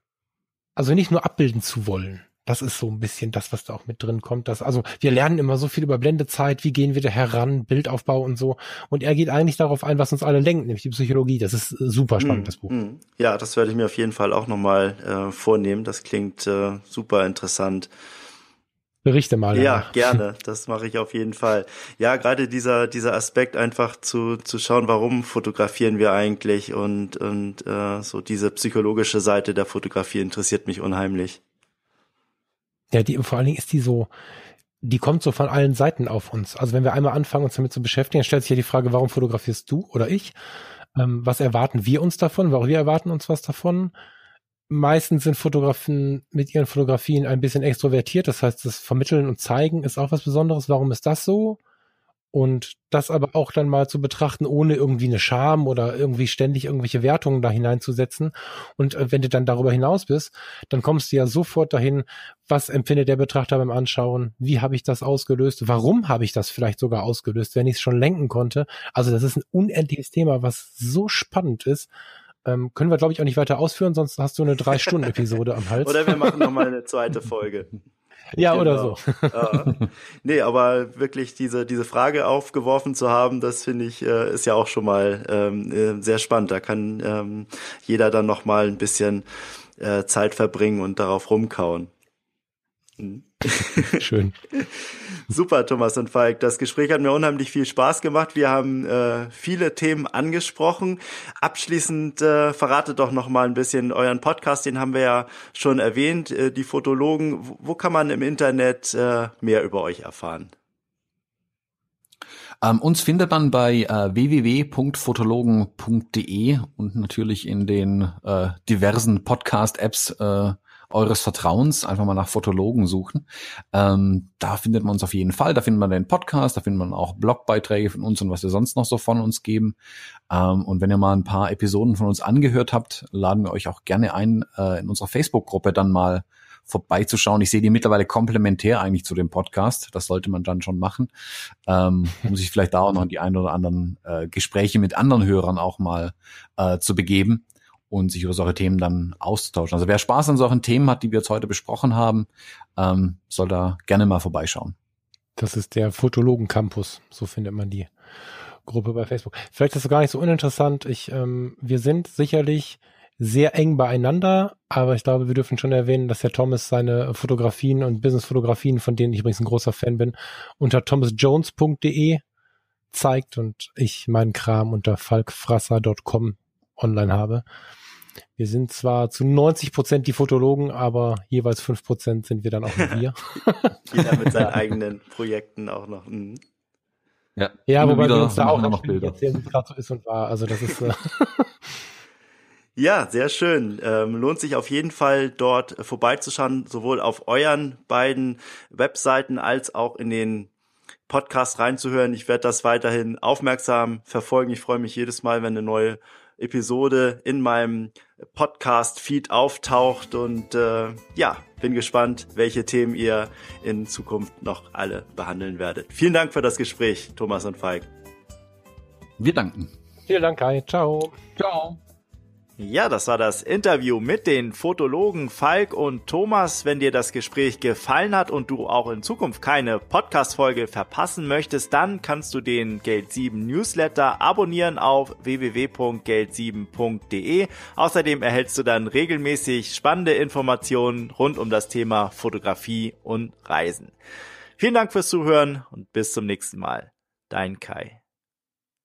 Speaker 2: also nicht nur abbilden zu wollen. Das ist so ein bisschen das, was da auch mit drin kommt. Dass, also wir lernen immer so viel über Blendezeit, wie gehen wir da heran, Bildaufbau und so. Und er geht eigentlich darauf ein, was uns alle lenkt, nämlich die Psychologie. Das ist äh, super spannend, mm, das Buch. Mm.
Speaker 4: Ja, das werde ich mir auf jeden Fall auch nochmal äh, vornehmen. Das klingt äh, super interessant.
Speaker 2: Berichte mal.
Speaker 4: Ja, danach. gerne. Das mache ich auf jeden Fall. Ja, gerade dieser dieser Aspekt einfach zu zu schauen, warum fotografieren wir eigentlich und und äh, so diese psychologische Seite der Fotografie interessiert mich unheimlich.
Speaker 2: Ja, die vor allen Dingen ist die so, die kommt so von allen Seiten auf uns. Also wenn wir einmal anfangen, uns damit zu beschäftigen, dann stellt sich ja die Frage, warum fotografierst du oder ich? Ähm, was erwarten wir uns davon? Warum wir erwarten uns was davon? Meistens sind Fotografen mit ihren Fotografien ein bisschen extrovertiert. Das heißt, das Vermitteln und Zeigen ist auch was Besonderes. Warum ist das so? Und das aber auch dann mal zu betrachten, ohne irgendwie eine Scham oder irgendwie ständig irgendwelche Wertungen da hineinzusetzen. Und äh, wenn du dann darüber hinaus bist, dann kommst du ja sofort dahin, was empfindet der Betrachter beim Anschauen? Wie habe ich das ausgelöst? Warum habe ich das vielleicht sogar ausgelöst, wenn ich es schon lenken konnte? Also das ist ein unendliches Thema, was so spannend ist. Ähm, können wir, glaube ich, auch nicht weiter ausführen, sonst hast du eine Drei-Stunden-Episode am Hals.
Speaker 4: Oder wir machen nochmal eine zweite Folge.
Speaker 2: Ja, genau. oder so.
Speaker 4: ja. Nee, aber wirklich diese, diese Frage aufgeworfen zu haben, das finde ich, äh, ist ja auch schon mal ähm, äh, sehr spannend. Da kann ähm, jeder dann noch mal ein bisschen äh, Zeit verbringen und darauf rumkauen.
Speaker 2: Mhm. Schön.
Speaker 4: Super, Thomas und Falk. Das Gespräch hat mir unheimlich viel Spaß gemacht. Wir haben äh, viele Themen angesprochen. Abschließend äh, verratet doch noch mal ein bisschen euren Podcast. Den haben wir ja schon erwähnt. Äh, die Fotologen. Wo, wo, kann man im Internet äh, mehr über euch erfahren?
Speaker 1: Ähm, uns findet man bei äh, www.fotologen.de und natürlich in den äh, diversen Podcast-Apps äh, eures Vertrauens einfach mal nach Fotologen suchen. Ähm, da findet man uns auf jeden Fall. Da findet man den Podcast, da findet man auch Blogbeiträge von uns und was wir sonst noch so von uns geben. Ähm, und wenn ihr mal ein paar Episoden von uns angehört habt, laden wir euch auch gerne ein, äh, in unserer Facebook-Gruppe dann mal vorbeizuschauen. Ich sehe die mittlerweile komplementär eigentlich zu dem Podcast. Das sollte man dann schon machen, ähm, um sich vielleicht da auch noch in die ein oder anderen äh, Gespräche mit anderen Hörern auch mal äh, zu begeben und sich über solche Themen dann auszutauschen. Also wer Spaß an solchen Themen hat, die wir jetzt heute besprochen haben, ähm, soll da gerne mal vorbeischauen.
Speaker 2: Das ist der Fotologen Campus, so findet man die Gruppe bei Facebook. Vielleicht ist es gar nicht so uninteressant. Ich, ähm, wir sind sicherlich sehr eng beieinander, aber ich glaube, wir dürfen schon erwähnen, dass der Thomas seine Fotografien und Business-Fotografien, von denen ich übrigens ein großer Fan bin, unter thomasjones.de zeigt und ich meinen Kram unter falkfrasser.com online habe. Wir sind zwar zu 90 Prozent die Fotologen, aber jeweils fünf Prozent sind wir dann auch wir.
Speaker 4: Jeder mit seinen eigenen Projekten auch noch.
Speaker 2: Mhm. Ja, ja wobei wir uns da auch noch Bilder erzählen, wie es gerade so ist und war. Also das ist. Äh
Speaker 4: Ja, sehr schön. Ähm, lohnt sich auf jeden Fall dort vorbeizuschauen, sowohl auf euren beiden Webseiten als auch in den Podcast reinzuhören. Ich werde das weiterhin aufmerksam verfolgen. Ich freue mich jedes Mal, wenn eine neue Episode in meinem Podcast-Feed auftaucht und äh, ja, bin gespannt, welche Themen ihr in Zukunft noch alle behandeln werdet. Vielen Dank für das Gespräch, Thomas und Falk.
Speaker 1: Wir danken.
Speaker 2: Vielen Dank, Kai. Ciao.
Speaker 1: Ciao.
Speaker 4: Ja, das war das Interview mit den Fotologen Falk und Thomas. Wenn dir das Gespräch gefallen hat und du auch in Zukunft keine Podcast-Folge verpassen möchtest, dann kannst du den Geld 7 Newsletter abonnieren auf www.geld7.de. Außerdem erhältst du dann regelmäßig spannende Informationen rund um das Thema Fotografie und Reisen. Vielen Dank fürs Zuhören und bis zum nächsten Mal. Dein Kai.